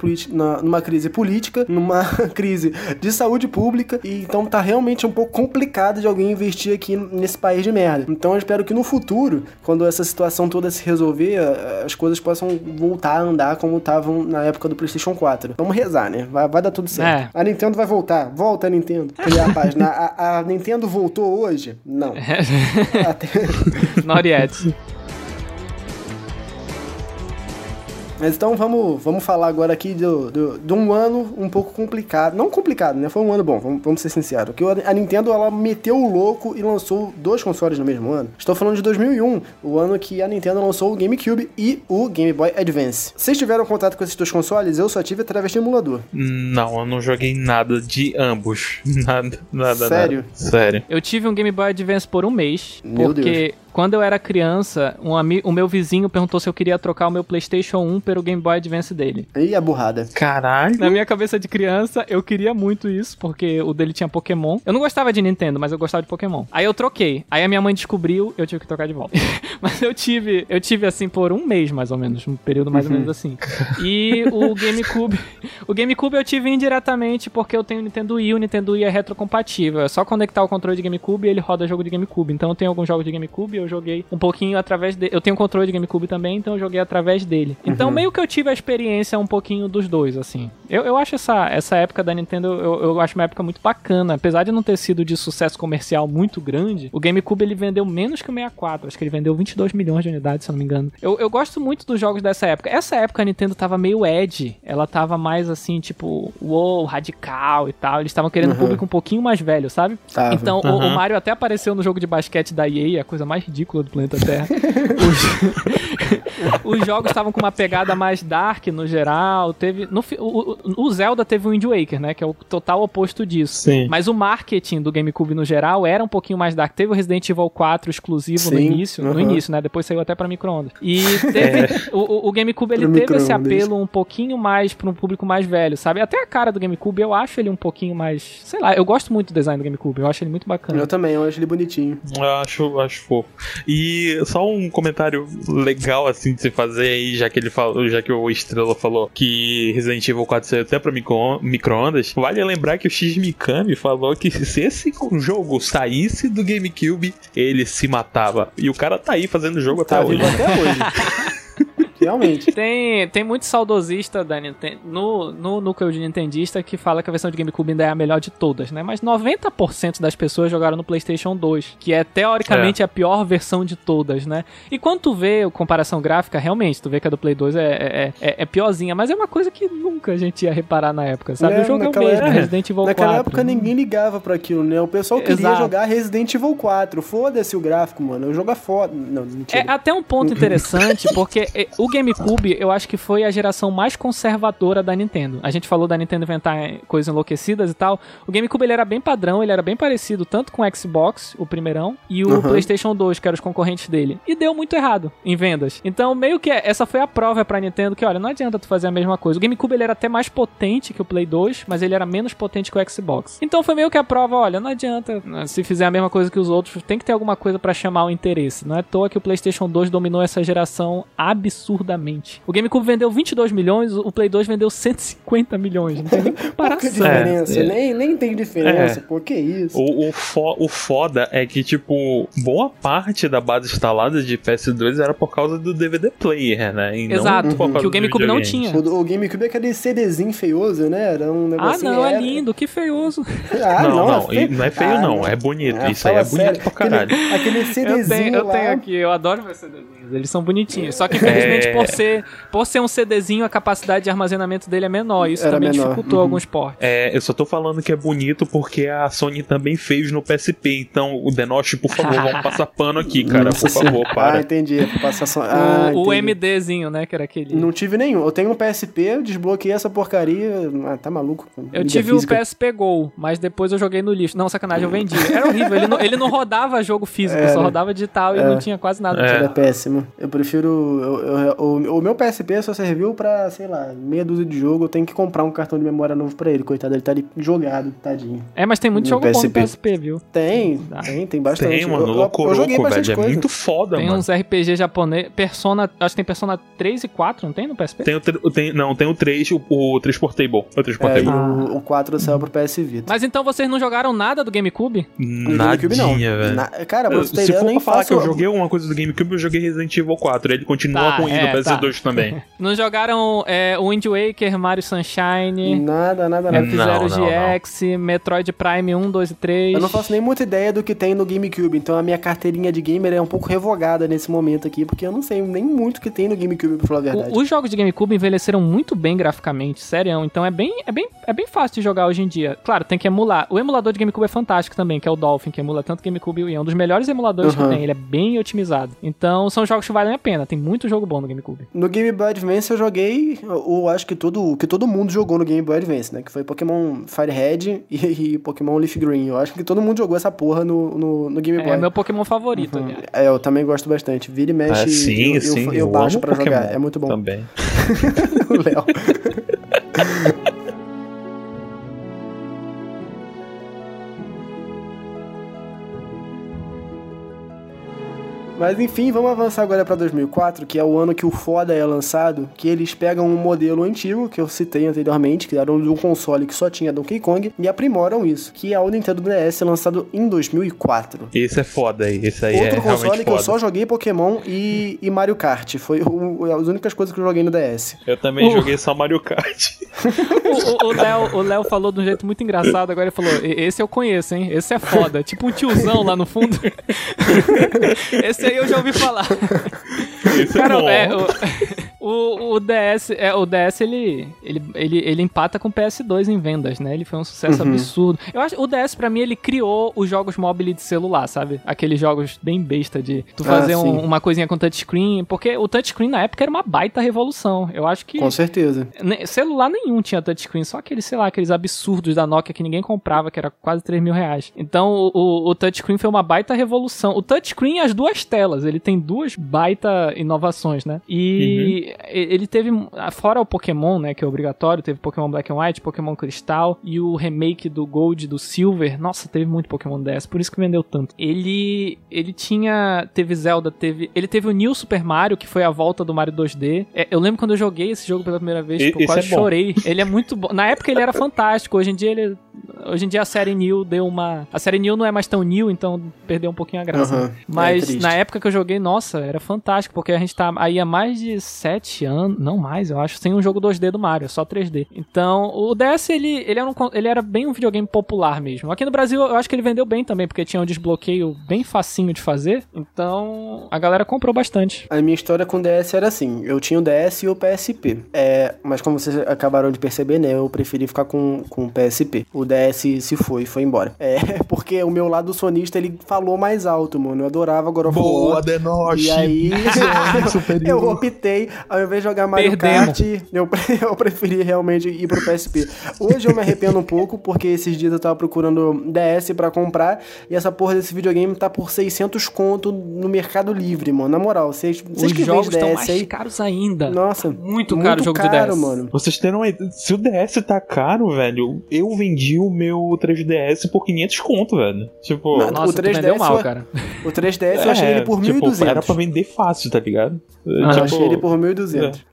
numa crise política, numa crise de saúde pública, e então tá realmente um pouco complicado de alguém investir aqui nesse país de merda. Então eu espero que no futuro, quando essa situação toda se resolver, as coisas possam voltar a andar como estavam na época do PlayStation 4. Vamos rezar, né? Vai, vai dar tudo certo. É. A Nintendo vai voltar. Volta, Nintendo. A página. A, a Nintendo voltou hoje? Não. Até... Not yet. Mas então vamos, vamos falar agora aqui de do, do, um ano um pouco complicado. Não complicado, né? Foi um ano bom, vamos, vamos ser sinceros. Que a Nintendo ela meteu o louco e lançou dois consoles no mesmo ano. Estou falando de 2001, o ano que a Nintendo lançou o GameCube e o Game Boy Advance. Vocês tiveram contato com esses dois consoles? Eu só tive através de emulador. Não, eu não joguei nada de ambos. Nada, nada. Sério? Nada. Sério. Eu tive um Game Boy Advance por um mês. Meu porque Deus quando eu era criança, um amigo, o meu vizinho perguntou se eu queria trocar o meu PlayStation 1 pelo Game Boy Advance dele. E a burrada. Caralho. Na minha cabeça de criança, eu queria muito isso, porque o dele tinha Pokémon. Eu não gostava de Nintendo, mas eu gostava de Pokémon. Aí eu troquei. Aí a minha mãe descobriu, eu tive que trocar de volta. mas eu tive, eu tive assim por um mês mais ou menos, um período mais uhum. ou menos assim. E o GameCube, o GameCube eu tive indiretamente porque eu tenho o Nintendo Wii, o Nintendo Wii é retrocompatível. É só conectar o controle de GameCube e ele roda jogo de GameCube. Então eu tenho alguns jogos de GameCube, eu joguei um pouquinho através de, eu tenho controle de GameCube também, então eu joguei através dele. Então uhum. meio que eu tive a experiência um pouquinho dos dois assim. Eu, eu acho essa, essa época da Nintendo, eu, eu acho uma época muito bacana. Apesar de não ter sido de sucesso comercial muito grande, o GameCube ele vendeu menos que o 64. Acho que ele vendeu 22 milhões de unidades, se eu não me engano. Eu, eu gosto muito dos jogos dessa época. Essa época a Nintendo tava meio edge. Ela tava mais assim, tipo, wow, radical e tal. Eles estavam querendo uhum. um público um pouquinho mais velho, sabe? Tava. Então uhum. o, o, Mario até apareceu no jogo de basquete da EA, a coisa mais ridícula do planeta Terra. Os, os jogos estavam com uma pegada mais dark no geral. Teve. No, o, o Zelda teve o Wind Waker, né? Que é o total oposto disso. Sim. Mas o marketing do GameCube no geral era um pouquinho mais dark. Teve o Resident Evil 4 exclusivo Sim. no início. Uhum. No início, né? Depois saiu até pra micro-ondas. E teve. É. O, o GameCube ele teve esse apelo um pouquinho mais pra um público mais velho, sabe? Até a cara do GameCube eu acho ele um pouquinho mais. Sei lá, eu gosto muito do design do GameCube. Eu acho ele muito bacana. Eu também, eu acho ele bonitinho. Eu acho, acho fofo. E só um comentário legal assim de se fazer aí, já que ele falou, já que o Estrela falou que Resident Evil 4 saiu até pra micro-ondas. Vale lembrar que o X Mikami falou que se esse jogo saísse do GameCube, ele se matava. E o cara tá aí fazendo jogo tá até hoje. Até hoje. Realmente. Tem, tem muito saudosista da Nintendo, no, no núcleo de Nintendista que fala que a versão de GameCube ainda é a melhor de todas, né? Mas 90% das pessoas jogaram no PlayStation 2, que é teoricamente é. a pior versão de todas, né? E quando tu vê a comparação gráfica, realmente, tu vê que a do Play 2 é, é, é, é piorzinha, mas é uma coisa que nunca a gente ia reparar na época, sabe? É, o jogo é o mesmo, Resident Evil naquela 4. Naquela época ninguém ligava para aquilo, né? O pessoal queria Exato. jogar Resident Evil 4. Foda-se o gráfico, mano. O jogo é foda. Não, mentira. É até um ponto interessante, porque o GameCube, eu acho que foi a geração mais conservadora da Nintendo. A gente falou da Nintendo inventar coisas enlouquecidas e tal. O GameCube ele era bem padrão, ele era bem parecido tanto com o Xbox, o primeirão, e o uhum. PlayStation 2, que eram os concorrentes dele. E deu muito errado em vendas. Então, meio que essa foi a prova pra Nintendo que, olha, não adianta tu fazer a mesma coisa. O GameCube ele era até mais potente que o Play 2, mas ele era menos potente que o Xbox. Então foi meio que a prova, olha, não adianta né, se fizer a mesma coisa que os outros, tem que ter alguma coisa para chamar o interesse. Não é à toa que o PlayStation 2 dominou essa geração absurdamente. O GameCube vendeu 22 milhões, o Play 2 vendeu 150 milhões. Não tem nem comparação. diferença, é, nem, nem tem diferença. É. Por que isso? O, o, fo, o foda é que, tipo, boa parte da base instalada de PS2 era por causa do DVD player, né? E Exato, uhum. que o GameCube não tinha. O, o, GameCube é aquele CDzinho feioso, né? Era um negócio. Ah, não, é lindo, que feioso. Ah, não, não, não, é, não é feio, ah, não. É bonito. Ah, Isso aí é bonito sério. pra caralho. Aquele, aquele CDzinho. Eu tenho, eu tenho aqui, eu adoro ver CDzinhos. Eles são bonitinhos. Só que, infelizmente, é... por ser por ser um CDzinho, a capacidade de armazenamento dele é menor. Isso Era também menor. dificultou uhum. alguns portes. É, eu só tô falando que é bonito porque a Sony também fez no PSP. Então, o Denosh, por favor, vamos passar pano aqui, cara. Por favor, para. Ah, entendi. Passar só... ah, o, o MDzinho, né? Que era aquele. Não tive nenhum. Eu tenho um PSP, desbloqueei essa porcaria. Ah, tá maluco. Eu tive física. o PSP Gol, mas depois eu joguei no lixo. Não, sacanagem, eu vendi. Era horrível. Ele não, ele não rodava jogo físico, só rodava digital e não tinha quase nada. É. Era péssimo. Eu prefiro. Eu, eu, o, o meu PSP só serviu pra, sei lá, meia dúzia de jogo, eu tenho que comprar um cartão de memória novo pra ele. Coitado, ele tá ali jogado, tadinho. É, mas tem muito jogo PSP. bom no PSP, viu? Tem, tem, tem bastante. Tem, mano, eu, louco, eu joguei louco, velho. É muito foda, tem mano. Tem uns RPG japonês, Persona, acho que tem Persona 3 e 4, não tem no PSP? Tem, o, tem não, tem o 3, o, o 3 Portable. O 3 Portable. É, o, o 4 saiu pro PS Vita. Mas então vocês não jogaram nada do GameCube? Nadinha, velho. Na, cara, você Se for pra falar que eu joguei alguma coisa do GameCube, eu joguei Resident Evil 4. Ele continua tá, com é, no PS2 tá. também. não jogaram é, Wind Waker, Mario Sunshine. Nada, nada, nada. F-Zero GX, não. Metroid Prime 1, 2 e 3. Eu não faço nem muita ideia do que tem no GameCube, então a minha carteirinha de gamer é um pouco revogada nesse momento aqui, porque eu não sei nem muito o que tem no GameCube, pra falar a verdade. O, os jogos de GameCube envelheceram muito bem graficamente, sério, então é bem, é, bem, é bem fácil de jogar hoje em dia. Claro, tem que emular. O emulador de GameCube é fantástico também, que é o Dolphin, que emula tanto GameCube e é um dos melhores emuladores uhum. que tem, ele é bem otimizado. Então são jogos que valem a pena, tem muito jogo bom no GameCube. No Game Boy Advance eu joguei, eu acho que todo, que todo mundo jogou no Game Boy Advance, né? Que foi Pokémon Firehead e, e Pokémon Leaf Green. Eu acho que todo mundo jogou essa porra no, no, no Game é, Boy. É meu Pokémon favorito, uhum. É, eu também gosto bastante. Vira e mexe, ah, sim, eu, sim, eu, eu, eu baixo pra Pokémon jogar. É muito bom. Também. o Léo. Mas enfim, vamos avançar agora para 2004, que é o ano que o Foda é lançado, que eles pegam um modelo antigo, que eu citei anteriormente, que era um console que só tinha Donkey Kong, e aprimoram isso, que é o Nintendo DS lançado em 2004. Esse é foda aí, esse aí Outro é console que foda. eu só joguei Pokémon e, e Mario Kart, foi o, as únicas coisas que eu joguei no DS. Eu também uh. joguei só Mario Kart. o Léo falou de um jeito muito engraçado, agora ele falou, esse eu conheço, hein, esse é foda, tipo um tiozão lá no fundo. esse aí eu já ouvi falar. Isso Cara, é, é o, o, o, DS, é, o DS ele, ele, ele, ele empata com o PS2 em vendas, né? Ele foi um sucesso uhum. absurdo. Eu acho o DS para mim ele criou os jogos móveis de celular, sabe? Aqueles jogos bem besta de tu ah, fazer ah, um, uma coisinha com touchscreen, porque o touchscreen na época era uma baita revolução. Eu acho que Com certeza. Celular nenhum tinha touchscreen, só aqueles, sei lá, aqueles absurdos da Nokia que ninguém comprava, que era quase 3 mil reais. Então o, o, touchscreen foi uma baita revolução. O touchscreen as duas telas, ele tem duas baita inovações, né? E uhum ele teve, fora o Pokémon, né, que é obrigatório, teve Pokémon Black and White, Pokémon Cristal e o remake do Gold do Silver. Nossa, teve muito Pokémon DS, por isso que vendeu tanto. Ele ele tinha, teve Zelda, teve, ele teve o New Super Mario, que foi a volta do Mario 2D. É, eu lembro quando eu joguei esse jogo pela primeira vez, tipo, eu quase é chorei. Ele é muito bom. Na época ele era fantástico, hoje em dia ele hoje em dia a série New deu uma, a série New não é mais tão new, então perdeu um pouquinho a graça. Uhum. Mas é na época que eu joguei, nossa, era fantástico, porque a gente tá aí há mais de 7 anos, não mais, eu acho, sem um jogo 2D do Mario, só 3D. Então, o DS, ele, ele, era um, ele era bem um videogame popular mesmo. Aqui no Brasil, eu acho que ele vendeu bem também, porque tinha um desbloqueio bem facinho de fazer. Então, a galera comprou bastante. A minha história com o DS era assim, eu tinha o DS e o PSP. É, mas como vocês acabaram de perceber, né, eu preferi ficar com, com o PSP. O DS se foi, foi embora. É, porque o meu lado sonista, ele falou mais alto, mano. Eu adorava agora Boa, Denoche! E aí, eu optei, ao invés de jogar Mario Perdemos. Kart, eu, eu preferi realmente ir pro PSP. Hoje eu me arrependo um pouco, porque esses dias eu tava procurando DS para comprar, e essa porra desse videogame tá por 600 conto no Mercado Livre, mano. Na moral, vocês, vocês Os jogos estão mais aí, caros ainda. Nossa, tá muito caro o jogo caro, do DS. mano. Vocês terem uma... Se o DS tá caro, velho, eu vendi o meu 3DS por 500 conto, velho. Tipo, Nossa, o 3DS mal, cara. O 3DS eu achei ele por tipo, 1.200. Era pra vender fácil, tá ligado? Ah, tipo, achei ele por 1.200.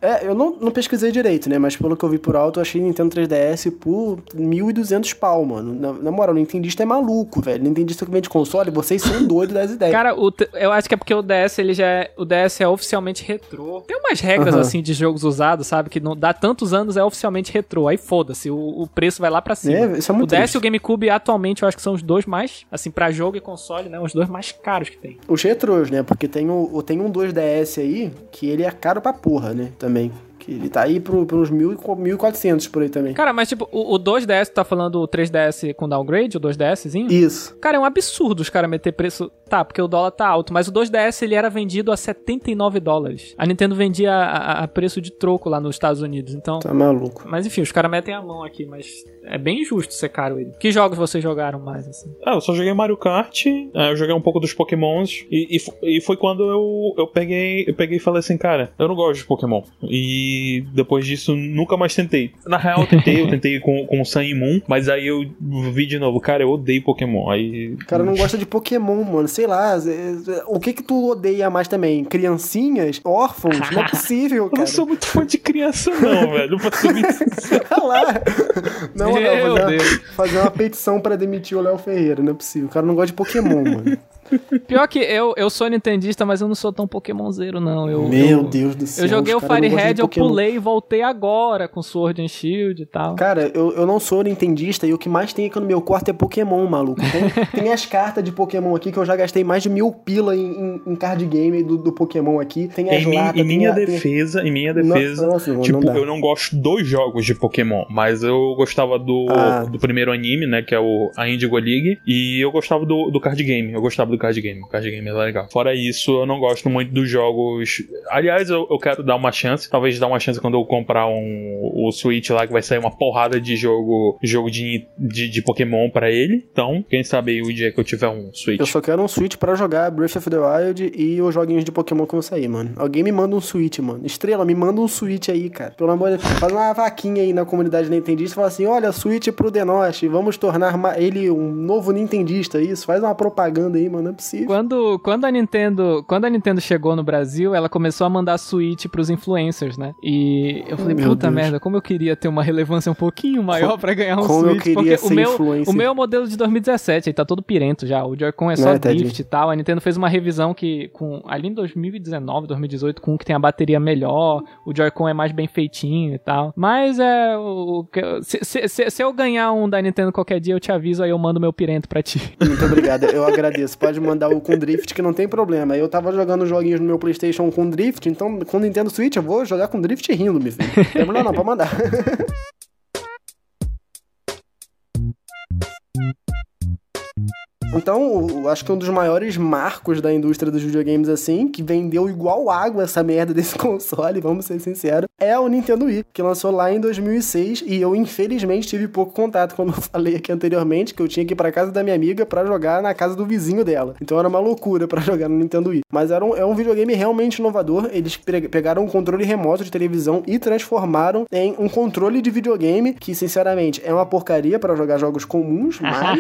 É. é, eu não, não pesquisei direito, né? Mas pelo que eu vi por alto, eu achei Nintendo 3DS por 1.200 pau, mano. Na, na moral, o Nintendista é maluco, velho. Nintendista que vende console, vocês são doidos das ideias. Cara, o, eu acho que é porque o DS, ele já é, o DS é oficialmente retrô. Tem umas regras, uhum. assim, de jogos usados, sabe? Que não dá tantos anos, é oficialmente retrô. Aí foda-se, o, o preço vai lá pra cima. É, isso é muito o DS triste. e o GameCube, atualmente, eu acho que são os dois mais, assim, pra jogo e console, né? Os dois mais caros que tem. Os retrôs, né? Porque tem, o, tem um 2DS aí, que ele é caro pra porra, né? Também. Que ele tá aí pro, pros 1.400 por aí também. Cara, mas tipo, o, o 2DS, tá falando o 3DS com downgrade, o 2DSzinho? Isso. Cara, é um absurdo os caras meter preço. Tá, porque o dólar tá alto, mas o 2DS ele era vendido a 79 dólares. A Nintendo vendia a, a preço de troco lá nos Estados Unidos, então. Tá maluco. Mas enfim, os caras metem a mão aqui, mas é bem injusto ser caro ele. Que jogos vocês jogaram mais, assim? Ah, eu só joguei Mario Kart, é, eu joguei um pouco dos Pokémons, e, e, e foi quando eu, eu peguei eu peguei e falei assim, cara, eu não gosto de Pokémon. E depois disso, nunca mais tentei. Na real, eu tentei, eu tentei com, com o Sun e Moon, mas aí eu vi de novo, cara, eu odeio Pokémon. Aí. O cara não gosta de Pokémon, mano. Sei lá. O que que tu odeia mais também? Criancinhas? Órfãos? Não é possível, cara. Eu não sou muito fã de criança, não, velho. Pra ser lá. Não, não, fazer, fazer uma petição pra demitir o Léo Ferreira, não é possível. O cara não gosta de Pokémon, mano. Pior que eu, eu sou nintendista, mas eu não sou tão pokémonzeiro, não. Eu, Meu eu, Deus do céu. Eu joguei o Firehead, eu pulei e voltei agora com Sword and Shield e tal. Cara, eu, eu não sou nintendista e o que mais tem aqui no meu quarto é Pokémon, maluco. Tem, tem as cartas de Pokémon aqui que eu já gastei mais de mil pila em, em, em card game do, do, Pokémon aqui. Tem as em, latas, em minha tem, defesa, tem... em minha defesa, nossa, tipo, não eu não gosto dos jogos de Pokémon, mas eu gostava do, ah. do primeiro anime, né, que é o a Indigo League, e eu gostava do, do card game. Eu gostava do card game. O card game é legal. Fora isso, eu não gosto muito dos jogos. Aliás, eu, eu quero dar uma chance. Talvez dar uma chance quando eu comprar um, o Switch lá, que vai sair uma porrada de jogo jogo de, de, de Pokémon para ele. Então, quem sabe aí o dia que eu tiver um Switch. Eu só quero um Switch para jogar Breath of the Wild e os joguinhos de Pokémon que vão sair, mano. Alguém me manda um Switch, mano. Estrela, me manda um Switch aí, cara. Pelo amor de Deus. Faz uma vaquinha aí na comunidade Nintendista e fala assim: olha, Switch pro Denosh, vamos tornar ele um novo Nintendista. Isso, faz uma propaganda aí, mano. É possível. Quando, quando a Nintendo. Quando a Nintendo chegou no Brasil, ela começou a mandar Switch pros influencers, né? E eu falei, Meu puta Deus. merda, como eu queria ter uma relevância um pouquinho maior para ganhar um como Switch. Eu queria porque ser o meu, influencer. o meu é modelo de 2017, aí tá todo pirento já. O Joy-Con é só é, drift e tal. A Nintendo fez uma revisão que, com ali em 2019, 2018, com um que tem a bateria melhor, o Joy-Con é mais bem feitinho e tal. Mas é. O, se, se, se, se, eu ganhar um da Nintendo qualquer dia, eu te aviso, aí eu mando meu pirento pra ti. Muito obrigado, eu agradeço. Pode mandar o com drift que não tem problema. Eu tava jogando joguinhos no meu PlayStation com drift, então com Nintendo Switch eu vou jogar com drift rindo, meu filho. Não tem problema não, pode mandar. Então, acho que um dos maiores marcos da indústria dos videogames, assim, que vendeu igual água essa merda desse console, vamos ser sinceros, é o Nintendo Wii, que lançou lá em 2006 e eu, infelizmente, tive pouco contato, como eu falei aqui anteriormente, que eu tinha que ir pra casa da minha amiga para jogar na casa do vizinho dela. Então era uma loucura para jogar no Nintendo Wii. Mas era um, é um videogame realmente inovador. Eles pegaram um controle remoto de televisão e transformaram em um controle de videogame que, sinceramente, é uma porcaria para jogar jogos comuns, mas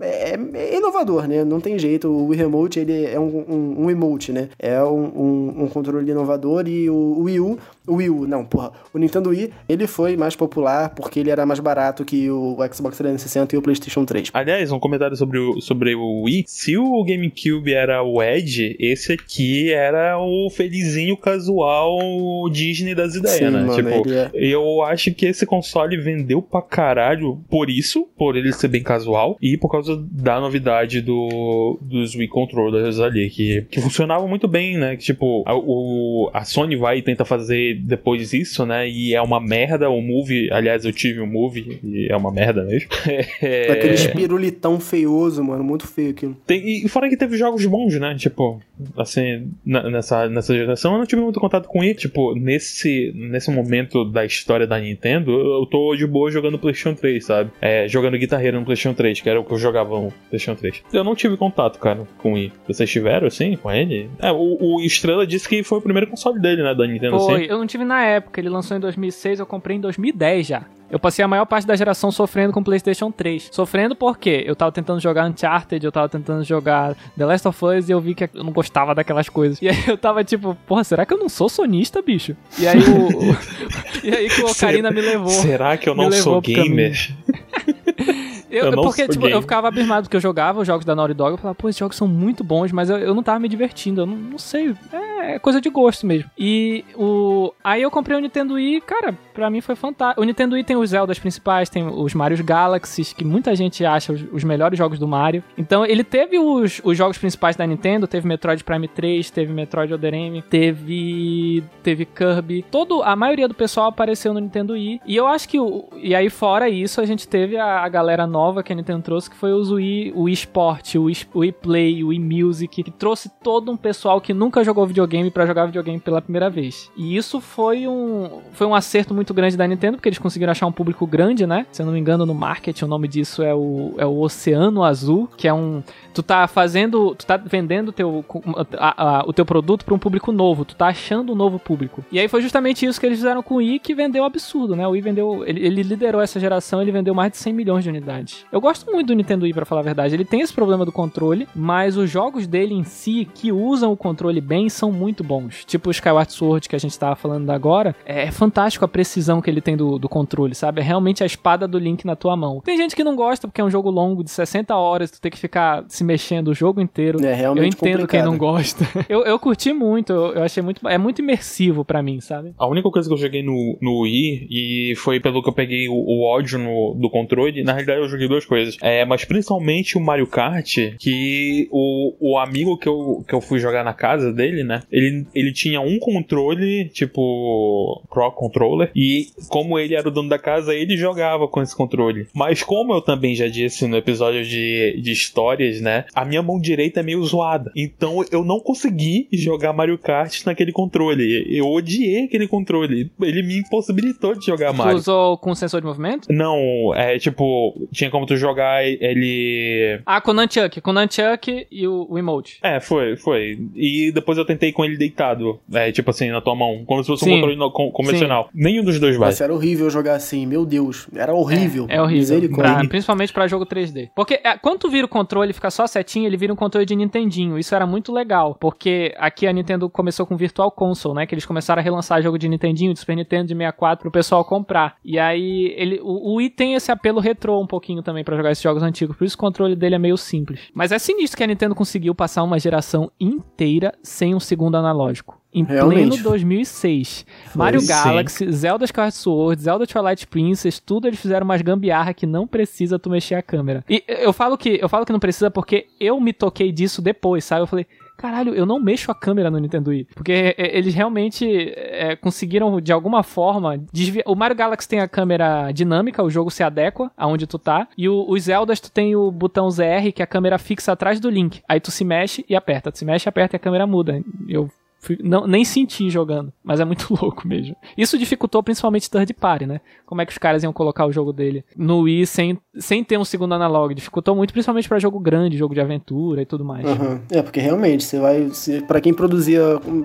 é, é, inovador, né? Não tem jeito. O Wii Remote, ele é um, um, um emote, né? É um, um, controle inovador e o Wii U, o Wii U, não, porra, o Nintendo Wii, ele foi mais popular porque ele era mais barato que o Xbox 360 e o PlayStation 3. Aliás, um comentário sobre o, sobre o Wii. Se o GameCube era o Edge, esse aqui era o felizinho casual Disney das ideias, Sim, né? Mano, tipo, é... eu acho que esse console vendeu pra caralho por isso, por ele ser bem casual e por causa da novidade do, dos Wii Controllers ali, que, que funcionavam muito bem, né? Que, tipo, a, o, a Sony vai e tenta fazer depois isso, né? E é uma merda. O Move, aliás, eu tive o um Move e é uma merda mesmo. É... Aquele espirulitão feioso, mano, muito feio aquilo. Tem, e fora que teve jogos bons, né? Tipo, assim, nessa, nessa geração eu não tive muito contato com ele. Tipo, nesse, nesse momento da história da Nintendo, eu tô de boa jogando PlayStation 3, sabe? É, jogando guitarreira no PlayStation 3, que era o que eu jogava no PlayStation 3. Eu não tive contato, cara, com o Wii. Vocês tiveram, assim, com ele? É, o, o Estrela disse que foi o primeiro console dele, né, da Nintendo, Foi, assim. eu não tive na época. Ele lançou em 2006, eu comprei em 2010 já. Eu passei a maior parte da geração sofrendo com PlayStation 3. Sofrendo porque eu tava tentando jogar Uncharted, eu tava tentando jogar The Last of Us e eu vi que eu não gostava daquelas coisas. E aí eu tava tipo, porra, será que eu não sou sonista, bicho? E aí o. e aí que o Ocarina me levou. Será que eu não sou gamer? Eu, eu porque, tipo, eu ficava abismado porque eu jogava os jogos da Naughty Dog, eu falava, pô, esses jogos são muito bons, mas eu, eu não tava me divertindo, eu não, não sei, é, é, coisa de gosto mesmo. E o... Aí eu comprei o Nintendo Wii, cara, pra mim foi fantástico. O Nintendo Wii tem os Zeldas principais, tem os Mario Galaxies, que muita gente acha os, os, melhores jogos do Mario. Então ele teve os, os jogos principais da Nintendo, teve Metroid Prime 3, teve Metroid Other M, teve teve Kirby. Todo a maioria do pessoal apareceu no Nintendo Wii. E eu acho que o, e aí fora isso a gente teve a, a galera nova que a Nintendo trouxe, que foi os Wii, o Wii Sport, o Wii, o Wii Play, o Wii Music, que trouxe todo um pessoal que nunca jogou videogame para jogar videogame pela primeira vez. E isso foi um foi um acerto muito muito grande da Nintendo, porque eles conseguiram achar um público grande, né? Se eu não me engano, no marketing, o nome disso é o, é o Oceano Azul, que é um. Tu tá fazendo. Tu tá vendendo teu, a, a, o teu produto para um público novo, tu tá achando um novo público. E aí foi justamente isso que eles fizeram com o Wii, que vendeu absurdo, né? O Wii vendeu. Ele, ele liderou essa geração, ele vendeu mais de 100 milhões de unidades. Eu gosto muito do Nintendo Wii, para falar a verdade. Ele tem esse problema do controle, mas os jogos dele em si, que usam o controle bem, são muito bons. Tipo o Skyward Sword, que a gente tava falando agora, é fantástico a precisão que ele tem do, do controle, sabe? É realmente a espada do Link na tua mão. Tem gente que não gosta porque é um jogo longo de 60 horas, tu tem que ficar se mexendo o jogo inteiro. É realmente Eu entendo complicado. quem não gosta. eu, eu curti muito, eu, eu achei muito. É muito imersivo para mim, sabe? A única coisa que eu joguei no, no Wii, e foi pelo que eu peguei o, o ódio no, do controle, na realidade eu joguei duas coisas. É, mas principalmente o Mario Kart, que o, o amigo que eu, que eu fui jogar na casa dele, né? ele, ele tinha um controle, tipo, Pro Controller, e como ele era o dono da casa, ele jogava com esse controle. Mas como eu também já disse no episódio de, de histórias, né, a minha mão direita é meio zoada. Então eu não consegui jogar Mario Kart naquele controle. Eu odiei aquele controle. Ele me impossibilitou de jogar Mario. Tu usou com sensor de movimento? Não, é tipo, tinha como tu jogar ele. Ah, com o Nunchuck, com o Nunchuck e o, o emote. É, foi, foi. E depois eu tentei com ele deitado. É, tipo assim, na tua mão. Como se fosse Sim. um controle no, com, convencional. Sim. Nenhum dos dois vai. Mas era horrível jogar assim, meu Deus. Era horrível. É, é horrível. Pra, principalmente pra jogo 3D. Porque é, quando tu vira o controle e fica só setinho, ele vira um controle de Nintendinho. Isso era muito legal. Porque aqui a Nintendo começou com Virtual Console, né? Que eles começaram a relançar jogo de Nintendinho, de Super Nintendo, de 64 pro pessoal comprar. E aí ele, o, o Wii tem esse apelo retrô um pouquinho também para jogar esses jogos antigos. Por isso o controle dele é meio simples. Mas é sinistro que a Nintendo conseguiu passar uma geração inteira sem um segundo analógico em Realmente. pleno 2006. Foi Mario sim. Galaxy, Zelda Skyward Sword, Zelda Twilight Princess, tudo eles fizeram umas gambiarra que não precisa tu mexer a câmera. E eu falo que eu falo que não precisa porque eu me toquei disso depois, sabe? Eu falei, caralho, eu não mexo a câmera no Nintendo Wii. Porque é, é, eles realmente é, conseguiram, de alguma forma, desviar. O Mario Galaxy tem a câmera dinâmica, o jogo se adequa aonde tu tá. E o, os Zeldas, tu tem o botão ZR, que é a câmera fixa atrás do Link. Aí tu se mexe e aperta. Tu se mexe, aperta e a câmera muda. Eu não, nem senti jogando, mas é muito louco mesmo. Isso dificultou principalmente third party, né? Como é que os caras iam colocar o jogo dele no Wii sem, sem ter um segundo analog? Dificultou muito, principalmente para jogo grande, jogo de aventura e tudo mais. Uhum. É, porque realmente, você vai. para quem produzia,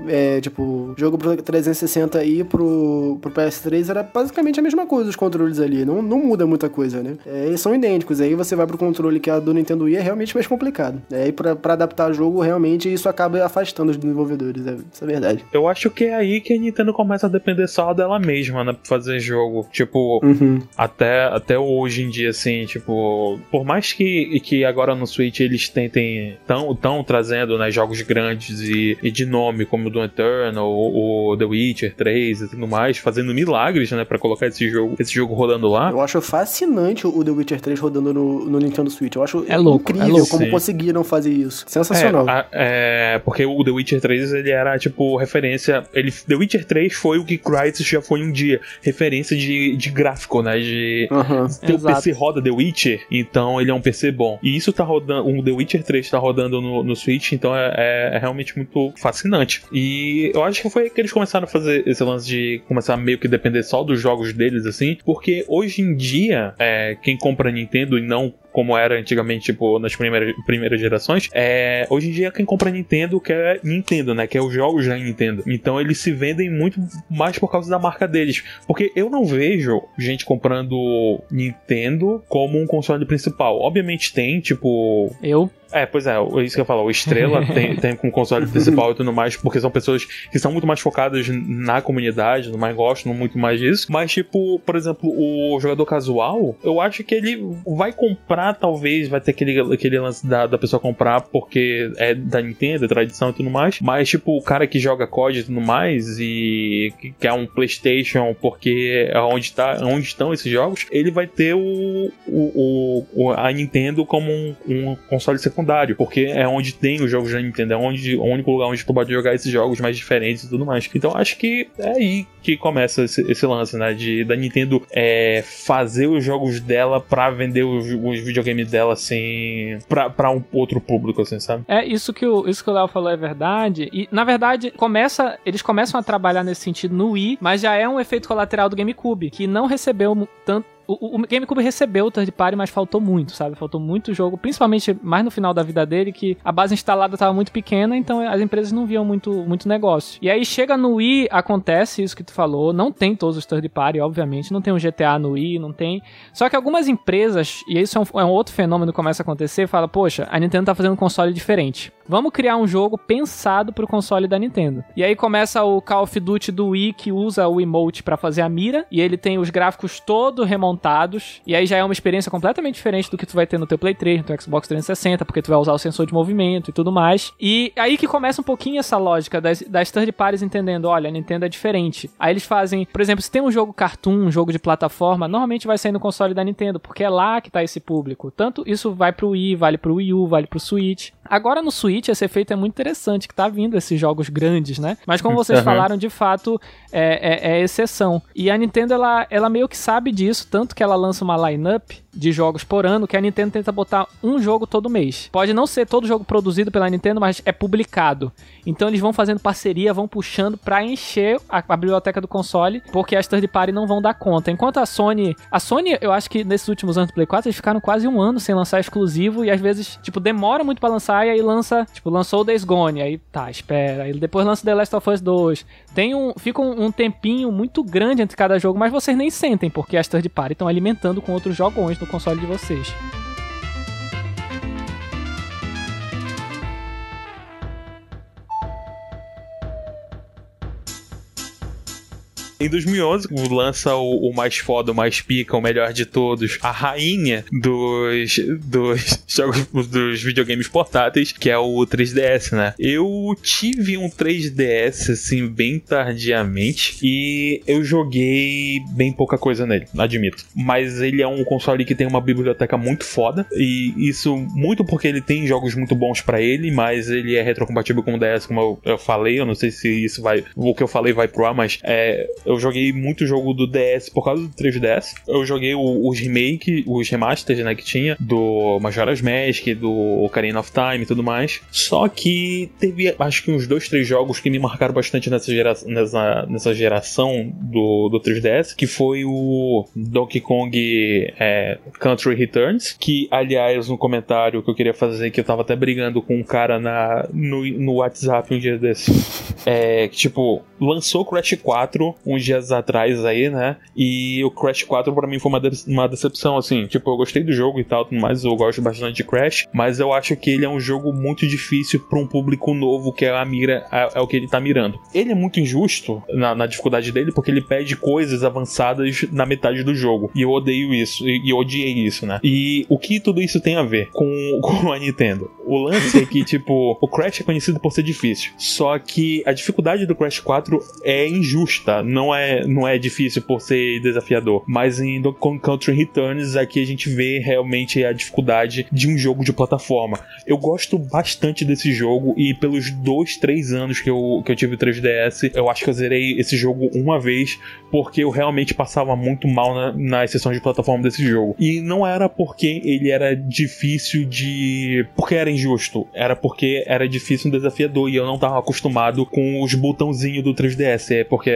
é, tipo, jogo pro 360 e pro, pro PS3 era basicamente a mesma coisa, os controles ali. Não, não muda muita coisa, né? É, eles são idênticos. Aí você vai pro controle que é do Nintendo Wii, é realmente mais complicado. É, e pra, pra adaptar jogo, realmente, isso acaba afastando os desenvolvedores. É, isso é verdade. Eu acho que é aí que a Nintendo começa a depender só dela mesma, né? Pra fazer jogo. Tipo, uhum. até, até hoje em dia, assim, tipo, por mais que, que agora no Switch eles tentem tão, tão trazendo, né, jogos grandes e, e de nome, como o do Eternal, o, o The Witcher 3 e tudo mais, fazendo milagres, né, pra colocar esse jogo, esse jogo rodando lá. Eu acho fascinante o The Witcher 3 rodando no, no Nintendo Switch. Eu acho é louco, é incrível é louco, como sim. conseguiram fazer isso. Sensacional. É, a, é, porque o The Witcher 3 ele era tipo referência. Ele, The Witcher 3 foi o que Crysis já foi um dia. Referência de, de gráfico, né? De uhum, PC roda The Witcher, então ele é um PC bom. E isso tá rodando. O The Witcher 3 tá rodando no, no Switch, então é, é, é, realmente muito fascinante. E eu acho que foi que eles começaram a fazer esse lance de começar meio que depender só dos jogos deles, assim. Porque hoje em dia, é, quem compra Nintendo e não como era antigamente, tipo, nas primeiras, primeiras gerações, é, hoje em dia quem compra Nintendo quer Nintendo, né? Quer os jogos da Nintendo. Então eles se vendem muito mais por causa da marca deles. Porque eu não vejo gente comprando Nintendo como um console principal. Obviamente tem, tipo. Eu é, pois é, é, isso que eu falo. O Estrela tem, tem com console principal e tudo mais, porque são pessoas que são muito mais focadas na comunidade, mais gostam muito mais disso. Mas, tipo, por exemplo, o jogador casual, eu acho que ele vai comprar, talvez, vai ter aquele, aquele lance da, da pessoa comprar porque é da Nintendo, é tradição e tudo mais. Mas, tipo, o cara que joga COD e tudo mais e que quer um PlayStation porque é onde, tá, onde estão esses jogos, ele vai ter o, o, o a Nintendo como um, um console secundário secundário, porque é onde tem os jogos da Nintendo, é onde, o único lugar onde tu pode jogar esses jogos mais diferentes e tudo mais. Então acho que é aí que começa esse, esse lance, né? De, da Nintendo é, fazer os jogos dela pra vender os, os videogames dela, assim, pra, pra um outro público, assim, sabe? É, isso que o, isso que Léo falou é verdade. E, na verdade, começa, eles começam a trabalhar nesse sentido no Wii, mas já é um efeito colateral do GameCube, que não recebeu tanto o, o GameCube recebeu o third party, mas faltou muito, sabe? Faltou muito jogo, principalmente mais no final da vida dele, que a base instalada estava muito pequena, então as empresas não viam muito, muito negócio. E aí chega no Wii, acontece isso que tu falou, não tem todos os third party, obviamente, não tem um GTA no Wii, não tem. Só que algumas empresas, e isso é um, é um outro fenômeno que começa a acontecer, fala, poxa, a Nintendo tá fazendo um console diferente. Vamos criar um jogo pensado pro console da Nintendo. E aí começa o Call of Duty do Wii que usa o emote para fazer a mira, e ele tem os gráficos todo remontados contados, e aí já é uma experiência completamente diferente do que tu vai ter no teu Play 3, no teu Xbox 360, porque tu vai usar o sensor de movimento e tudo mais. E aí que começa um pouquinho essa lógica das, das third parties entendendo, olha, a Nintendo é diferente. Aí eles fazem, por exemplo, se tem um jogo cartoon, um jogo de plataforma, normalmente vai sair no console da Nintendo, porque é lá que tá esse público. Tanto isso vai pro Wii, vale pro Wii U, vale pro Switch. Agora no Switch esse efeito é muito interessante, que tá vindo esses jogos grandes, né? Mas como vocês uhum. falaram, de fato, é, é, é, exceção. E a Nintendo, ela, ela meio que sabe disso, tanto que ela lança uma lineup de jogos por ano, que a Nintendo tenta botar um jogo todo mês. Pode não ser todo jogo produzido pela Nintendo, mas é publicado. Então eles vão fazendo parceria, vão puxando para encher a, a, biblioteca do console, porque as third party não vão dar conta. Enquanto a Sony, a Sony, eu acho que nesses últimos anos do Play 4 eles ficaram quase um ano sem lançar exclusivo e às vezes, tipo, demora muito para lançar e aí lança, tipo, lançou o Days Gone, aí tá, espera, aí depois lança The Last of Us 2. Tem um, fica um, um tempinho muito grande entre cada jogo, mas vocês nem sentem porque as third party estão alimentando com outros jogos no console de vocês. Em 2011, lança o, o, mais foda, o mais pica, o melhor de todos, a rainha dos, dos jogos dos videogames portáteis, que é o 3DS, né? Eu tive um 3DS assim bem tardiamente e eu joguei bem pouca coisa nele, admito. Mas ele é um console que tem uma biblioteca muito foda e isso muito porque ele tem jogos muito bons para ele, mas ele é retrocompatível com o DS, como eu, eu, falei. Eu não sei se isso vai, o que eu falei vai pro ar, mas é, eu joguei muito jogo do DS por causa do 3DS. Eu joguei os remake, os remasters, né, que tinha do Majora's Mask, do Ocarina of Time e tudo mais. Só que teve, acho que uns dois, três jogos que me marcaram bastante nessa, gera, nessa, nessa geração do, do 3DS, que foi o Donkey Kong é, Country Returns, que, aliás, no comentário que eu queria fazer, que eu tava até brigando com um cara na, no, no WhatsApp um dia desse, é, que, tipo, lançou Crash 4 dias atrás aí, né? E o Crash 4 para mim foi uma, de uma decepção, assim. Tipo, eu gostei do jogo e tal, mas eu gosto bastante de Crash, mas eu acho que ele é um jogo muito difícil para um público novo que é a mira, é, é, o que ele tá mirando. Ele é muito injusto na, na, dificuldade dele porque ele pede coisas avançadas na metade do jogo. E eu odeio isso, e, e odiei isso, né? E o que tudo isso tem a ver com, com a Nintendo? O lance é que, tipo, o Crash é conhecido por ser difícil. Só que a dificuldade do Crash 4 é injusta. Não é, não é difícil por ser desafiador. Mas em Donkey Country Returns, aqui a gente vê realmente a dificuldade de um jogo de plataforma. Eu gosto bastante desse jogo e pelos dois, três anos que eu, que eu tive o 3DS, eu acho que eu zerei esse jogo uma vez porque eu realmente passava muito mal na, nas sessões de plataforma desse jogo. E não era porque ele era difícil de. porque era injusto. Era porque era difícil e desafiador e eu não estava acostumado com os botãozinhos do 3DS. É porque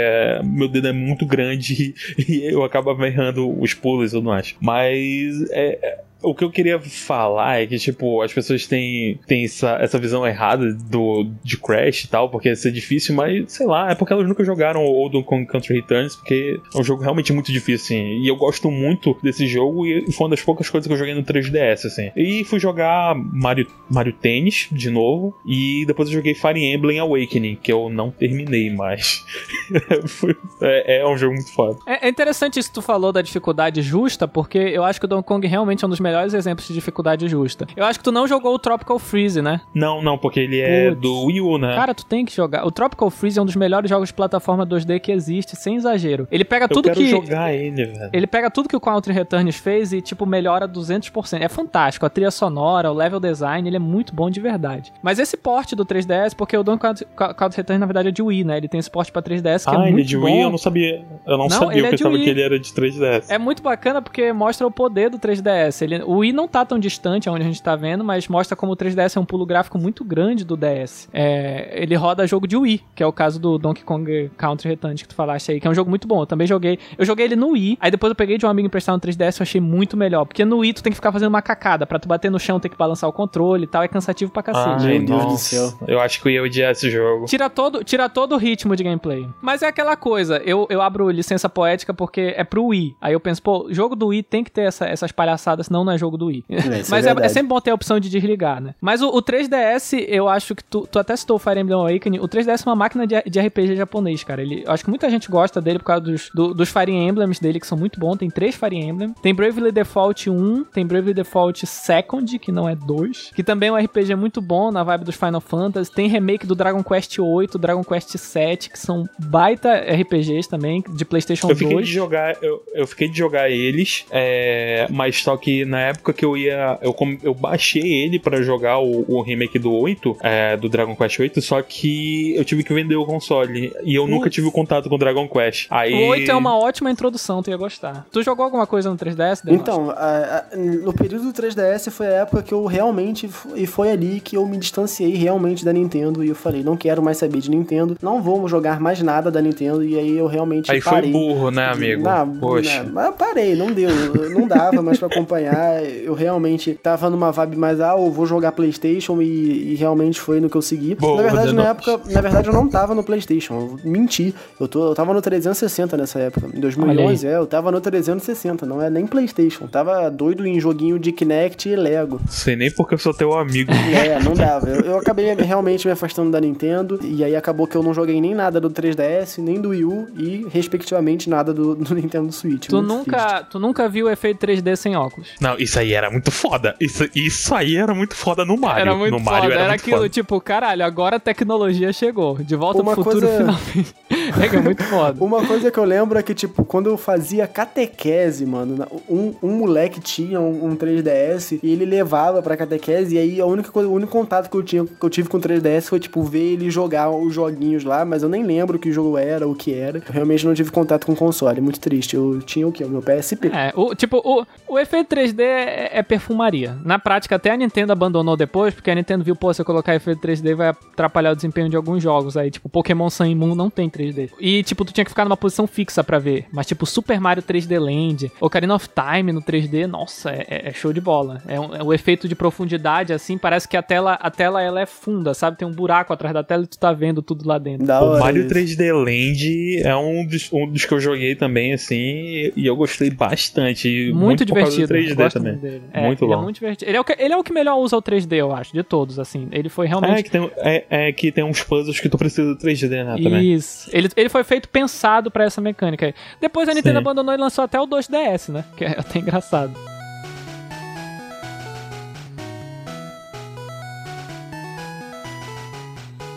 meu dedo é muito grande e eu acabo errando os pulos e tudo mais. Mas é, o que eu queria falar é que, tipo, as pessoas têm, têm essa, essa visão errada do, de Crash e tal, porque ia ser difícil, mas sei lá, é porque elas nunca jogaram o Donkey Kong Country Returns, porque é um jogo realmente muito difícil, assim. E eu gosto muito desse jogo e foi uma das poucas coisas que eu joguei no 3DS, assim. E fui jogar Mario, Mario Tennis de novo, e depois eu joguei Fire Emblem Awakening, que eu não terminei mais. é, é, um jogo muito foda. É, é interessante isso que tu falou da dificuldade justa, porque eu acho que o Donkey Kong realmente é um dos melhores melhores exemplos de dificuldade justa. Eu acho que tu não jogou o Tropical Freeze, né? Não, não, porque ele é Puts. do Wii U, né? Cara, tu tem que jogar. O Tropical Freeze é um dos melhores jogos de plataforma 2D que existe, sem exagero. Ele pega tudo Eu quero que. jogar ele, velho. Ele pega tudo que o Country Returns fez e, tipo, melhora 200%. É fantástico. A trilha sonora, o level design, ele é muito bom de verdade. Mas esse porte do 3DS, porque o Donkey Country Returns, na verdade, é de Wii, né? Ele tem esse porte pra 3DS que é ah, é muito bom. Ah, ele é de Wii? Eu não sabia. Eu não, não sabia, eu é pensava que ele era de 3DS. É muito bacana porque mostra o poder do 3DS. Ele, o Wii não tá tão distante aonde a gente tá vendo, mas mostra como o 3DS é um pulo gráfico muito grande do DS. É, ele roda jogo de Wii, que é o caso do Donkey Kong Country Returns que tu falaste aí, que é um jogo muito bom. Eu também joguei. Eu joguei ele no Wii, aí depois eu peguei de um amigo emprestado no 3DS e achei muito melhor. Porque no Wii tu tem que ficar fazendo uma cacada. Pra tu bater no chão, tem que balançar o controle e tal. É cansativo pra cacete. Ai, meu Deus do céu. Eu acho que eu ia odiar esse jogo. Tira todo, tira todo o ritmo de gameplay. Mas é aquela coisa, eu, eu abro licença poética porque é pro Wii. Aí eu penso, pô, jogo do Wii tem que ter essa, essas palhaçadas, senão não é jogo do Wii. É, Mas é, é, é, sempre bom ter a opção de desligar, né? Mas o, o 3DS, eu acho que tu, tu até citou o Fire Emblem Awakening, o 3DS é uma máquina de, de RPG japonês, cara. Ele, eu acho que muita gente gosta dele por causa dos, do, dos Fire Emblems dele, que são muito bons. Tem três Fire Emblem. Tem Bravely Default 1, tem Bravely Default Second, que não é 2, que também é um RPG muito bom na vibe dos Final Fantasy. Tem remake do Dragon Quest 8, Dragon Quest 7, que são baita RPGs também, de PlayStation eu fiquei 2. De jogar, eu, eu fiquei de jogar eles, é, mas só que na época que eu ia. Eu, eu baixei ele para jogar o, o, remake do 8, é, do Dragon Quest 8, só que eu tive que vender o console. E eu nunca tive contato com Dragon Quest. Aí... O 8 é uma ótima introdução, tu ia gostar. Tu jogou alguma coisa no 3DS? Então, a, a, no período do 3DS foi a época que eu realmente. E foi ali que eu me distanciei realmente da Nintendo. E eu falei, não quero mais saber de Nintendo. Não vou jogar mais nada da Nintendo. E aí eu realmente. Aí parei. foi burro, né, amigo? Na, Poxa. Na, mas parei, não deu. Não dava mais pra acompanhar. Eu realmente tava numa vibe mais, ah, eu vou jogar PlayStation. E, e realmente foi no que eu segui. Boa, na verdade, na época, na verdade, eu não tava no PlayStation. Eu menti. Eu, tô, eu tava no 360 nessa época. Em 2011, é, eu tava no 360. Não é nem PlayStation. Eu tava doido em joguinho de Kinect e Lego. Sei nem porque eu sou teu amigo. É, não dava. Eu, eu acabei realmente me afastando da Nintendo. E aí acabou que eu não joguei nem nada do 3DS, nem do Wii U. E, respectivamente, nada do, do Nintendo Switch. Tu nunca, tu nunca viu o efeito 3D sem óculos? Não, isso aí era muito foda. Isso, isso aí era muito foda no Mario. Era muito no Mario foda. Era, era aquilo, foda. tipo, caralho, agora a tecnologia chegou. De volta Uma pro futuro coisa... finalmente. é, é muito foda. Uma coisa que eu lembro é que, tipo, quando eu fazia catequese, mano, um, um moleque tinha um, um 3DS e ele levava pra catequese, e aí a única coisa, o único contato que eu, tinha, que eu tive com o 3DS foi, tipo, ver ele jogar os joguinhos lá, mas eu nem lembro que jogo era, o que era. Eu realmente não tive contato com o console, muito triste. Eu tinha o quê? O meu PSP. É, o, tipo, o, o efeito 3D é, é, perfumaria. Na prática, até a Nintendo abandonou depois, porque a Nintendo viu, pô, se eu colocar efeito 3D vai atrapalhar o desempenho de alguns jogos. Aí, tipo, Pokémon Sun e Moon não tem 3D. E, tipo, tu tinha que ficar numa posição fixa para ver. Mas, tipo, Super Mario 3D Land, Ocarina of Time no 3D, nossa, é, é show de bola. É, um, é o efeito de profundidade, assim, parece que a tela, a tela ela é funda, sabe? Tem um buraco atrás da tela e tu tá vendo tudo lá dentro. o Mario 3D Land é um dos, um dos que eu joguei também, assim, e eu gostei bastante. Muito, muito divertido. 3D também. Dele. É, muito bom. É muito divertido. Ele é, o que, ele é o que melhor usa o 3D, eu acho, de todos, assim. Ele foi realmente. É que tem, é, é que tem uns puzzles que tu precisa do 3D, né? Também. Isso. Ele, ele foi feito pensado para essa mecânica. Depois a Nintendo Sim. abandonou e lançou até o 2DS, né? Que é até engraçado.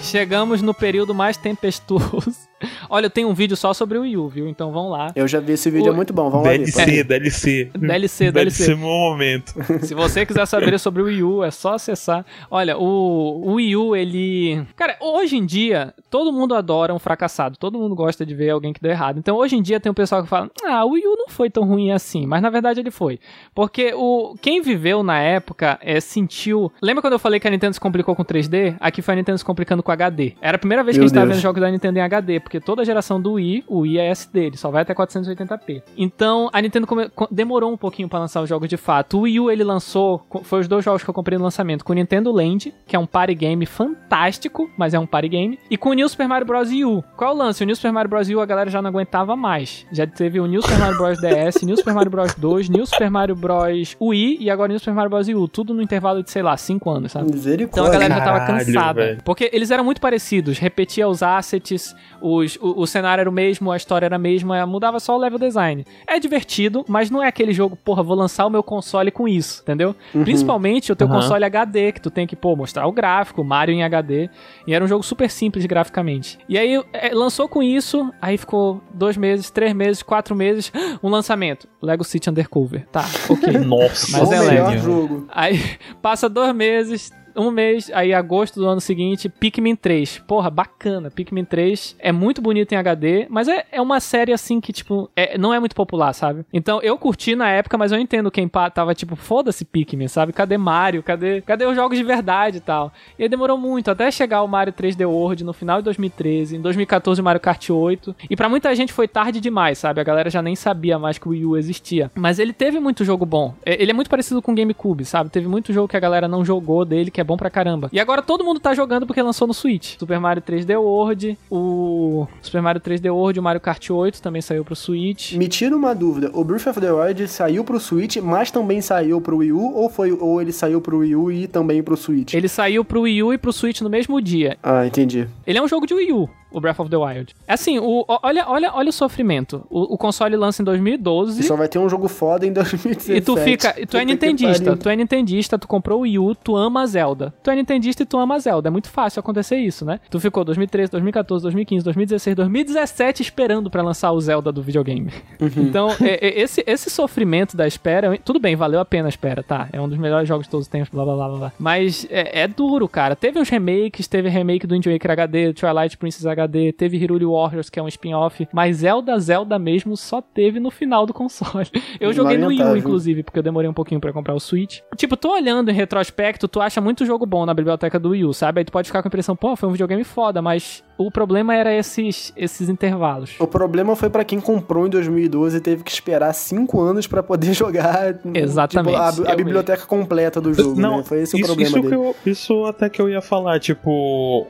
Chegamos no período mais tempestuoso Olha, eu tenho um vídeo só sobre o Wii U, viu? Então vamos lá. Eu já vi esse vídeo, o... é muito bom. Vamos DLC, lá ver. DLC, DLC. DLC, DLC. meu momento. Se você quiser saber sobre o Wii U, é só acessar. Olha, o, o Wii U, ele... Cara, hoje em dia, todo mundo adora um fracassado. Todo mundo gosta de ver alguém que deu errado. Então, hoje em dia, tem um pessoal que fala, ah, o Wii U não foi tão ruim assim. Mas, na verdade, ele foi. Porque o quem viveu na época é, sentiu... Lembra quando eu falei que a Nintendo se complicou com 3D? Aqui foi a Nintendo se complicando com HD. Era a primeira vez que meu a gente Deus. tava vendo jogos da Nintendo em HD, porque toda a geração do Wii, o Wii é SD, ele só vai até 480p. Então, a Nintendo demorou um pouquinho para lançar os jogos de fato. O Wii U ele lançou, foi os dois jogos que eu comprei no lançamento, com o Nintendo Land, que é um party game fantástico, mas é um party game, e com o New Super Mario Bros. U. Qual é o lance? O New Super Mario Bros. U a galera já não aguentava mais. Já teve o New Super Mario Bros. DS, New Super Mario Bros. 2, New Super Mario Bros. Wii e agora New Super Mario Bros. U. Tudo no intervalo de, sei lá, 5 anos, sabe? Então a galera já tava cansada. Caralho, porque eles eram muito parecidos, repetia os assets, os, o, o, cenário era o mesmo, a história era a mesma, mudava só o level design. É divertido, mas não é aquele jogo, porra, vou lançar o meu console com isso, entendeu? Uhum. Principalmente o teu uhum. console HD, que tu tem que, pô, mostrar o gráfico, Mario em HD. E era um jogo super simples graficamente. E aí é, lançou com isso, aí ficou dois meses, três meses, quatro meses, um lançamento. Lego City Undercover. Tá, ok. Nossa, mas é Lego. Aí passa dois meses, um mês, aí agosto do ano seguinte, Pikmin 3. Porra, bacana. Pikmin 3 é muito bonito em HD, mas é, é uma série assim que, tipo, é, não é muito popular, sabe? Então eu curti na época, mas eu entendo quem tava tipo, foda-se Pikmin, sabe? Cadê Mario? Cadê, cadê os jogos de verdade e tal? E aí demorou muito até chegar o Mario 3D World no final de 2013, em 2014 o Mario Kart 8. E para muita gente foi tarde demais, sabe? A galera já nem sabia mais que o Wii U existia. Mas ele teve muito jogo bom. Ele é muito parecido com o GameCube, sabe? Teve muito jogo que a galera não jogou dele, que é bom pra caramba. E agora todo mundo tá jogando porque lançou no Switch. Super Mario 3D World, o Super Mario 3D World, o Mario Kart 8 também saiu pro Switch. Me tira uma dúvida, o Breath of the Wild saiu pro Switch, mas também saiu pro Wii U ou foi ou ele saiu pro Wii U e também pro Switch? Ele saiu pro Wii U e pro Switch no mesmo dia. Ah, entendi. Ele é um jogo de Wii U o Breath of the Wild. É assim, o, olha, olha, olha o sofrimento. O, o, console lança em 2012. E só vai ter um jogo foda em 2017. E tu fica. E tu é nintendista. Tu é nintendista, tu comprou o Wii U, tu ama Zelda. Tu é nintendista e tu ama Zelda. É muito fácil acontecer isso, né? Tu ficou 2013, 2014, 2015, 2016, 2017 esperando para lançar o Zelda do videogame. Uhum. Então, é, é, esse, esse sofrimento da espera, tudo bem, valeu a pena a espera, tá? É um dos melhores jogos de todos os tempos, blá blá blá blá. Mas é, é duro, cara. Teve uns remakes, teve remake do Wind Waker HD, Twilight Princess HD HD, teve Hiruli Warriors, que é um spin-off, mas Zelda, Zelda mesmo só teve no final do console. Eu joguei no Wii U, inclusive, porque eu demorei um pouquinho para comprar o Switch. Tipo, tô olhando em retrospecto, tu acha muito jogo bom na biblioteca do Wii U, sabe? Aí tu pode ficar com a impressão, pô, foi um videogame foda, mas o problema era esses, esses intervalos. O problema foi para quem comprou em 2012 e teve que esperar 5 anos para poder jogar Exatamente. Tipo, a, a biblioteca mesmo. completa do jogo. Não, né? Foi esse isso, o problema isso dele. Eu, isso até que eu ia falar, tipo,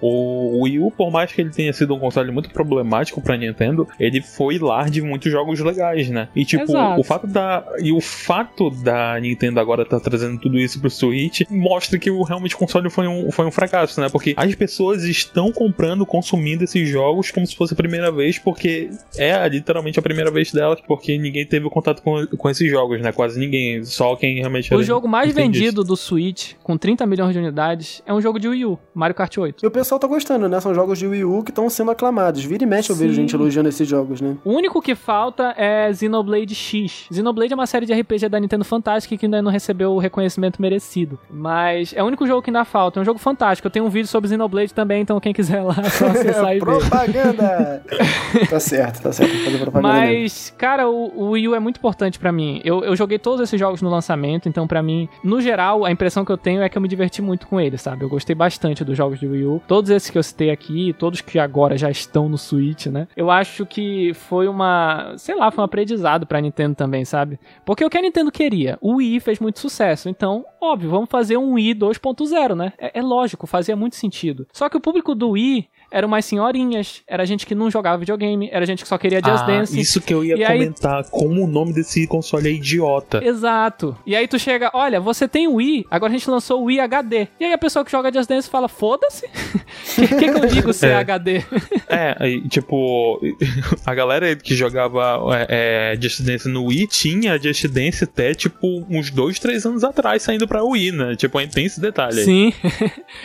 o Wii U, por mais que ele tenha sido um console muito problemático pra Nintendo, ele foi lar de muitos jogos legais, né? E tipo, Exato. o fato da. E o fato da Nintendo agora tá trazendo tudo isso pro Switch mostra que o realmente o console foi um, foi um fracasso, né? Porque as pessoas estão comprando, consumindo esses jogos como se fosse a primeira vez, porque é literalmente a primeira vez delas, porque ninguém teve contato com, com esses jogos, né? Quase ninguém. Só quem realmente. O jogo mais vendido do Switch, com 30 milhões de unidades, é um jogo de Wii U, Mario Kart 8. E o pessoal tá gostando, né? São jogos de Wii U que estão sendo aclamados. Vira e mexe eu vejo gente elogiando esses jogos, né? O único que falta é Xenoblade X. Xenoblade é uma série de RPG da Nintendo fantástica que ainda não recebeu o reconhecimento merecido. Mas é o único jogo que ainda falta. É um jogo fantástico. Eu tenho um vídeo sobre Xenoblade também, então quem quiser lá, só acessar e ver. Propaganda! tá certo, tá certo. Fazer propaganda Mas, cara, o, o Wii U é muito importante para mim. Eu, eu joguei todos esses jogos no lançamento, então para mim, no geral, a impressão que eu tenho é que eu me diverti muito com eles, sabe? Eu gostei bastante dos jogos de Wii U. Todos esses que eu citei aqui, todos que agora já estão no Switch, né? Eu acho que foi uma, sei lá, foi um aprendizado pra Nintendo também, sabe? Porque o que a Nintendo queria? O Wii fez muito sucesso, então, óbvio, vamos fazer um Wii 2.0, né? É, é lógico, fazia muito sentido. Só que o público do Wii eram mais senhorinhas, era gente que não jogava videogame, era gente que só queria Just ah, Dance. Isso que eu ia e comentar, aí... como o nome desse console é idiota. Exato. E aí tu chega, olha, você tem o Wii, agora a gente lançou o Wii HD. E aí a pessoa que joga Just Dance fala, foda-se. O que, que, eu digo se é, é HD? é, tipo, a galera que jogava é, é, Just Dance no Wii tinha Just Dance até, tipo, uns dois, três anos atrás, saindo pra Wii, né? Tipo, tem esse detalhe aí. Sim.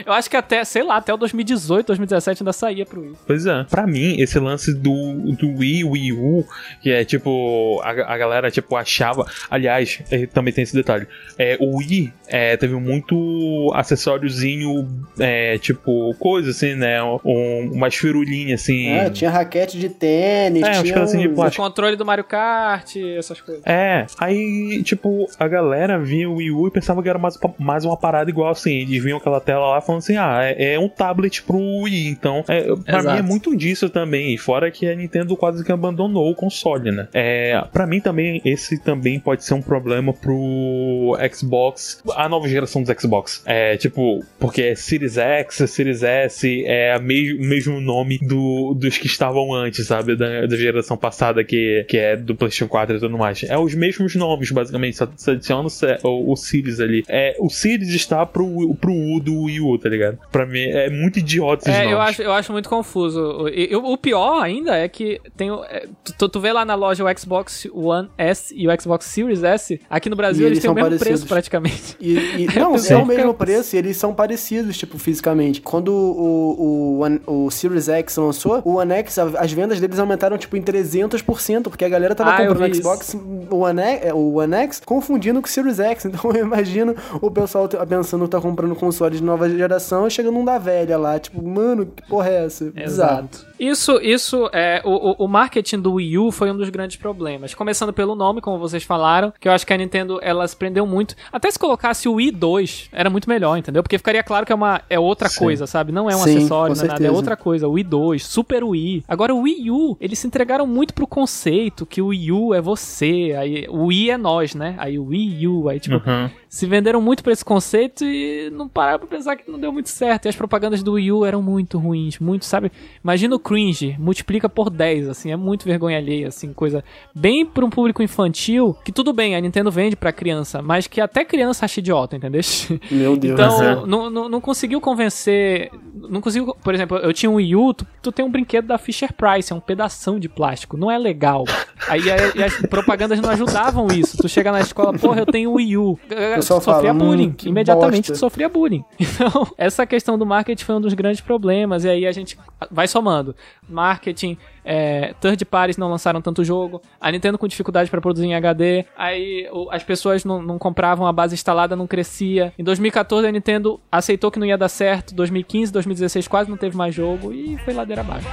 eu acho que até, sei lá, até o 2018, 2017 ainda saía pro Wii. Pois é. Pra mim, esse lance do, do Wii, Wii U, que é tipo, a, a galera, tipo, achava. Aliás, é, também tem esse detalhe. É, o Wii é, teve muito acessóriozinho, é, tipo, coisa assim, né? Um, umas firulinhas assim. É, tinha raquete de tênis, é, tinha assim de plástico. controle do Mario Kart, essas coisas. É, aí, tipo, a galera via o Wii U e pensava que era mais, mais uma parada igual assim. Eles viam aquela tela lá falando assim: ah, é, é um tablet pro Wii, então é, pra Exato. mim é muito disso também. Fora que a Nintendo quase que abandonou o console, né? É, pra mim também, esse também pode ser um problema pro Xbox, a nova geração dos Xbox. É, tipo, porque é Series X, Series S, é o mesmo nome do, dos que estavam antes, sabe? Da, da, geração passada, que, que é do PlayStation 4 e tudo mais. É os mesmos nomes, basicamente, só se adiciona o, o Series ali. É, o Series está pro, pro U do Wii U, tá ligado? Pra mim é muito idiota esses é, nomes. Eu acho, eu acho muito confuso. O, o pior ainda é que tem. É, tu, tu vê lá na loja o Xbox One S e o Xbox Series S. Aqui no Brasil eles, eles têm o mesmo parecidos. preço praticamente. E, e não, são o mesmo preço e eles são parecidos, tipo, fisicamente. Quando o, o, o, Series X lançou, o One X, as vendas deles aumentaram, tipo, em 300%, porque a galera tava ah, comprando o Xbox o One, X, o One X confundindo com o Series X. Então eu imagino o pessoal pensando que tá comprando console de nova geração e chegando um da velha lá. Tipo, mano, que porra é essa? Exato. Isso, isso, é, o, o marketing do Wii U foi um dos grandes problemas. Começando pelo nome, como vocês falaram, que eu acho que a Nintendo, ela se prendeu muito. Até se colocasse o Wii 2, era muito melhor, entendeu? Porque ficaria claro que é, uma, é outra Sim. coisa, sabe? Não é um Sim, acessório, não é nada, é outra coisa. O Wii 2, Super Wii. Agora o Wii U, eles se entregaram muito pro conceito que o Wii U é você, aí o Wii é nós, né? Aí o Wii U, aí tipo, uhum. se venderam muito pra esse conceito e não pararam pra pensar que não deu muito certo. E as propagandas do Wii U eram muito ruins, muito, sabe? Imagina o cringe, multiplica por 10, assim, é muito vergonha alheia, assim, coisa bem pra um público infantil, que tudo bem, a Nintendo vende pra criança, mas que até criança acha idiota, entendeu? Meu Deus. Então, é. não, não, não conseguiu convencer, não conseguiu, por exemplo, eu tinha um Wii U, tu, tu tem um brinquedo da Fisher Price, é um pedação de plástico, não é legal. Aí, as propagandas não ajudavam isso. Tu chega na escola, porra, eu tenho Wii U. Tu sofria fala, bullying. Hum, Imediatamente bosta. tu sofria bullying. Então, essa questão do marketing foi um dos grandes problemas. E aí a gente vai somando. Marketing, é, third parties não lançaram tanto jogo, a Nintendo com dificuldade para produzir em HD, aí o, as pessoas não, não, compravam, a base instalada não crescia. Em 2014 a Nintendo aceitou que não ia dar certo, 2015, 2016 quase não teve mais jogo e foi ladeira abaixo.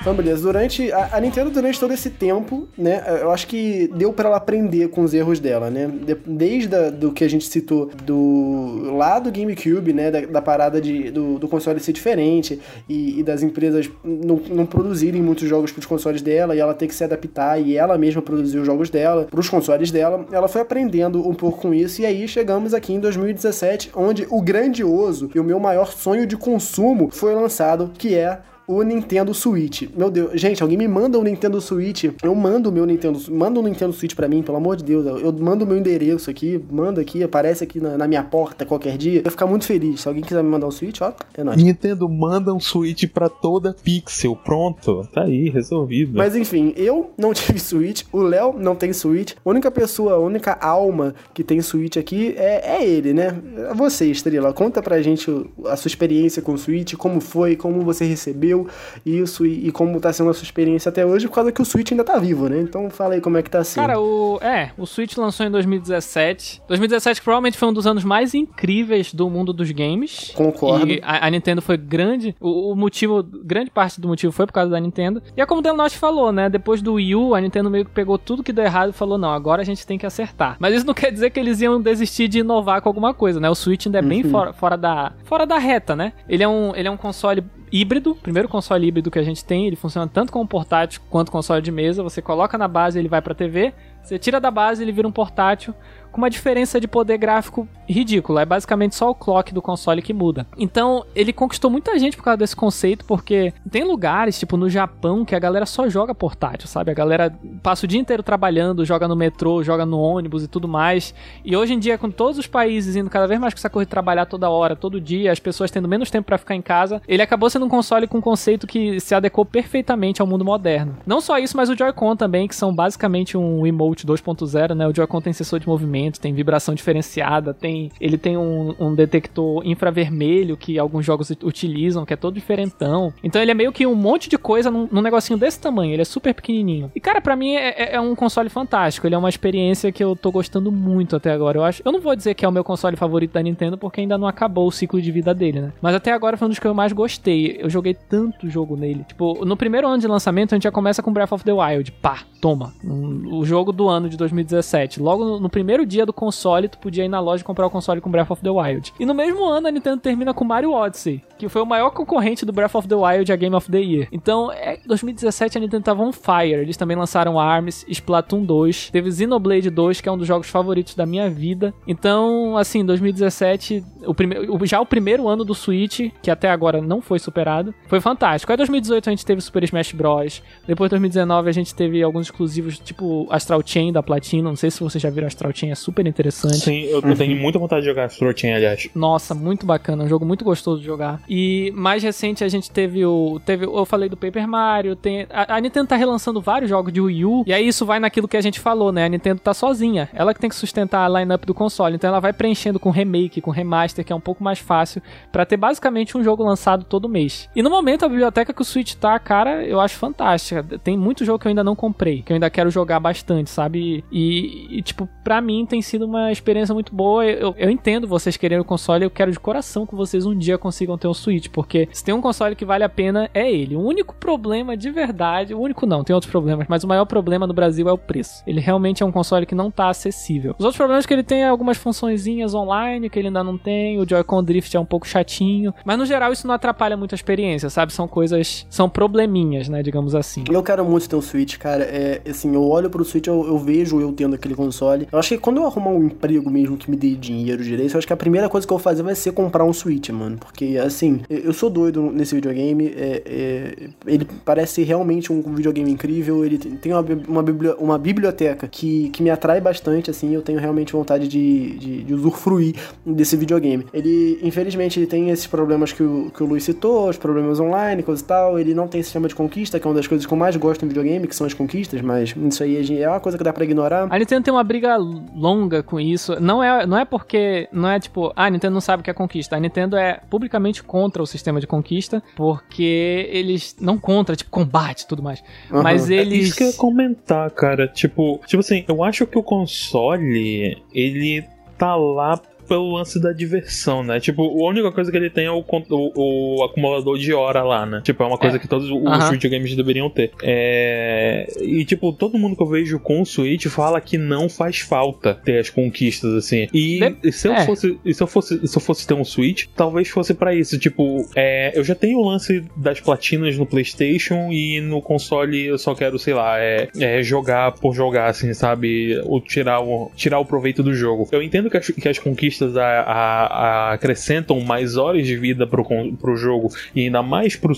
Então, beleza. Durante. A, a, Nintendo, durante todo esse tempo, né? Eu acho que deu para ela aprender com os erros dela, né? De, desde a, do que a gente citou do. lá do GameCube, né? Da, da parada de, do, do, console ser diferente e, e das empresas não, não, produzirem muitos jogos pros consoles dela e ela ter que se adaptar e ela mesma produzir os jogos dela pros consoles dela. Ela foi aprendendo um pouco com isso e aí chegamos aqui em 2017, onde o grandioso e o meu maior sonho de consumo foi lançado, que é o Nintendo Switch. Meu Deus, gente, alguém me manda o Nintendo Switch. Eu mando o meu Nintendo, manda o Nintendo Switch para mim, pelo amor de Deus. Eu mando o meu endereço aqui, manda aqui, aparece aqui na, na, minha porta qualquer dia. Eu vou ficar muito feliz. Se alguém quiser me mandar um Switch, ó, é nóis. Nintendo manda um Switch para toda Pixel. Pronto, tá aí, resolvido. Mas enfim, eu não tive Switch, o Léo não tem Switch. A única pessoa, a única alma que tem Switch aqui é, é ele, né? É você, Estrela. Conta pra gente a sua experiência com o Switch, como foi, como você recebeu isso e, e como tá sendo a sua experiência até hoje, por causa que o Switch ainda tá vivo, né? Então fala aí como é que tá sendo. Cara, o. É, o Switch lançou em 2017. 2017 provavelmente foi um dos anos mais incríveis do mundo dos games. Concordo. E a, a Nintendo foi grande. O, o, motivo, grande parte do motivo foi por causa da Nintendo. E é como o Delnote falou, né? Depois do Wii U, a Nintendo meio que pegou tudo que deu errado e falou: não, agora a gente tem que acertar. Mas isso não quer dizer que eles iam desistir de inovar com alguma coisa, né? O Switch ainda é bem uhum. fora, fora, da, fora da reta, né? Ele é um, ele é um console híbrido, primeiro console híbrido que a gente tem, ele funciona tanto como portátil quanto console de mesa. Você coloca na base, ele vai para TV. Você tira da base, ele vira um portátil com uma diferença de poder gráfico ridícula. É basicamente só o clock do console que muda. Então, ele conquistou muita gente por causa desse conceito, porque tem lugares, tipo no Japão, que a galera só joga portátil, sabe? A galera passa o dia inteiro trabalhando, joga no metrô, joga no ônibus e tudo mais. E hoje em dia, com todos os países indo cada vez mais com essa coisa de trabalhar toda hora, todo dia, as pessoas tendo menos tempo para ficar em casa, ele acabou sendo um console com um conceito que se adequou perfeitamente ao mundo moderno. Não só isso, mas o Joy-Con também, que são basicamente um emote 2.0, né? O Joy-Con tem sensor de movimento, tem vibração diferenciada, tem ele tem um, um detector infravermelho que alguns jogos utilizam, que é todo diferentão. Então ele é meio que um monte de coisa num, num negocinho desse tamanho, ele é super pequenininho. E cara, para mim é, é, é, um console fantástico, ele é uma experiência que eu tô gostando muito até agora. Eu acho, eu não vou dizer que é o meu console favorito da Nintendo porque ainda não acabou o ciclo de vida dele, né? Mas até agora foi um dos que eu mais gostei. Eu joguei tanto jogo nele. Tipo, no primeiro ano de lançamento a gente já começa com Breath of the Wild. Pá, toma. Um, o jogo do ano de 2017. Logo no, no primeiro dia do console, tu podia ir na loja e comprar o console com Breath of the Wild. E no mesmo ano a Nintendo termina com Mario Odyssey, que foi o maior concorrente do Breath of the Wild a Game of the Year. Então, é, 2017 a Nintendo tava on fire. Eles também lançaram ARMS, Splatoon 2, teve Xenoblade 2, que é um dos jogos favoritos da minha vida. Então, assim, 2017, o primeiro, já o primeiro ano do Switch, que até agora não foi superado, foi fantástico. Aí 2018 a gente teve Super Smash Bros. Depois 2019 a gente teve alguns exclusivos, tipo Astral Chain da Platinum. Não sei se vocês já viram Astral Chain, é super interessante. Sim, eu, eu tenho muita vontade de jogar Chain, aliás. Nossa, muito bacana, um jogo muito gostoso de jogar. E mais recente a gente teve o. Teve, eu falei do Paper Mario, tem. A, a, Nintendo tá relançando vários jogos de Wii U. E aí isso vai naquilo que a gente falou, né? A Nintendo tá sozinha. Ela que tem que sustentar a lineup do console. Então ela vai preenchendo com remake, com remaster, que é um pouco mais fácil, para ter basicamente um jogo lançado todo mês. E no momento a biblioteca que o Switch tá, cara, eu acho fantástica. Tem muito jogo que eu ainda não comprei, que eu ainda quero jogar bastante, sabe? E, e tipo, pra mim tem sido uma experiência muito boa. Eu, eu entendo vocês querendo o console, eu quero de coração que vocês um dia consigam ter um Switch, porque se tem um console que vale a pena, é ele. O único problema de verdade, o único não, tem outros problemas, mas o maior problema no Brasil é o preço. Ele realmente é um console que não tá acessível. Os outros problemas é que ele tem algumas funçõezinhas online que ele ainda não tem, o Joy-Con Drift é um pouco chatinho, mas no geral isso não atrapalha muito a experiência, sabe? São coisas, são probleminhas, né, digamos assim. Eu quero muito ter um Switch, cara. É, assim, eu olho pro Switch, eu, eu vejo eu tendo aquele console. Eu acho que quando eu arrumar um emprego mesmo que me dê dinheiro direito, eu acho que a primeira coisa que eu vou fazer vai ser comprar um Switch, mano. Porque, assim, eu sou doido nesse videogame. É, é, ele parece realmente um videogame incrível. Ele tem uma, uma, uma biblioteca que, que me atrai bastante, assim. Eu tenho realmente vontade de, de, de usufruir desse videogame. Ele, infelizmente, ele tem esses problemas que o, que o Luiz citou, os problemas online, coisa e tal. Ele não tem sistema de conquista, que é uma das coisas que eu mais gosto em videogame, que são as conquistas, mas isso aí é uma coisa que dá pra ignorar. A Nintendo tem uma briga longa com isso. Não é, não é porque. Não é tipo, ah, a Nintendo não sabe o que é conquista. A Nintendo é publicamente contra o sistema de conquista, porque eles. Não contra, tipo, combate e tudo mais. Uhum. Mas eles. É isso que eu ia comentar, cara. Tipo, tipo assim, eu acho que o console, ele tá lá pelo lance da diversão, né? Tipo, a única coisa que ele tem é o, o, o acumulador de hora lá, né? Tipo, é uma coisa é. que todos os uhum. videogames deveriam ter. É... E, tipo, todo mundo que eu vejo com o Switch fala que não faz falta ter as conquistas, assim. E de... se eu é. fosse. Se eu fosse, se eu fosse ter um Switch, talvez fosse para isso. Tipo, é... eu já tenho o lance das platinas no PlayStation e no console eu só quero, sei lá, é, é jogar por jogar, assim, sabe? Ou tirar o, tirar o proveito do jogo. Eu entendo que as, que as conquistas conquistas a, a, a acrescentam mais horas de vida pro, pro jogo e ainda mais pro,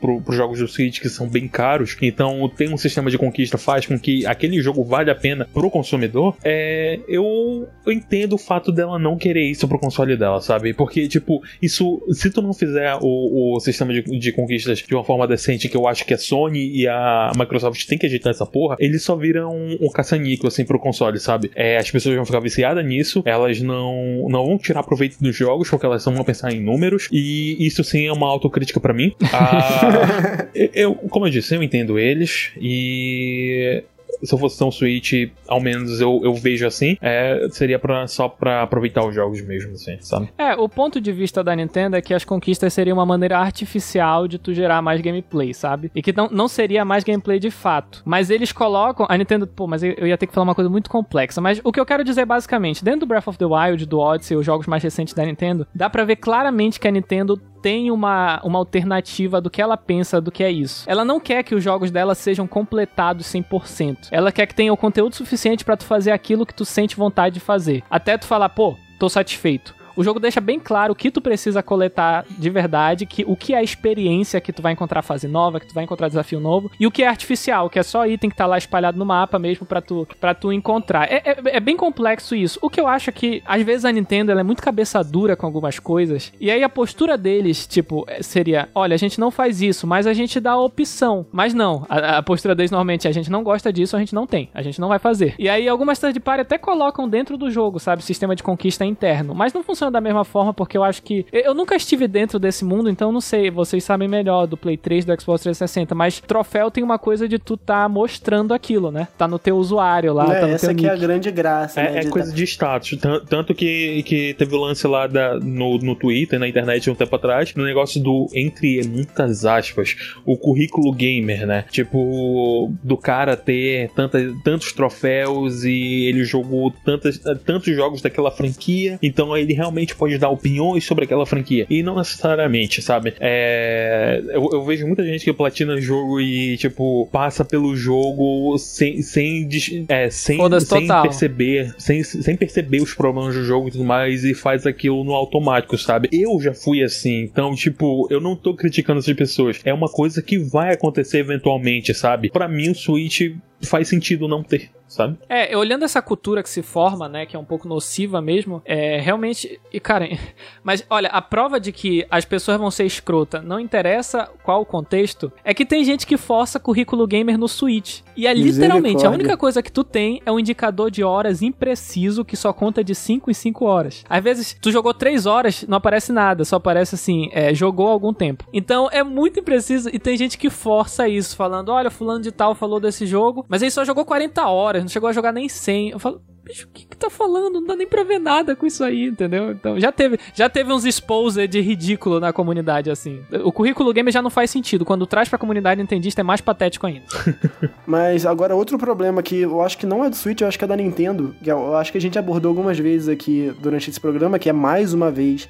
pro, pros jogos do Switch que são bem caros. Então, tem um sistema de conquista faz com que aquele jogo vale a pena pro consumidor. É, eu, eu entendo o fato dela não querer isso pro console dela, sabe? Porque, tipo, isso, se tu não fizer o, o sistema de, de conquistas de uma forma decente, que eu acho que a Sony e a Microsoft tem que ajeitar essa porra, ele só vira um, um caça-níquel, assim, pro console, sabe? É, as pessoas vão ficar viciadas nisso, elas não não, vão tirar proveito dos jogos, porque elas vão pensar em números, e isso sim é uma autocrítica para mim. Ah, eu, como eu disse, eu entendo eles, e se eu fosse ter um Switch, ao menos eu, eu vejo assim, é, seria pra, só pra aproveitar os jogos mesmo, assim, sabe? É, o ponto de vista da Nintendo é que as conquistas seriam uma maneira artificial de tu gerar mais gameplay, sabe? E que não, não seria mais gameplay de fato. Mas eles colocam. A Nintendo, pô, mas eu, ia ter que falar uma coisa muito complexa. Mas o que eu quero dizer basicamente, dentro do Breath of the Wild, do Odyssey, os jogos mais recentes da Nintendo, dá pra ver claramente que a Nintendo tem uma, uma alternativa do que ela pensa do que é isso. Ela não quer que os jogos dela sejam completados 100%. Ela quer que tenha o conteúdo suficiente para tu fazer aquilo que tu sente vontade de fazer. Até tu falar, pô, tô satisfeito o jogo deixa bem claro o que tu precisa coletar de verdade, que o que é experiência que tu vai encontrar fase nova, que tu vai encontrar desafio novo, e o que é artificial, que é só item que tá lá espalhado no mapa mesmo para tu para tu encontrar. É, é, é, bem complexo isso. O que eu acho é que às vezes a Nintendo ela é muito cabeça dura com algumas coisas, e aí a postura deles, tipo, é, seria, olha, a gente não faz isso, mas a gente dá a opção. Mas não, a, a postura deles normalmente é, a gente não gosta disso, a gente não tem, a gente não vai fazer. E aí algumas third party até colocam dentro do jogo, sabe, sistema de conquista interno, mas não funciona da mesma forma, porque eu acho que. Eu nunca estive dentro desse mundo, então não sei, vocês sabem melhor do Play 3, do Xbox 360, mas troféu tem uma coisa de tu tá mostrando aquilo, né? Tá no teu usuário lá, é, tá no essa teu aqui é a grande graça. É, né, é coisa tá... de status. Tanto que, que teve o lance lá da, no, no Twitter, na internet, um tempo atrás, no negócio do, entre muitas aspas, o currículo gamer, né? Tipo, do cara ter tanta, tantos troféus e ele jogou tantas, tantos jogos daquela franquia, então ele realmente pode dar opiniões sobre aquela franquia. E não necessariamente, sabe? É, eu, eu, vejo muita gente que platina jogo e, tipo, passa pelo jogo sem, sem, é, sem, sem perceber, sem, sem perceber os problemas do jogo e tudo mais, e faz aquilo no automático, sabe? Eu já fui assim, então, tipo, eu não tô criticando essas pessoas. É uma coisa que vai acontecer eventualmente, sabe? Para mim, o Switch faz sentido não ter sabe? É, olhando essa cultura que se forma, né, que é um pouco nociva mesmo, é realmente. E, cara, mas olha, a prova de que as pessoas vão ser escrota, não interessa qual o contexto, é que tem gente que força currículo gamer no Switch. E é literalmente a única coisa que tu tem é um indicador de horas impreciso que só conta de 5 em 5 horas. Às vezes, tu jogou 3 horas, não aparece nada, só aparece assim, é, jogou algum tempo. Então é muito impreciso e tem gente que força isso, falando: olha, fulano de tal falou desse jogo, mas ele só jogou 40 horas, não chegou a jogar nem 100. Eu falo, bicho, o que que tá falando? Não dá nem pra ver nada com isso aí, entendeu? Então, já teve, já teve uns exposed ridículo na comunidade, assim. O currículo gamer já não faz sentido. Quando traz pra comunidade nintendista é mais patético ainda. Mas agora, outro problema que eu acho que não é do Switch, eu acho que é da Nintendo, que eu acho que a gente abordou algumas vezes aqui durante esse programa, que é mais uma vez,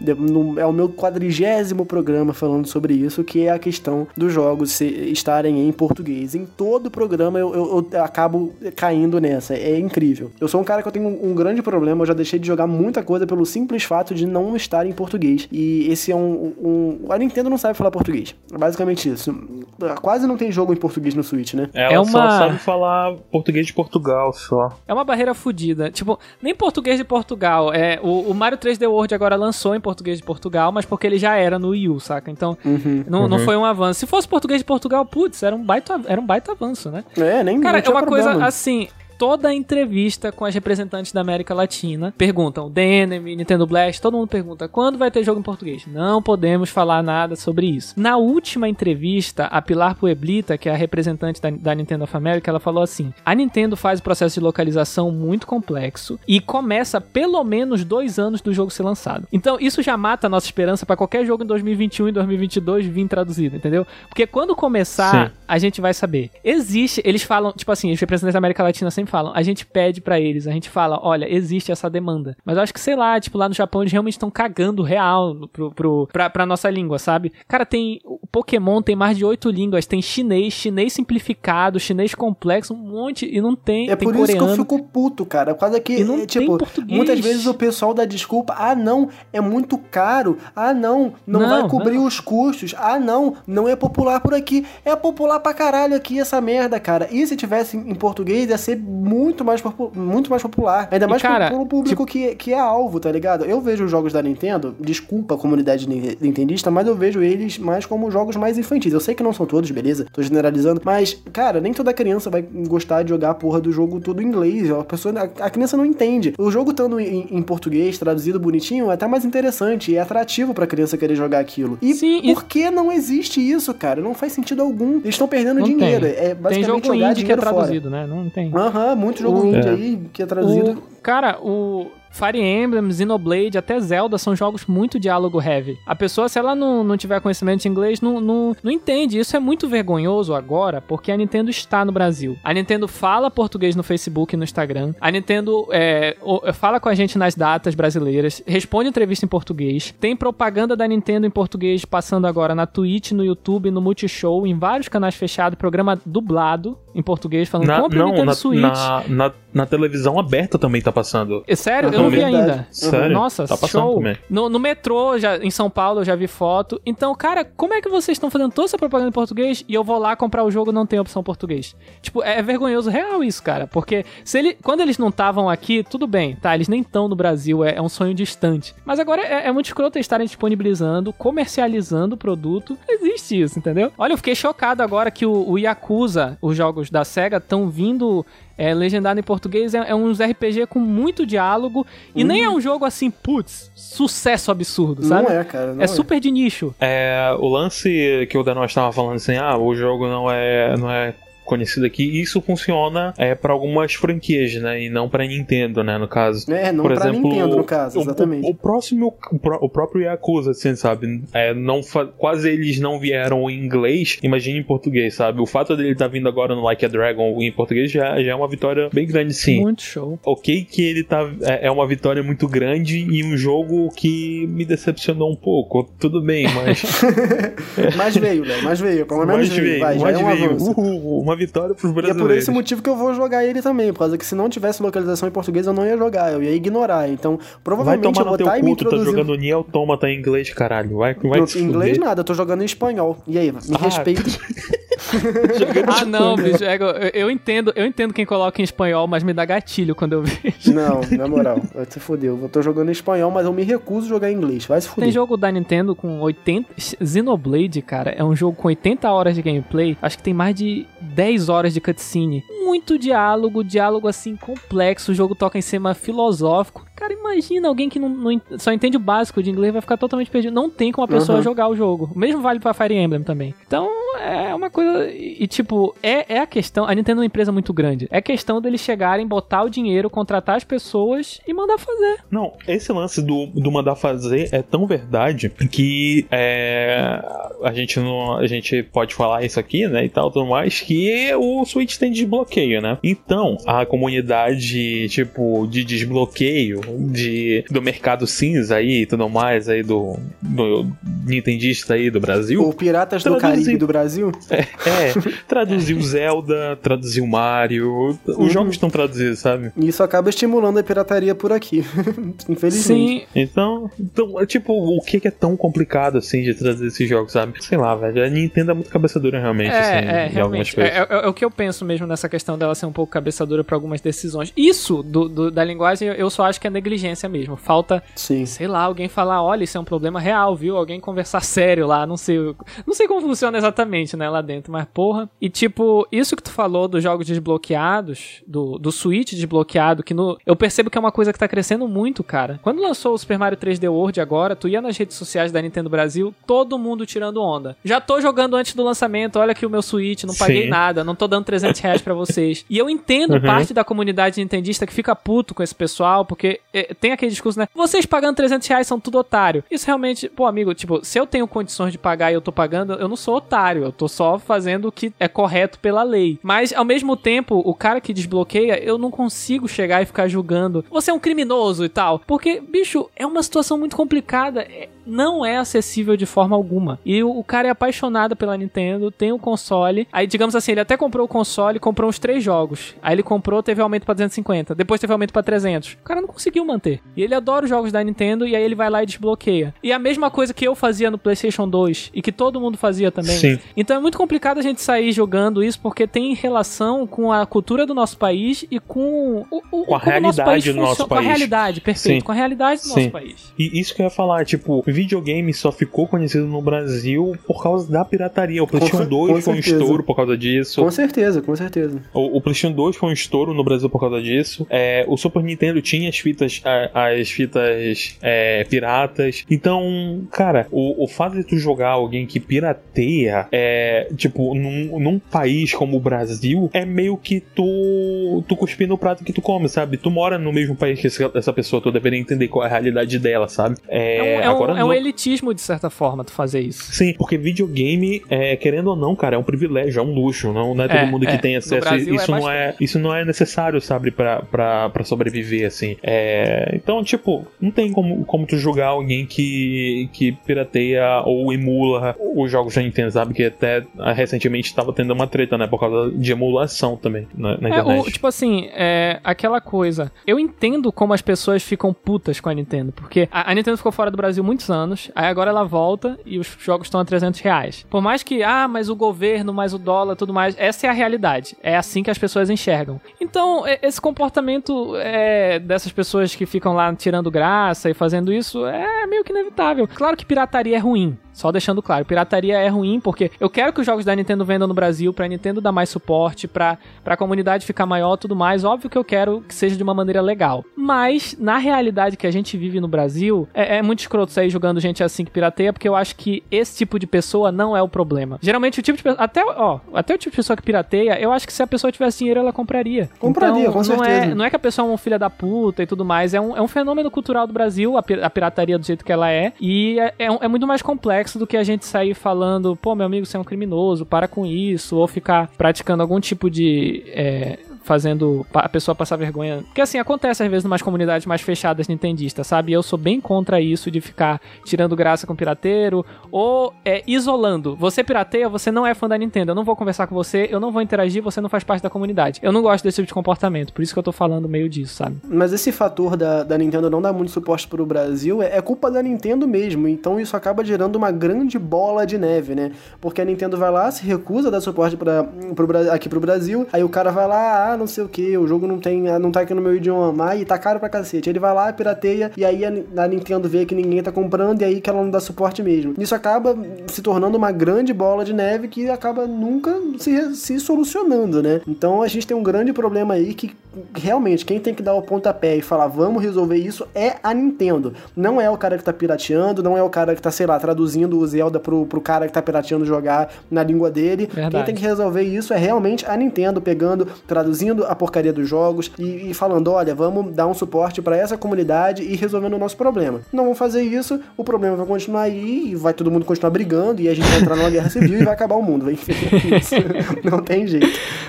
é o meu quadrigésimo programa falando sobre isso, que é a questão dos jogos estarem em português. Em todo programa eu, eu, eu acabo caindo nessa. É incrível. Eu sou um cara que eu tenho um, um, grande problema, eu já deixei de jogar muita coisa pelo simples fato de não estar em português. E esse é um. um a Nintendo não sabe falar português. É basicamente isso. Quase não tem jogo em português no Switch, né? Ela é uma... só sabe falar português de Portugal só. É uma barreira fodida. Tipo, nem português de Portugal. É, o, o, Mario 3D World agora lançou em português de Portugal, mas porque ele já era no Wii U, saca? Então, uhum, não, uhum. não foi um avanço. Se fosse português de Portugal, putz, era um baita, era um baita avanço, né? É, nem Cara, é uma problema. coisa assim toda a entrevista com as representantes da América Latina. Perguntam, DNM, Nintendo Blast, todo mundo pergunta, quando vai ter jogo em português? Não podemos falar nada sobre isso. Na última entrevista, a Pilar Pueblita, que é a representante da, da Nintendo of America, ela falou assim, a Nintendo faz o processo de localização muito complexo e começa pelo menos dois anos do jogo ser lançado. Então, isso já mata a nossa esperança para qualquer jogo em 2021 e 2022 vir traduzido, entendeu? Porque quando começar, Sim. a gente vai saber. Existe, eles falam, tipo assim, os representantes da América Latina sempre falam, a gente pede para eles, a gente fala, olha, existe essa demanda. Mas eu acho que, sei lá, tipo, lá no Japão eles realmente estão cagando real pro, pro, pra, pra nossa língua, sabe? Cara, tem. O Pokémon tem mais de oito línguas. Tem chinês, chinês simplificado, chinês complexo, um monte. E não tem. É tem por coreano. isso que eu fico puto, cara. Quase que. E não é, tipo, português. muitas vezes o pessoal dá desculpa. Ah, não, é muito caro. Ah, não, não, não vai cobrir não. os custos. Ah, não, não é popular por aqui. É popular pra caralho aqui essa merda, cara. E se tivesse em português, ia ser muito mais, muito mais popular. Ainda mais e, cara, pro público tipo... que, que é alvo, tá ligado? Eu vejo os jogos da Nintendo, desculpa a comunidade nintendista, mas eu vejo eles mais como jogos mais infantis. Eu sei que não são todos, beleza? Tô generalizando, mas, cara, nem toda criança vai gostar de jogar a porra do jogo todo em inglês. A, pessoa, a, a criança não entende. O jogo estando em, em, português, traduzido bonitinho, é até mais interessante e é atrativo pra criança querer jogar aquilo. E Sim, por e... que não existe isso, cara? Não faz sentido algum. Eles estão perdendo não dinheiro. Tem. É basicamente tem jogo jogar indie que é traduzido, fora. né? Não tem. Aham, uhum, muito jogo o... indie é. aí que é traduzido. O... Cara, o Fire Emblem, Xenoblade, até Zelda são jogos muito diálogo heavy. A pessoa, se ela não, não tiver conhecimento de inglês, não, não, não entende. Isso é muito vergonhoso agora, porque a Nintendo está no Brasil. A Nintendo fala português no Facebook e no Instagram. A Nintendo é, fala com a gente nas datas brasileiras, responde entrevista em português. Tem propaganda da Nintendo em português passando agora na Twitch, no YouTube, no Multishow, em vários canais fechados, programa dublado em português, falando na, compra não, Nintendo na, Switch. Na, na, na, televisão aberta também tá passando. É sério? eu não vi ainda. Sério? Nossa, tá show. No, no metrô, já, em São Paulo, eu já vi foto. Então, cara, como é que vocês estão fazendo toda essa propaganda em português e eu vou lá comprar o jogo e não tem opção português? Tipo, é, é vergonhoso real isso, cara. Porque se ele, quando eles não estavam aqui, tudo bem, tá? Eles nem estão no Brasil, é, é, um sonho distante. Mas agora é, é muito escroto estarem disponibilizando, comercializando o produto. Existe isso, entendeu? Olha, eu fiquei chocado agora que o, o Yakuza, os jogos da SEGA, estão vindo é, legendado em português, é, é uns RPG com muito diálogo. E nem é um jogo assim, putz, sucesso absurdo, sabe? Não é, cara. Não é, é, super de nicho. É, o lance que o Daniel estava falando assim, ah, o jogo não é, não é conhecido aqui. E isso funciona é, para algumas franquias, né? E não para Nintendo, né? No caso. É, não Por pra exemplo, Nintendo, no caso, exatamente. O, o, próximo, o, próprio Yakuza, assim, sabe? É, não quase eles não vieram em inglês, imagine em português, sabe? O fato dele estar tá vindo agora no Like a Dragon em português já, já é uma vitória bem grande, sim. Muito show. Ok que ele tá é, é uma vitória muito grande e um jogo que me decepcionou um pouco. Tudo bem, mas... mas veio, né? Mas veio. Pelo menos veio. veio. Vai, mas já é um veio. Uhul, uma vitória pros brasileiros. E é por esse motivo que eu vou jogar ele também, por causa que se não tivesse localização em português eu não ia jogar, eu ia ignorar. Então, provavelmente vai tomar eu vou estar me introduzindo... Tá jogando Nier Automata em inglês, caralho. Vai, vai Em inglês nada, eu tô jogando em espanhol. E aí, me ah. respeita. ah, não, bicho. É, eu, eu, entendo, eu entendo quem coloca em espanhol, mas me dá gatilho quando eu vejo. Não, na moral, vai se foder. Eu tô jogando em espanhol, mas eu me recuso a jogar em inglês. Vai se foder. Tem jogo da Nintendo com 80. Xenoblade, cara, é um jogo com 80 horas de gameplay. Acho que tem mais de 10 horas de cutscene. Muito diálogo, diálogo assim complexo. O jogo toca em cima filosófico. Cara, imagina alguém que não, não, só entende o básico de inglês vai ficar totalmente perdido. Não tem como a pessoa uhum. jogar o jogo. O mesmo vale pra Fire Emblem também. Então, é uma coisa. E, tipo, é, é a questão. A Nintendo é uma empresa muito grande. É questão deles chegarem, botar o dinheiro, contratar as pessoas e mandar fazer. Não, esse lance do, do mandar fazer é tão verdade que é, a, gente não, a gente pode falar isso aqui, né? E tal, tudo mais, que o Switch tem desbloqueio, né? Então, a comunidade, tipo, de desbloqueio de, do mercado cinza aí e tudo mais aí do, do Nintendista aí do Brasil. O Piratas do Caribe do Brasil? É, é traduziu Zelda, traduziu Mario, os uhum. jogos estão traduzidos, sabe? Isso acaba estimulando a pirataria por aqui, infelizmente. Sim. Então, então, tipo, o que é tão complicado assim de trazer esses jogos, sabe? Sei lá, velho, a Nintendo é muito cabeçadora realmente, é, assim, é, realmente. É, é, é, o que eu penso mesmo nessa questão dela ser um pouco cabeçadora para algumas decisões. Isso do, do, da linguagem eu só acho que é negligência mesmo. Falta, Sim. sei lá, alguém falar, olha, isso é um problema real, viu? Alguém conversar sério lá, não sei, não sei como funciona exatamente, né, lá dentro, mas porra. E tipo, isso que tu falou dos jogos desbloqueados, do, do Switch desbloqueado, que no, eu percebo que é uma coisa que tá crescendo muito, cara. Quando lançou o Super Mario 3D World agora, tu ia nas redes sociais da Nintendo Brasil, todo mundo tirando onda. Já tô jogando antes do lançamento, olha aqui o meu Switch, não paguei Sim. nada, não tô dando 300 reais pra vocês. E eu entendo uhum. parte da comunidade nintendista que fica puto com esse pessoal, porque é, tem aquele discurso, né? Vocês pagando 300 reais são tudo otário. Isso realmente, pô, amigo, tipo, se eu tenho condições de pagar e eu tô pagando, eu não sou otário, eu tô só fazendo o que é correto pela lei. Mas, ao mesmo tempo, o cara que desbloqueia, eu não consigo chegar e ficar julgando. Você é um criminoso e tal. Porque, bicho, é uma situação muito complicada. É, não é acessível de forma alguma. E o, o, cara é apaixonado pela Nintendo, tem o um console. Aí, digamos assim, ele até comprou o console, comprou uns três jogos. Aí ele comprou, teve aumento pra 250. Depois teve aumento pra 300. O cara não conseguiu manter. E ele adora os jogos da Nintendo e aí ele vai lá e desbloqueia. E a mesma coisa que eu fazia no PlayStation 2 e que todo mundo fazia também. Sim. Então é muito complicado a gente sair jogando isso porque tem relação com a cultura do nosso país e com o, o com a realidade do nosso país. Com a realidade, perfeito. Sim. Com a realidade do Sim. nosso país. E isso que eu ia falar, tipo, videogame só ficou conhecido no Brasil por causa da pirataria. O PlayStation 2 foi um estouro por causa disso. Com certeza, com certeza. O, o PlayStation 2 foi um estouro no Brasil por causa disso. É, o Super Nintendo tinha as fitas, as fitas é, piratas. Então, cara, o, o fato de tu jogar alguém que pirateia, é, tipo, num, num país como o Brasil, é meio que tu, tu cuspir no prato que tu come, sabe? Tu mora no mesmo país que essa pessoa, tu deveria entender qual é a realidade dela, sabe? É, é um, é agora, um, é um elitismo, de certa forma, tu fazer isso. Sim, porque videogame, é, querendo ou não, cara, é um privilégio, é um luxo. Não, não é todo é, mundo que é. tem acesso. Isso, é não é, isso não é necessário, sabe, pra, pra, pra sobreviver, assim. É, então, tipo, não tem como, como tu julgar alguém que, que pirateia ou emula os jogos da Nintendo, sabe? Que até recentemente estava tendo uma treta, né? Por causa de emulação também na, na internet. O, tipo assim, é aquela coisa. Eu entendo como as pessoas ficam putas com a Nintendo, porque a, a Nintendo ficou fora do Brasil muitos anos, aí agora ela volta e os jogos estão a 300 reais. Por mais que, ah, mas o governo, mais o dólar, tudo mais, essa é a realidade. É assim que as pessoas enxergam. Então, esse comportamento é, dessas pessoas que ficam lá tirando graça e fazendo isso é meio que inevitável. Claro que pirataria é ruim. Só deixando claro, pirataria é ruim porque eu quero que os jogos da Nintendo vendam no Brasil, pra Nintendo dar mais suporte, pra, pra comunidade ficar maior tudo mais. Óbvio que eu quero que seja de uma maneira legal. Mas, na realidade que a gente vive no Brasil, é, é muito escroto sair jogando gente assim que pirateia, porque eu acho que esse tipo de pessoa não é o problema. Geralmente o tipo de pessoa. Até, ó, até o tipo de pessoa que pirateia, eu acho que se a pessoa tivesse dinheiro, ela compraria. Compraria, então, com não certeza. É, não é que a pessoa é uma filha da puta e tudo mais. É um, é um fenômeno cultural do Brasil, a, a pirataria do jeito que ela é. E é, é, é muito mais complexo do que a gente sair falando, pô, meu amigo, você é um criminoso, para com isso, ou ficar praticando algum tipo de. É, fazendo a pessoa passar vergonha. Porque assim, acontece às vezes em umas comunidades mais fechadas nintendistas, sabe? E eu sou bem contra isso de ficar tirando graça com pirateiro ou é, isolando. Você pirateia, você não é fã da Nintendo. Eu não vou conversar com você, eu não vou interagir, você não faz parte da comunidade. Eu não gosto desse tipo de comportamento, por isso que eu tô falando meio disso, sabe? Mas esse fator da, da Nintendo não dar muito suporte pro Brasil é, é culpa da Nintendo mesmo. Então isso acaba gerando uma grande bola de neve, né? Porque a Nintendo vai lá, se recusa a dar suporte pra, pro, aqui pro Brasil, aí o cara vai lá, ah, não sei o que, o jogo não tem, não tá aqui no meu idioma, e tá caro pra cacete. Ele vai lá, pirateia, e aí a, a Nintendo vê que ninguém tá comprando, e aí que ela não dá suporte mesmo. Isso acaba se tornando uma grande bola de neve que acaba nunca se, se solucionando, né? Então a gente tem um grande problema aí que realmente quem tem que dar o pontapé e falar vamos resolver isso é a Nintendo. Não é o cara que tá pirateando, não é o cara que tá, sei lá, traduzindo o Zelda pro, pro cara que tá pirateando jogar na língua dele. Verdade. Quem tem que resolver isso é realmente a Nintendo, pegando, traduzindo a porcaria dos jogos e, e falando: olha, vamos dar um suporte para essa comunidade e resolvendo o nosso problema. Não vão fazer isso, o problema vai continuar aí e vai todo mundo continuar brigando e a gente vai entrar numa guerra civil e vai acabar o mundo. Isso. Não tem jeito.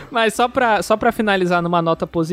Mas só pra, só pra finalizar numa nota positiva.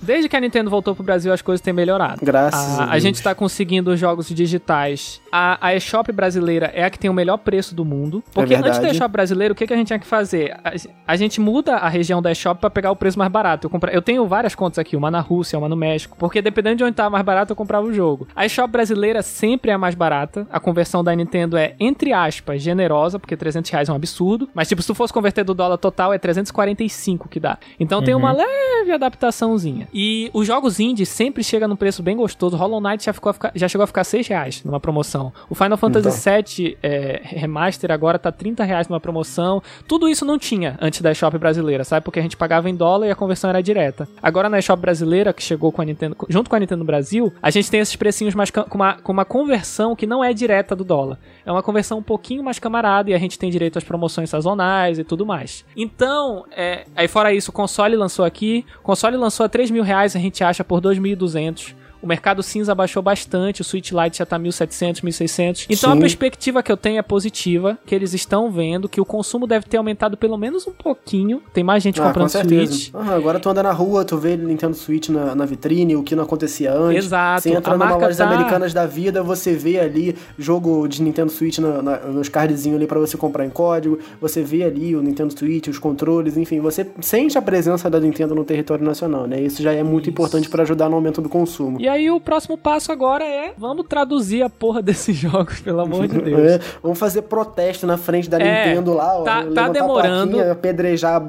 Desde que a Nintendo voltou pro Brasil, as coisas têm melhorado. Graças a, a, a gente tá conseguindo jogos digitais. A, a eShop brasileira é a que tem o melhor preço do mundo. Porque é antes da eShop brasileira, o que, que a gente tinha que fazer? A, a gente muda a região da eShop pra pegar o preço mais barato. Eu, compra, eu tenho várias contas aqui, uma na Rússia, uma no México. Porque dependendo de onde tava mais barato, eu comprava o jogo. A eShop brasileira sempre é a mais barata. A conversão da Nintendo é, entre aspas, generosa, porque 300 reais é um absurdo. Mas, tipo, se tu fosse converter do dólar total, é 345 que dá. Então uhum. tem uma uhum. leve adaptaçãozinha. E os jogos indie sempre chegam num preço bem gostoso. Hollow Knight já, ficou ficar, já chegou a ficar 6 reais numa promoção. O Final Fantasy então. VII é, Remaster agora tá 30 reais numa promoção. Tudo isso não tinha antes da eShop brasileira, sabe? Porque a gente pagava em dólar e a conversão era direta. Agora na eShop brasileira, que chegou com a Nintendo, junto com a Nintendo Brasil, a gente tem esses precinhos mais com uma, com uma conversão que não é direta do dólar. É uma conversão um pouquinho mais camarada e a gente tem direito às promoções sazonais e tudo mais. Então, é, aí fora isso, o console lançou aqui. O console lançou a 3 mil reais, a gente acha por 2.200. O mercado cinza baixou bastante, o Switch Lite já tá 1.700, 1.600. Então Sim. a perspectiva que eu tenho é positiva, que eles estão vendo que o consumo deve ter aumentado pelo menos um pouquinho. Tem mais gente ah, comprando Switch. Ah, agora tu anda na rua, tu vê Nintendo Switch na, na vitrine, o que não acontecia antes. Exato. Você entra numa lojas tá... americanas da vida, você vê ali jogo de Nintendo Switch na, na, nos cardzinhos ali para você comprar em código, você vê ali o Nintendo Switch, os controles, enfim, você sente a presença da Nintendo no território nacional, né? Isso já é muito Isso. importante para ajudar no aumento do consumo. E aí o próximo passo agora é vamos traduzir a porra desses jogos, pelo amor de Deus. É, vamos fazer protesto na frente da é, Nintendo lá, ó, tá, tá demorando. apedrejar,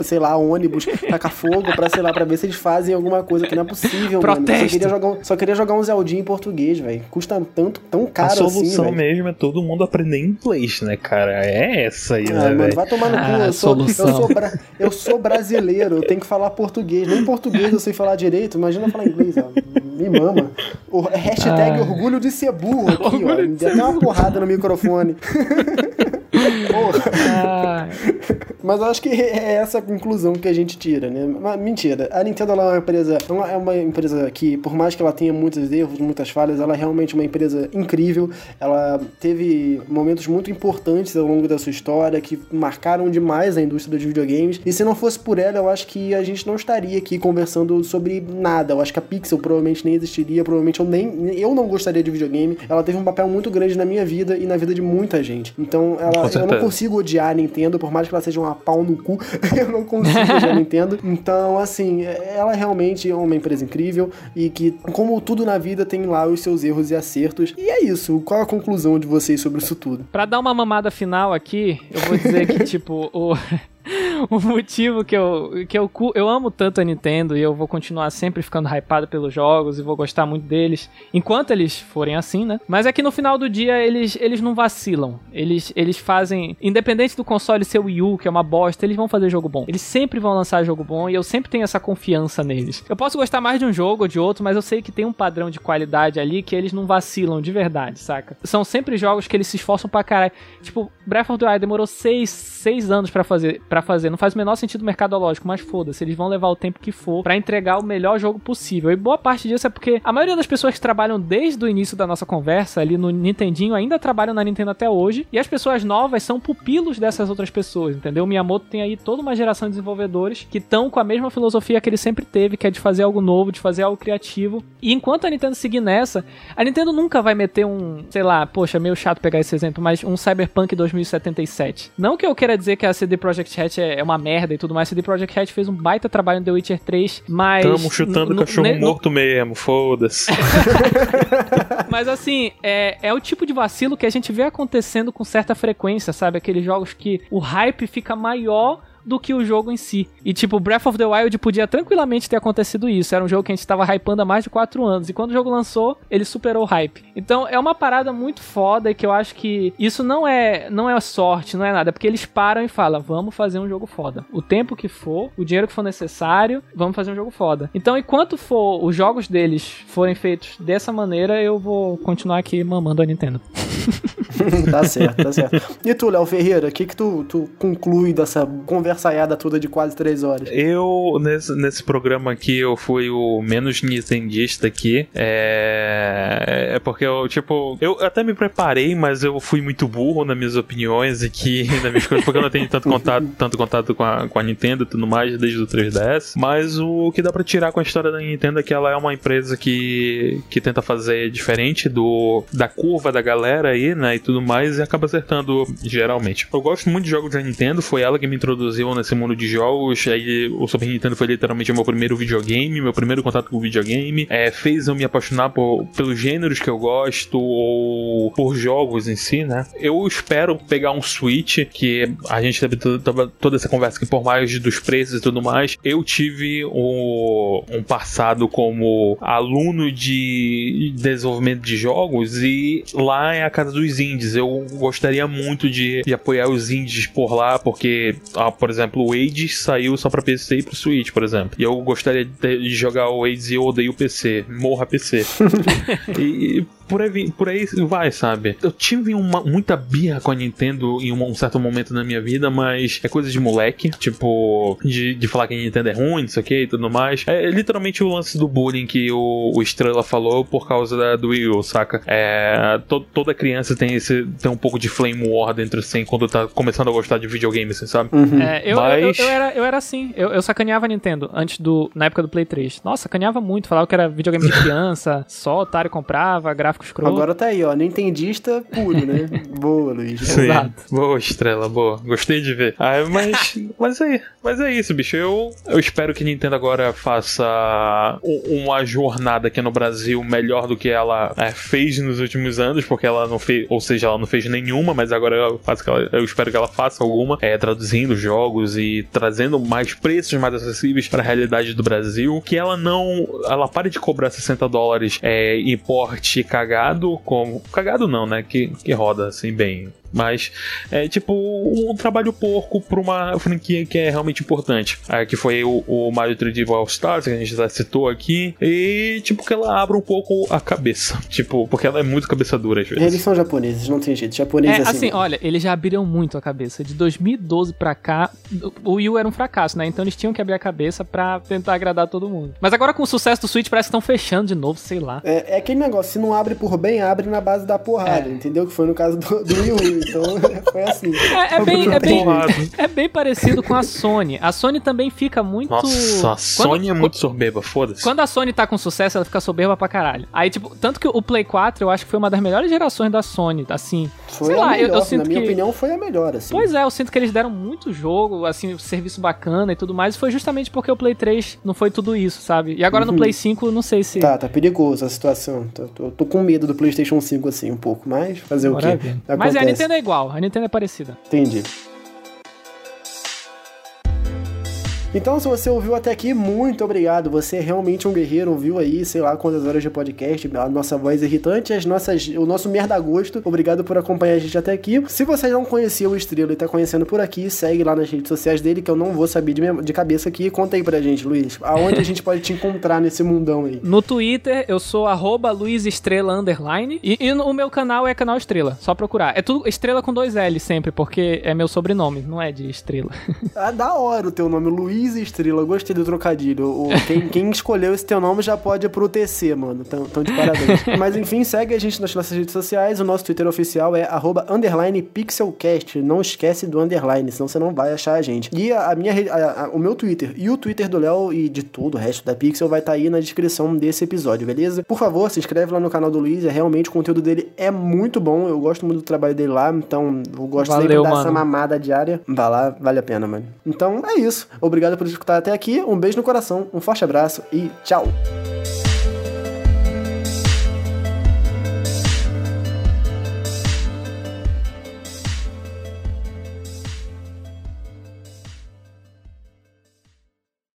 sei lá, ônibus, tacar fogo pra, sei lá, pra ver se eles fazem alguma coisa que não é possível, Protesto. Mano. Só queria jogar, só queria jogar um Zeldinho em português, velho. Custa tanto, tão caro assim, A solução assim, mesmo é todo mundo aprender inglês, né, cara? É essa aí, ah, né, mano, vai tomar no cu. Ah, eu, sou, eu, sou bra... eu sou brasileiro, eu tenho que falar português. Nem português eu sei falar direito, imagina falar inglês, ó. Me mama. O hashtag ah. orgulho de ser burro aqui, orgulho ó. Me deu até uma porrada no microfone. Ah. Mas eu acho que é essa a conclusão que a gente tira, né? Mas, mentira. A Nintendo é uma empresa. É uma empresa que, por mais que ela tenha muitos erros, muitas falhas, ela é realmente uma empresa incrível. Ela teve momentos muito importantes ao longo da sua história que marcaram demais a indústria dos videogames. E se não fosse por ela, eu acho que a gente não estaria aqui conversando sobre nada. Eu acho que a Pixel provavelmente nem existiria, provavelmente eu nem eu não gostaria de videogame. Ela teve um papel muito grande na minha vida e na vida de muita gente. Então, ela, eu não consigo odiar a Nintendo, por mais que ela seja uma pau no cu, eu não consigo odiar a Nintendo. Então, assim, ela realmente é uma empresa incrível e que, como tudo na vida, tem lá os seus erros e acertos. E é isso. Qual a conclusão de vocês sobre isso tudo? Pra dar uma mamada final aqui, eu vou dizer que, tipo, o. o motivo que eu que eu, eu amo tanto a Nintendo e eu vou continuar sempre ficando hypado pelos jogos e vou gostar muito deles enquanto eles forem assim, né? Mas é que no final do dia eles, eles não vacilam. Eles, eles fazem, independente do console ser Wii U, que é uma bosta, eles vão fazer jogo bom. Eles sempre vão lançar jogo bom e eu sempre tenho essa confiança neles. Eu posso gostar mais de um jogo ou de outro, mas eu sei que tem um padrão de qualidade ali que eles não vacilam de verdade, saca? São sempre jogos que eles se esforçam pra caralho. Tipo, Breath of the Wild demorou seis, seis anos para fazer para fazer. Não faz o menor sentido mercadológico, mas foda-se, eles vão levar o tempo que for para entregar o melhor jogo possível. E boa parte disso é porque a maioria das pessoas que trabalham desde o início da nossa conversa ali no Nintendinho ainda trabalham na Nintendo até hoje, e as pessoas novas são pupilos dessas outras pessoas, entendeu? O Miyamoto tem aí toda uma geração de desenvolvedores que estão com a mesma filosofia que ele sempre teve, que é de fazer algo novo, de fazer algo criativo. E enquanto a Nintendo seguir nessa, a Nintendo nunca vai meter um, sei lá, poxa, meio chato pegar esse exemplo, mas um Cyberpunk 2077. Não que eu queira dizer que a CD Projekt Red é uma merda e tudo mais, CD Projekt Red fez um baita trabalho no The Witcher 3, mas... Tamo chutando cachorro morto mesmo, foda-se. mas assim, é, é o tipo de vacilo que a gente vê acontecendo com certa frequência, sabe? Aqueles jogos que o hype fica maior do que o jogo em si. E tipo, Breath of the Wild podia tranquilamente ter acontecido isso. Era um jogo que a gente estava hypando há mais de 4 anos. E quando o jogo lançou, ele superou o hype. Então é uma parada muito foda que eu acho que isso não é, não é sorte, não é nada. É porque eles param e falam: vamos fazer um jogo foda. O tempo que for, o dinheiro que for necessário, vamos fazer um jogo foda. Então, enquanto for os jogos deles forem feitos dessa maneira, eu vou continuar aqui mamando a Nintendo. tá certo, tá certo. E tu, Léo Ferreira, o que, que tu, tu conclui dessa conversaiada toda de quase três horas? Eu, nesse, nesse programa aqui, eu fui o menos nintendista aqui. É, é porque eu, tipo, eu até me preparei, mas eu fui muito burro nas minhas opiniões aqui, nas minhas coisas, porque eu não tenho tanto contato, tanto contato com a, com a Nintendo e tudo mais desde o 3DS. Mas o que dá pra tirar com a história da Nintendo é que ela é uma empresa que, que tenta fazer diferente do, da curva da galera aí, né? E tudo mais, e acaba acertando geralmente. Eu gosto muito de jogos da Nintendo, foi ela que me introduziu nesse mundo de jogos. Aí o Super Nintendo foi literalmente o meu primeiro videogame, meu primeiro contato com o videogame. É, fez eu me apaixonar por, pelos gêneros que eu gosto, ou por jogos em si, né? Eu espero pegar um Switch, que a gente teve toda, toda essa conversa que por mais dos preços e tudo mais, eu tive um, um passado como aluno de desenvolvimento de jogos e lá é a casa dos indies. Eu gostaria muito de, de apoiar os indies por lá, porque, ah, por exemplo, o Age saiu só pra PC e pro Switch, por exemplo. E eu gostaria de, jogar o Age e eu odeio o PC. Morra PC. e por aí, por aí vai, sabe? Eu tive uma, muita birra com a Nintendo em um, um, certo momento na minha vida, mas é coisa de moleque. Tipo, de, de falar que a Nintendo é ruim, não sei o que e tudo mais. É, literalmente o lance do bullying que o, o Estrela falou por causa da, do Wii U, saca? É, to, toda criança tem, esse, tem um pouco de flame war dentro assim quando tá começando a gostar de videogame, assim, sabe? Uhum. É, eu, mas... eu, eu, era, eu era assim. Eu, eu sacaneava a Nintendo antes do. na época do Play 3. Nossa, sacaneava muito. Falava que era videogame de criança, só otário comprava, gráfico gráfico escroto. Agora tá aí, ó, nintendista puro, né? boa, Luiz. Sim. Exato. Boa, Estrela, boa. Gostei de ver. Ah, mas, mas, é, mas é isso, bicho. Eu, eu espero que a Nintendo agora faça uma jornada aqui no Brasil melhor do que ela é, fez nos últimos anos, porque ela não fez, ou seja, ela não fez nenhuma, mas agora eu, faço ela, eu espero que ela faça alguma, é, traduzindo jogos e trazendo mais preços mais acessíveis para a realidade do Brasil. Que ela não. Ela pare de cobrar 60 dólares é, em porte cagado, como. Cagado não, né? Que, que roda assim bem. Mas é tipo um trabalho porco pra uma franquia que é realmente importante. É, que foi o, o Mario 3D All Stars, que a gente já citou aqui. E tipo que ela abre um pouco a cabeça. Tipo, porque ela é muito cabeça dura às vezes. Eles são japoneses, não tem jeito. Japoneses é, assim. assim olha, eles já abriram muito a cabeça. De 2012 pra cá, o Wii U era um fracasso, né? Então eles tinham que abrir a cabeça pra tentar agradar todo mundo. Mas agora com o sucesso do Switch, parece que estão fechando de novo, sei lá. É, é, aquele negócio, se não abre por bem, abre na base da porrada, é. entendeu? Que foi no caso do, do Wii U. Então foi assim. É, é bem, é, bem, é bem parecido com a Sony. A Sony também fica muito. Nossa, a Sony quando, é muito soberba, foda-se. Quando a Sony tá com sucesso, ela fica soberba pra caralho. Aí, tipo, tanto que o Play 4 eu acho que foi uma das melhores gerações da Sony, assim. Foi sei lá, melhor, eu, eu sinto na minha que... opinião foi a melhor, assim. Pois é, eu sinto que eles deram muito jogo, assim, serviço bacana e tudo mais. E foi justamente porque o Play 3 não foi tudo isso, sabe? E agora uhum. no Play 5, não sei se. Tá, tá perigoso a situação. Tô, tô, tô com medo do PlayStation 5, assim, um pouco, mas fazer Bora o quê? Mas é, a Nintendo é igual, a Nintendo é parecida. Entendi. Então, se você ouviu até aqui, muito obrigado. Você é realmente um guerreiro, ouviu aí, sei lá quantas horas de podcast, a nossa voz irritante, as nossas, o nosso merda gosto. Obrigado por acompanhar a gente até aqui. Se você não conhecia o Estrela e tá conhecendo por aqui, segue lá nas redes sociais dele, que eu não vou saber de, minha, de cabeça aqui. Conta aí pra gente, Luiz. Aonde a gente pode te encontrar nesse mundão aí? No Twitter, eu sou arroba Luiz Estrela Underline. E, e o meu canal é canal Estrela. Só procurar. É tudo Estrela com dois L sempre, porque é meu sobrenome, não é de Estrela. ah, da hora o teu nome, Luiz Estrela. Gostei do trocadilho. O, quem, quem, escolheu esse teu nome já pode ir pro TC, mano. Tão, tão de parabéns. Mas enfim, segue a gente nas nossas redes sociais. O nosso Twitter oficial é arroba pixelcast. Não esquece do underline, senão você não vai achar a gente. E a, a minha, a, a, o meu Twitter e o Twitter do Léo e de todo o resto da Pixel vai estar tá aí na descrição desse episódio, beleza? Por favor, se inscreve lá no canal do Luiz. É realmente o conteúdo dele é muito bom. Eu gosto muito do trabalho dele lá, então eu gosto Valeu, sempre de dar essa mamada diária. Vai lá, vale a pena, mano. Então é isso. Obrigado por escutar até aqui. Um beijo no coração, um forte abraço e tchau!